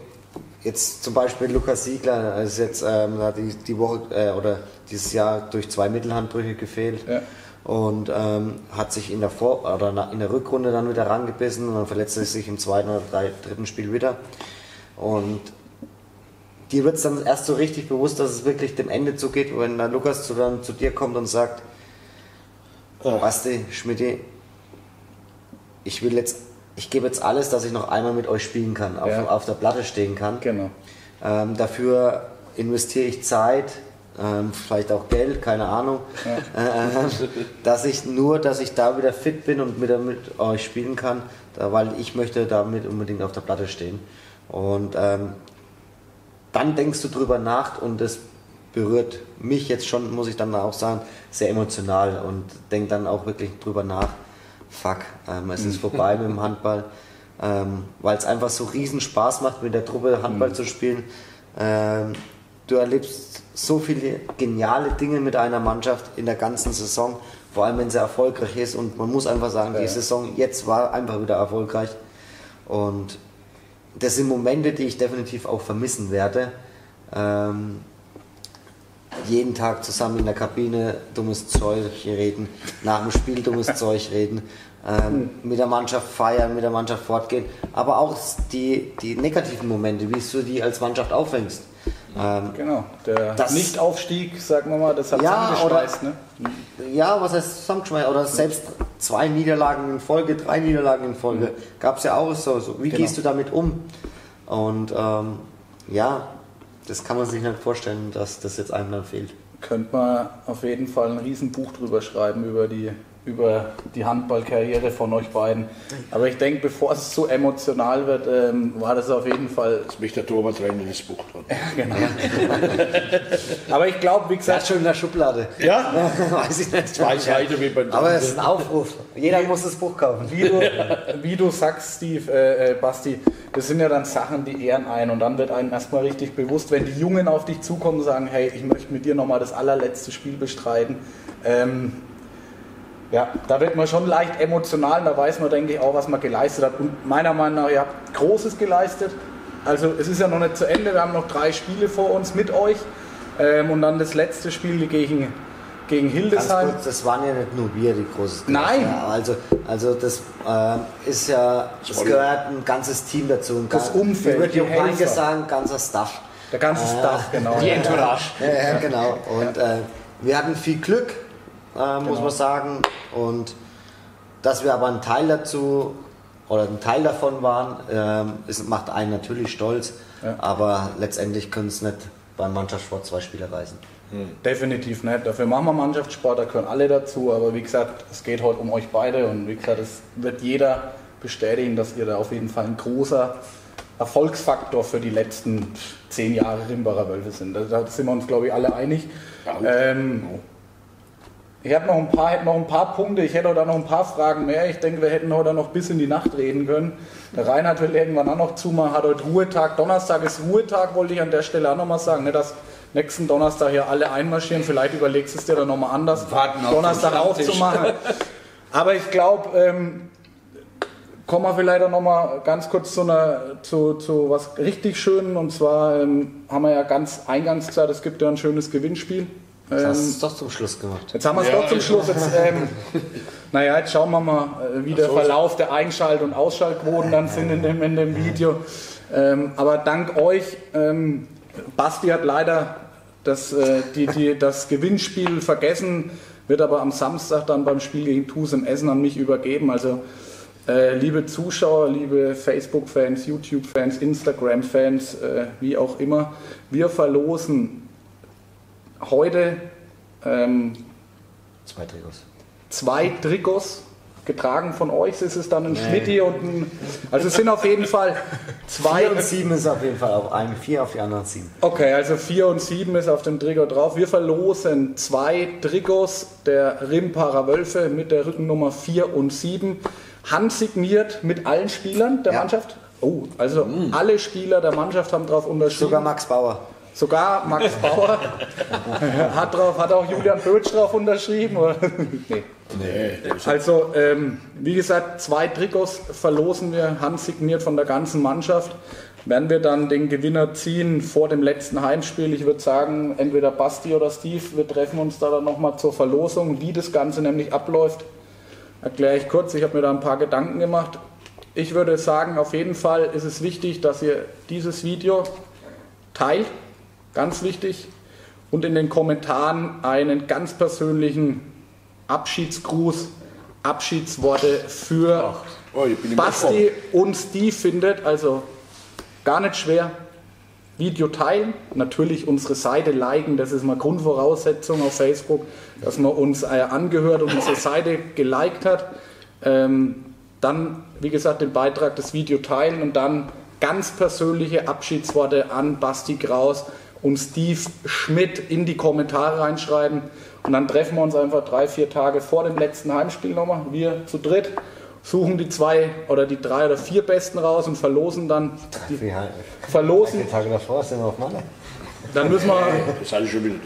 [SPEAKER 1] jetzt zum Beispiel Lukas Siegler, ist jetzt ähm, hat die, die Woche äh, oder dieses Jahr durch zwei Mittelhandbrüche gefehlt
[SPEAKER 4] Ja.
[SPEAKER 1] und ähm, hat sich in der, Vor oder in der Rückrunde dann wieder rangebissen und dann verletzte er sich im zweiten oder drei, dritten Spiel wieder. Und dir wird es dann erst so richtig bewusst, dass es wirklich dem Ende zugeht, wenn dann Lukas zu, dann zu dir kommt und sagt, Basti, Schmidti, ich will jetzt, ich gebe jetzt alles, dass ich noch einmal mit euch spielen kann, auf,
[SPEAKER 4] Ja.
[SPEAKER 1] auf der Platte stehen kann.
[SPEAKER 4] Genau.
[SPEAKER 1] Ähm, dafür investiere ich Zeit, ähm, vielleicht auch Geld, keine Ahnung, äh, dass ich nur, dass ich da wieder fit bin und mit, mit euch spielen kann, da, weil ich möchte damit unbedingt auf der Platte stehen. Und ähm, dann denkst du drüber nach und das berührt mich jetzt schon, muss ich dann auch sagen, sehr emotional und denk dann auch wirklich drüber nach. Fuck, ähm, es ist vorbei mit dem Handball, ähm, weil es einfach so riesen Spaß macht, mit der Truppe Handball zu spielen. Ähm, du erlebst so viele geniale Dinge mit einer Mannschaft in der ganzen Saison, vor allem wenn sie erfolgreich ist. Und man muss einfach sagen, die Saison jetzt war einfach wieder erfolgreich. Und das sind Momente, die ich definitiv auch vermissen werde. Ähm, jeden Tag zusammen in der Kabine dummes Zeug reden, nach dem Spiel dummes Zeug reden, ähm, mit der Mannschaft feiern, mit der Mannschaft fortgehen, aber auch die, die negativen Momente, wie du die als Mannschaft aufhängst. Ähm,
[SPEAKER 4] Genau. Der
[SPEAKER 1] Das-
[SPEAKER 4] Nichtaufstieg, sagen wir mal, das hat
[SPEAKER 1] Ja,
[SPEAKER 4] zusammengeschweißt, ne?
[SPEAKER 1] ja, was heißt zusammengeschmeißt? Oder selbst zwei Niederlagen in Folge, drei Niederlagen in Folge, gab es ja auch so. so. Wie
[SPEAKER 4] Genau.
[SPEAKER 1] gehst du damit um? Und ähm, ja, das kann man sich nicht vorstellen, dass das jetzt einem dann fehlt.
[SPEAKER 4] Könnte man auf jeden Fall ein Riesenbuch drüber schreiben, über die, über die Handballkarriere von euch beiden. Aber ich denke, bevor es so emotional wird, ähm, war das auf jeden Fall.
[SPEAKER 3] Jetzt mich der Torwarttrainer das Buch dran.
[SPEAKER 4] Genau. Aber ich glaube, wie
[SPEAKER 1] Das
[SPEAKER 4] gesagt,
[SPEAKER 1] schon in der Schublade.
[SPEAKER 3] Ja?
[SPEAKER 1] Weiß ich nicht.
[SPEAKER 3] Zwei Seiten wie beim
[SPEAKER 1] Aber es ist ein Aufruf. Jeder muss das Buch kaufen.
[SPEAKER 4] wie du, wie du sagst, Steve, äh, äh, Basti, das sind ja dann Sachen, die ehren ein und dann wird einem erstmal richtig bewusst, wenn die Jungen auf dich zukommen und sagen, hey, ich möchte mit dir nochmal das allerletzte Spiel bestreiten. Ähm, ja, da wird man schon leicht emotional, da weiß man, denke ich, auch, was man geleistet hat. Und meiner Meinung nach, ihr habt Großes geleistet. Also es ist ja noch nicht zu Ende, wir haben noch drei Spiele vor uns mit euch. Ähm, und dann das letzte Spiel gegen, gegen
[SPEAKER 1] Ganz
[SPEAKER 4] Hildesheim.
[SPEAKER 1] kurz, das waren ja nicht nur wir, die großes
[SPEAKER 4] Nein.
[SPEAKER 1] Ja, also, also das äh, ist ja, es gehört ein ganzes Team dazu. Ein
[SPEAKER 4] Das
[SPEAKER 1] gan-
[SPEAKER 4] Umfeld,
[SPEAKER 1] würde
[SPEAKER 4] die Helfer.
[SPEAKER 1] sagen, ganzer Staff.
[SPEAKER 4] Der ganze Staff, genau.
[SPEAKER 5] Die Entourage.
[SPEAKER 1] Ja, ja genau. Und äh, wir hatten viel Glück, äh, muss
[SPEAKER 4] Genau.
[SPEAKER 1] man sagen. Und dass wir aber ein Teil dazu oder ein Teil davon waren, ähm, es macht einen natürlich stolz, aber letztendlich können es nicht beim Mannschaftssport zwei Spieler reißen.
[SPEAKER 4] Definitiv nicht. Dafür machen wir Mannschaftssport, da gehören alle dazu. Aber wie gesagt, es geht heute um euch beide und wie gesagt, es wird jeder bestätigen, dass ihr da auf jeden Fall ein großer Erfolgsfaktor für die letzten zehn Jahre Rimbacher Wölfe sind. Da, sind wir uns, glaube ich, alle einig. Ähm, ich habe noch ein paar, hätte noch ein paar Punkte, ich hätte auch da noch ein paar Fragen mehr. Ich denke, wir hätten heute noch bis in die Nacht reden können. Der Reinhard will irgendwann auch noch zumachen, hat heute Ruhetag. Donnerstag ist Ruhetag, wollte ich an der Stelle auch noch mal sagen. Nicht, dass nächsten Donnerstag hier alle einmarschieren. Vielleicht überlegst du es dir dann nochmal anders,
[SPEAKER 2] Warten auf
[SPEAKER 4] Donnerstag aufzumachen. Aber ich glaube, ähm, kommen wir vielleicht auch noch mal ganz kurz zu, einer, zu, zu was richtig Schönen. Und zwar ähm, haben wir ja ganz eingangs gesagt, es gibt ja ein schönes Gewinnspiel. Ähm,
[SPEAKER 1] hast du es doch zum Schluss gemacht.
[SPEAKER 4] Jetzt haben wir es doch zum Schluss. Jetzt, ähm, naja, jetzt schauen wir mal, äh, wie der Verlauf der Einschalt- und Ausschaltquoten dann sind in dem, in dem Video. Ähm, aber dank euch, ähm, Basti hat leider das, äh, die, die, das Gewinnspiel vergessen, wird aber am Samstag dann beim Spiel gegen TuS im Essen an mich übergeben. Also äh, liebe Zuschauer, liebe Facebook-Fans, YouTube-Fans, Instagram-Fans, äh, wie auch immer, wir verlosen heute ähm,
[SPEAKER 1] Zwei Trikots.
[SPEAKER 4] zwei Trikots getragen von euch. Es ist dann ein Schmitti und ein. Also es sind auf jeden Fall zwei.
[SPEAKER 1] Vier und sieben ist auf jeden Fall auf einem, vier auf die anderen sieben.
[SPEAKER 4] Okay, also 4 und 7 ist auf dem Trikot drauf. Wir verlosen zwei Trikots der Rimparer Wölfe mit der Rückennummer 4 und 7. Handsigniert mit allen Spielern der
[SPEAKER 1] Ja.
[SPEAKER 4] Mannschaft. Oh, also alle Spieler der Mannschaft haben drauf unterschrieben.
[SPEAKER 1] Sogar Max Bauer.
[SPEAKER 4] Sogar Max Bauer hat, drauf, hat auch Julian Bötsch drauf unterschrieben. Oder? nee. Also, ähm, wie gesagt, zwei Trikots verlosen wir, handsigniert von der ganzen Mannschaft. Werden wir dann den Gewinner ziehen vor dem letzten Heimspiel? Ich würde sagen, entweder Basti oder Steve, wir treffen uns da dann nochmal zur Verlosung. Wie das Ganze nämlich abläuft, erkläre ich kurz. Ich habe mir da ein paar Gedanken gemacht. Ich würde sagen, auf jeden Fall ist es wichtig, dass ihr dieses Video teilt, ganz wichtig, und in den Kommentaren einen ganz persönlichen Abschiedsgruß, Abschiedsworte für
[SPEAKER 3] Oh,
[SPEAKER 4] Basti und Steve findet. Also gar nicht schwer. Video teilen, natürlich unsere Seite liken, das ist mal Grundvoraussetzung auf Facebook, dass man uns äh, angehört und unsere Seite geliked hat. Ähm, dann, wie gesagt, den Beitrag, das Video teilen und dann ganz persönliche Abschiedsworte an Basti Kraus und Steve Schmidt in die Kommentare reinschreiben. Und dann treffen wir uns einfach drei, vier Tage vor dem letzten Heimspiel nochmal, wir zu dritt, suchen die zwei oder die drei oder vier Besten raus und verlosen dann, die,
[SPEAKER 1] halt.
[SPEAKER 4] verlosen,
[SPEAKER 1] Die Tage davor sind wir auf Malle.
[SPEAKER 4] dann müssen wir,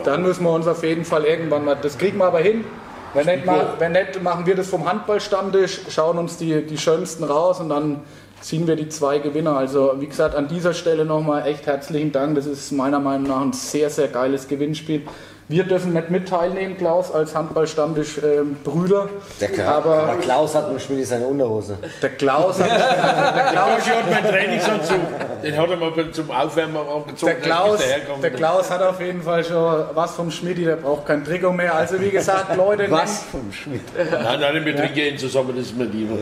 [SPEAKER 4] dann müssen wir uns auf jeden Fall irgendwann mal, das kriegen wir aber hin. Wenn nicht, wenn nicht machen wir das vom Handballstammtisch, schauen uns die, die schönsten raus und dann ziehen wir die zwei Gewinner. Also wie gesagt, an dieser Stelle nochmal echt herzlichen Dank. Das ist meiner Meinung nach ein sehr, sehr geiles Gewinnspiel. Wir dürfen nicht mit teilnehmen, Klaus, als Handballstammtisch ähm, Brüder.
[SPEAKER 1] Aber
[SPEAKER 4] Aber
[SPEAKER 1] Klaus hat im Spiel seine Unterhose.
[SPEAKER 4] der Klaus, der Klaus
[SPEAKER 3] Ich hatte meinen Trainingsanzug, den hat er mal zum Aufwärmen angezogen.
[SPEAKER 4] Der Klaus, der Klaus hat auf jeden Fall schon was vom Schmidti, der braucht kein Trikot mehr. Also wie gesagt, Leute,
[SPEAKER 1] Was vom Schmidt?
[SPEAKER 3] Nein, nein, wir trinken ihn zusammen, das ist mir lieber.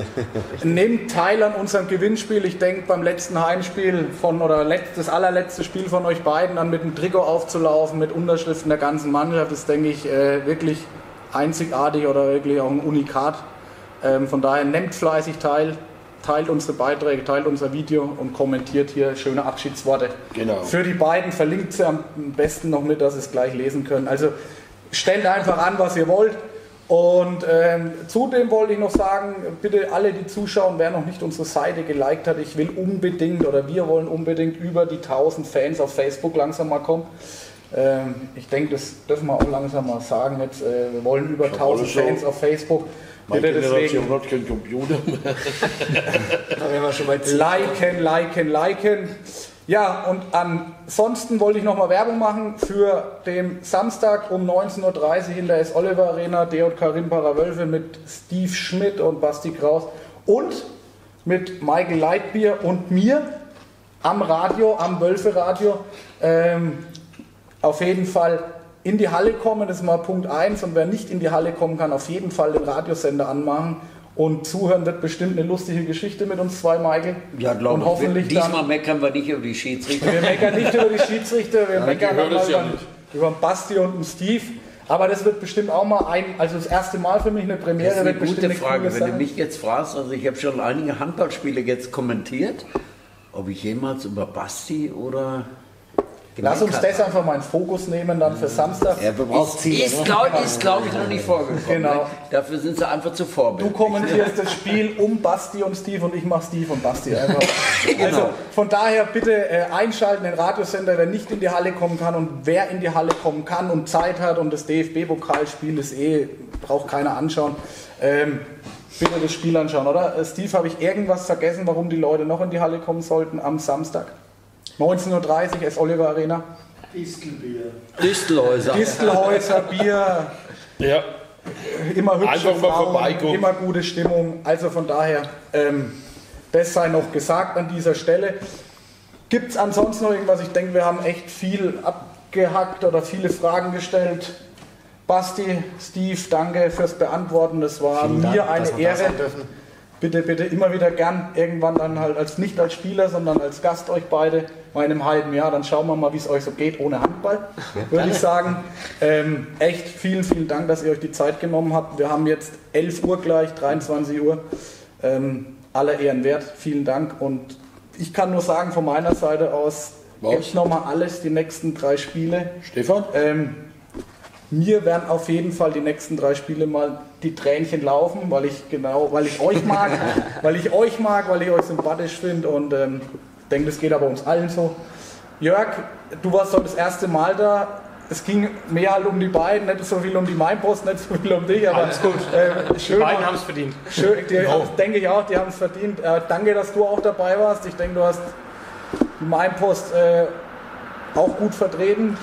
[SPEAKER 4] nehmt, nehmt teil an unserem Gewinnspiel. Ich denke beim letzten Heimspiel von oder letzt, das allerletzte Spiel von euch beiden dann mit dem Trikot aufzulaufen, mit Unterschriften der ganzen Mannschaft, ist denke ich äh, wirklich einzigartig oder wirklich auch ein Unikat. Ähm, von daher nehmt fleißig teil, teilt unsere Beiträge, teilt unser Video und kommentiert hier schöne Abschiedsworte.
[SPEAKER 3] Genau.
[SPEAKER 4] Für die beiden verlinkt sie am besten noch mit, dass sie es gleich lesen können. Also stellt einfach an, was ihr wollt. Und ähm, zudem wollte ich noch sagen, bitte alle, die zuschauen, wer noch nicht unsere Seite geliked hat, ich will unbedingt oder wir wollen unbedingt über die 1000 Fans auf Facebook langsam mal kommen. Ähm, ich denke, das dürfen wir auch langsam mal sagen. Jetzt, äh, wir wollen über 1000
[SPEAKER 3] alles so.
[SPEAKER 4] Fans auf Facebook.
[SPEAKER 3] Meine
[SPEAKER 4] Bitte
[SPEAKER 3] Generation
[SPEAKER 4] deswegen
[SPEAKER 3] hat keinen Computer mehr.
[SPEAKER 1] Da wären wir schon bei
[SPEAKER 4] liken, liken, liken. Ja, und ansonsten wollte ich nochmal Werbung machen für den Samstag um 19.30 Uhr in der S. Oliver Arena, DJK Rimparer Wölfe mit Steve Schmidt und Basti Kraus und mit Michael Leitbier und mir am Radio, am Wölfe Radio. Ähm, auf jeden Fall in die Halle kommen, das ist mal Punkt 1. Und wer nicht in die Halle kommen kann, auf jeden Fall den Radiosender anmachen. Und zuhören wird bestimmt eine lustige Geschichte mit uns zwei, Michael.
[SPEAKER 2] Ja, glaube
[SPEAKER 4] Und
[SPEAKER 2] ich.
[SPEAKER 4] hoffentlich
[SPEAKER 2] Diesmal
[SPEAKER 4] dann,
[SPEAKER 2] meckern wir nicht über die Schiedsrichter.
[SPEAKER 4] wir meckern nicht über die Schiedsrichter, wir meckern
[SPEAKER 3] hören
[SPEAKER 4] mal
[SPEAKER 3] es ja
[SPEAKER 4] über,
[SPEAKER 3] nicht.
[SPEAKER 4] über den Basti und den Steve. Aber das wird bestimmt auch mal ein, also das erste Mal für mich eine Premiere.
[SPEAKER 2] Das ist eine gute Frage. Wenn du mich jetzt fragst, also ich habe schon einige Handballspiele jetzt kommentiert, ob ich jemals über Basti oder
[SPEAKER 4] Lass uns das einfach mal in Fokus nehmen dann für Samstag.
[SPEAKER 2] Ja,
[SPEAKER 1] brauchst
[SPEAKER 2] ist,
[SPEAKER 1] Ziele,
[SPEAKER 2] ist,
[SPEAKER 1] ne?
[SPEAKER 2] glaub, ist glaube ich, noch nicht vorgekommen.
[SPEAKER 4] Genau.
[SPEAKER 2] Ne? Dafür sind sie einfach zu
[SPEAKER 4] Du
[SPEAKER 2] vorbildlich.
[SPEAKER 4] kommentierst das Spiel um Basti und Steve und ich mache Steve und Basti einfach.
[SPEAKER 2] Genau.
[SPEAKER 4] Also von daher bitte äh, einschalten den Radiosender, wer nicht in die Halle kommen kann und wer in die Halle kommen kann und Zeit hat und das DFB-Pokalspiel ist eh, braucht keiner anschauen. Ähm, bitte das Spiel anschauen, oder? Äh, Steve, habe ich irgendwas vergessen, warum die Leute noch in die Halle kommen sollten am Samstag? 19.30 Uhr, S. Oliver Arena.
[SPEAKER 7] Distelbier.
[SPEAKER 2] Distelhäuser.
[SPEAKER 4] Distelhäuser, Bier,
[SPEAKER 3] Ja,
[SPEAKER 4] immer hübsche
[SPEAKER 3] Einfach mal
[SPEAKER 4] Frauen,
[SPEAKER 3] vorbeigucken.
[SPEAKER 4] immer gute Stimmung. Also von daher, ähm, das sei noch gesagt an dieser Stelle. Gibt es ansonsten noch irgendwas? Ich denke, wir haben echt viel abgehackt oder viele Fragen gestellt. Basti, Steve, danke fürs Beantworten. Das war
[SPEAKER 1] Vielen
[SPEAKER 4] mir
[SPEAKER 1] Dank,
[SPEAKER 4] eine Ehre. Bitte, bitte immer wieder gern. Irgendwann dann halt als nicht als Spieler, sondern als Gast euch beide mal in einem halben Jahr. Dann schauen wir mal, wie es euch so geht ohne Handball, würde ich sagen. Ähm, echt vielen, vielen Dank, dass ihr euch die Zeit genommen habt. Wir haben jetzt 11 Uhr gleich, 23 Uhr. Ähm, aller Ehren wert. Vielen Dank. Und ich kann nur sagen, von meiner Seite aus, jetzt nochmal alles, die nächsten drei Spiele.
[SPEAKER 3] Stefan?
[SPEAKER 4] Ähm, mir werden auf jeden Fall die nächsten drei Spiele mal die Tränchen laufen, weil ich genau, weil ich euch mag, weil ich euch mag, weil ich euch sympathisch finde und ähm, denke, das geht aber uns allen so. Jörg, du warst heute das erste Mal da. Es ging mehr halt um die beiden, nicht so viel um die Mainpost, nicht so viel um dich, aber
[SPEAKER 5] Alles gut.
[SPEAKER 4] Äh,
[SPEAKER 5] Die
[SPEAKER 4] schön,
[SPEAKER 5] beiden haben es verdient.
[SPEAKER 4] schön die, denke ich auch, die haben es verdient. Äh, danke, dass du auch dabei warst. Ich denke, du hast die Mainpost äh, auch gut vertreten,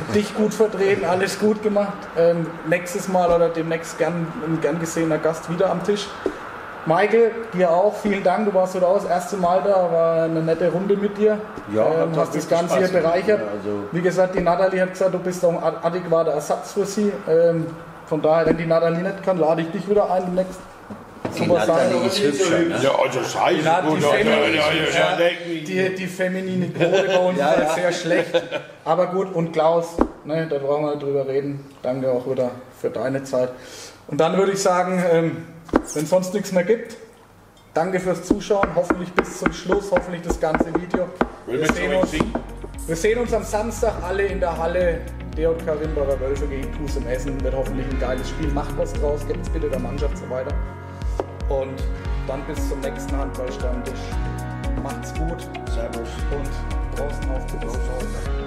[SPEAKER 4] dich gut vertreten, alles gut gemacht. Ähm, nächstes Mal oder demnächst gern, ein gern gesehener Gast wieder am Tisch. Michael, dir auch, vielen Dank. Du warst heute auch das erste Mal da, war eine nette Runde mit dir.
[SPEAKER 2] Ja,
[SPEAKER 4] ähm, hast das Ganze hier
[SPEAKER 2] Spaß gemacht.
[SPEAKER 4] bereichert.
[SPEAKER 2] Also-
[SPEAKER 4] Wie gesagt, die Natalie hat gesagt, du bist auch ein ad- adäquater Ersatz für sie. Ähm, von daher, wenn die Natalie nicht kann, lade ich dich wieder ein demnächst.
[SPEAKER 2] Die
[SPEAKER 4] Super
[SPEAKER 2] Natalie
[SPEAKER 4] sein.
[SPEAKER 2] ist hübscher. Ne?
[SPEAKER 3] Ja, also sei
[SPEAKER 4] Ja, die,
[SPEAKER 3] gut. Ja, ja, ja, ja,
[SPEAKER 4] ja, die, die feminine Quote bei uns ist halt sehr schlecht. Aber gut, und Klaus, ne, da brauchen wir drüber reden. Danke auch wieder für deine Zeit. Und dann würde ich sagen, ähm, wenn es sonst nichts mehr gibt, danke fürs Zuschauen. Hoffentlich bis zum Schluss, hoffentlich das ganze Video.
[SPEAKER 3] Will
[SPEAKER 4] Wir sehen, uns,
[SPEAKER 3] singen?
[SPEAKER 4] wir sehen uns am Samstag alle in der Halle. DJK Rimbacher Wölfe gegen TuS im Essen. Wird hoffentlich ein geiles Spiel. Macht was draus, gebt es bitte der Mannschaft so weiter. Und dann bis zum nächsten Handballstammtisch. Macht's gut. Servus. Und draußen auf die Großschau.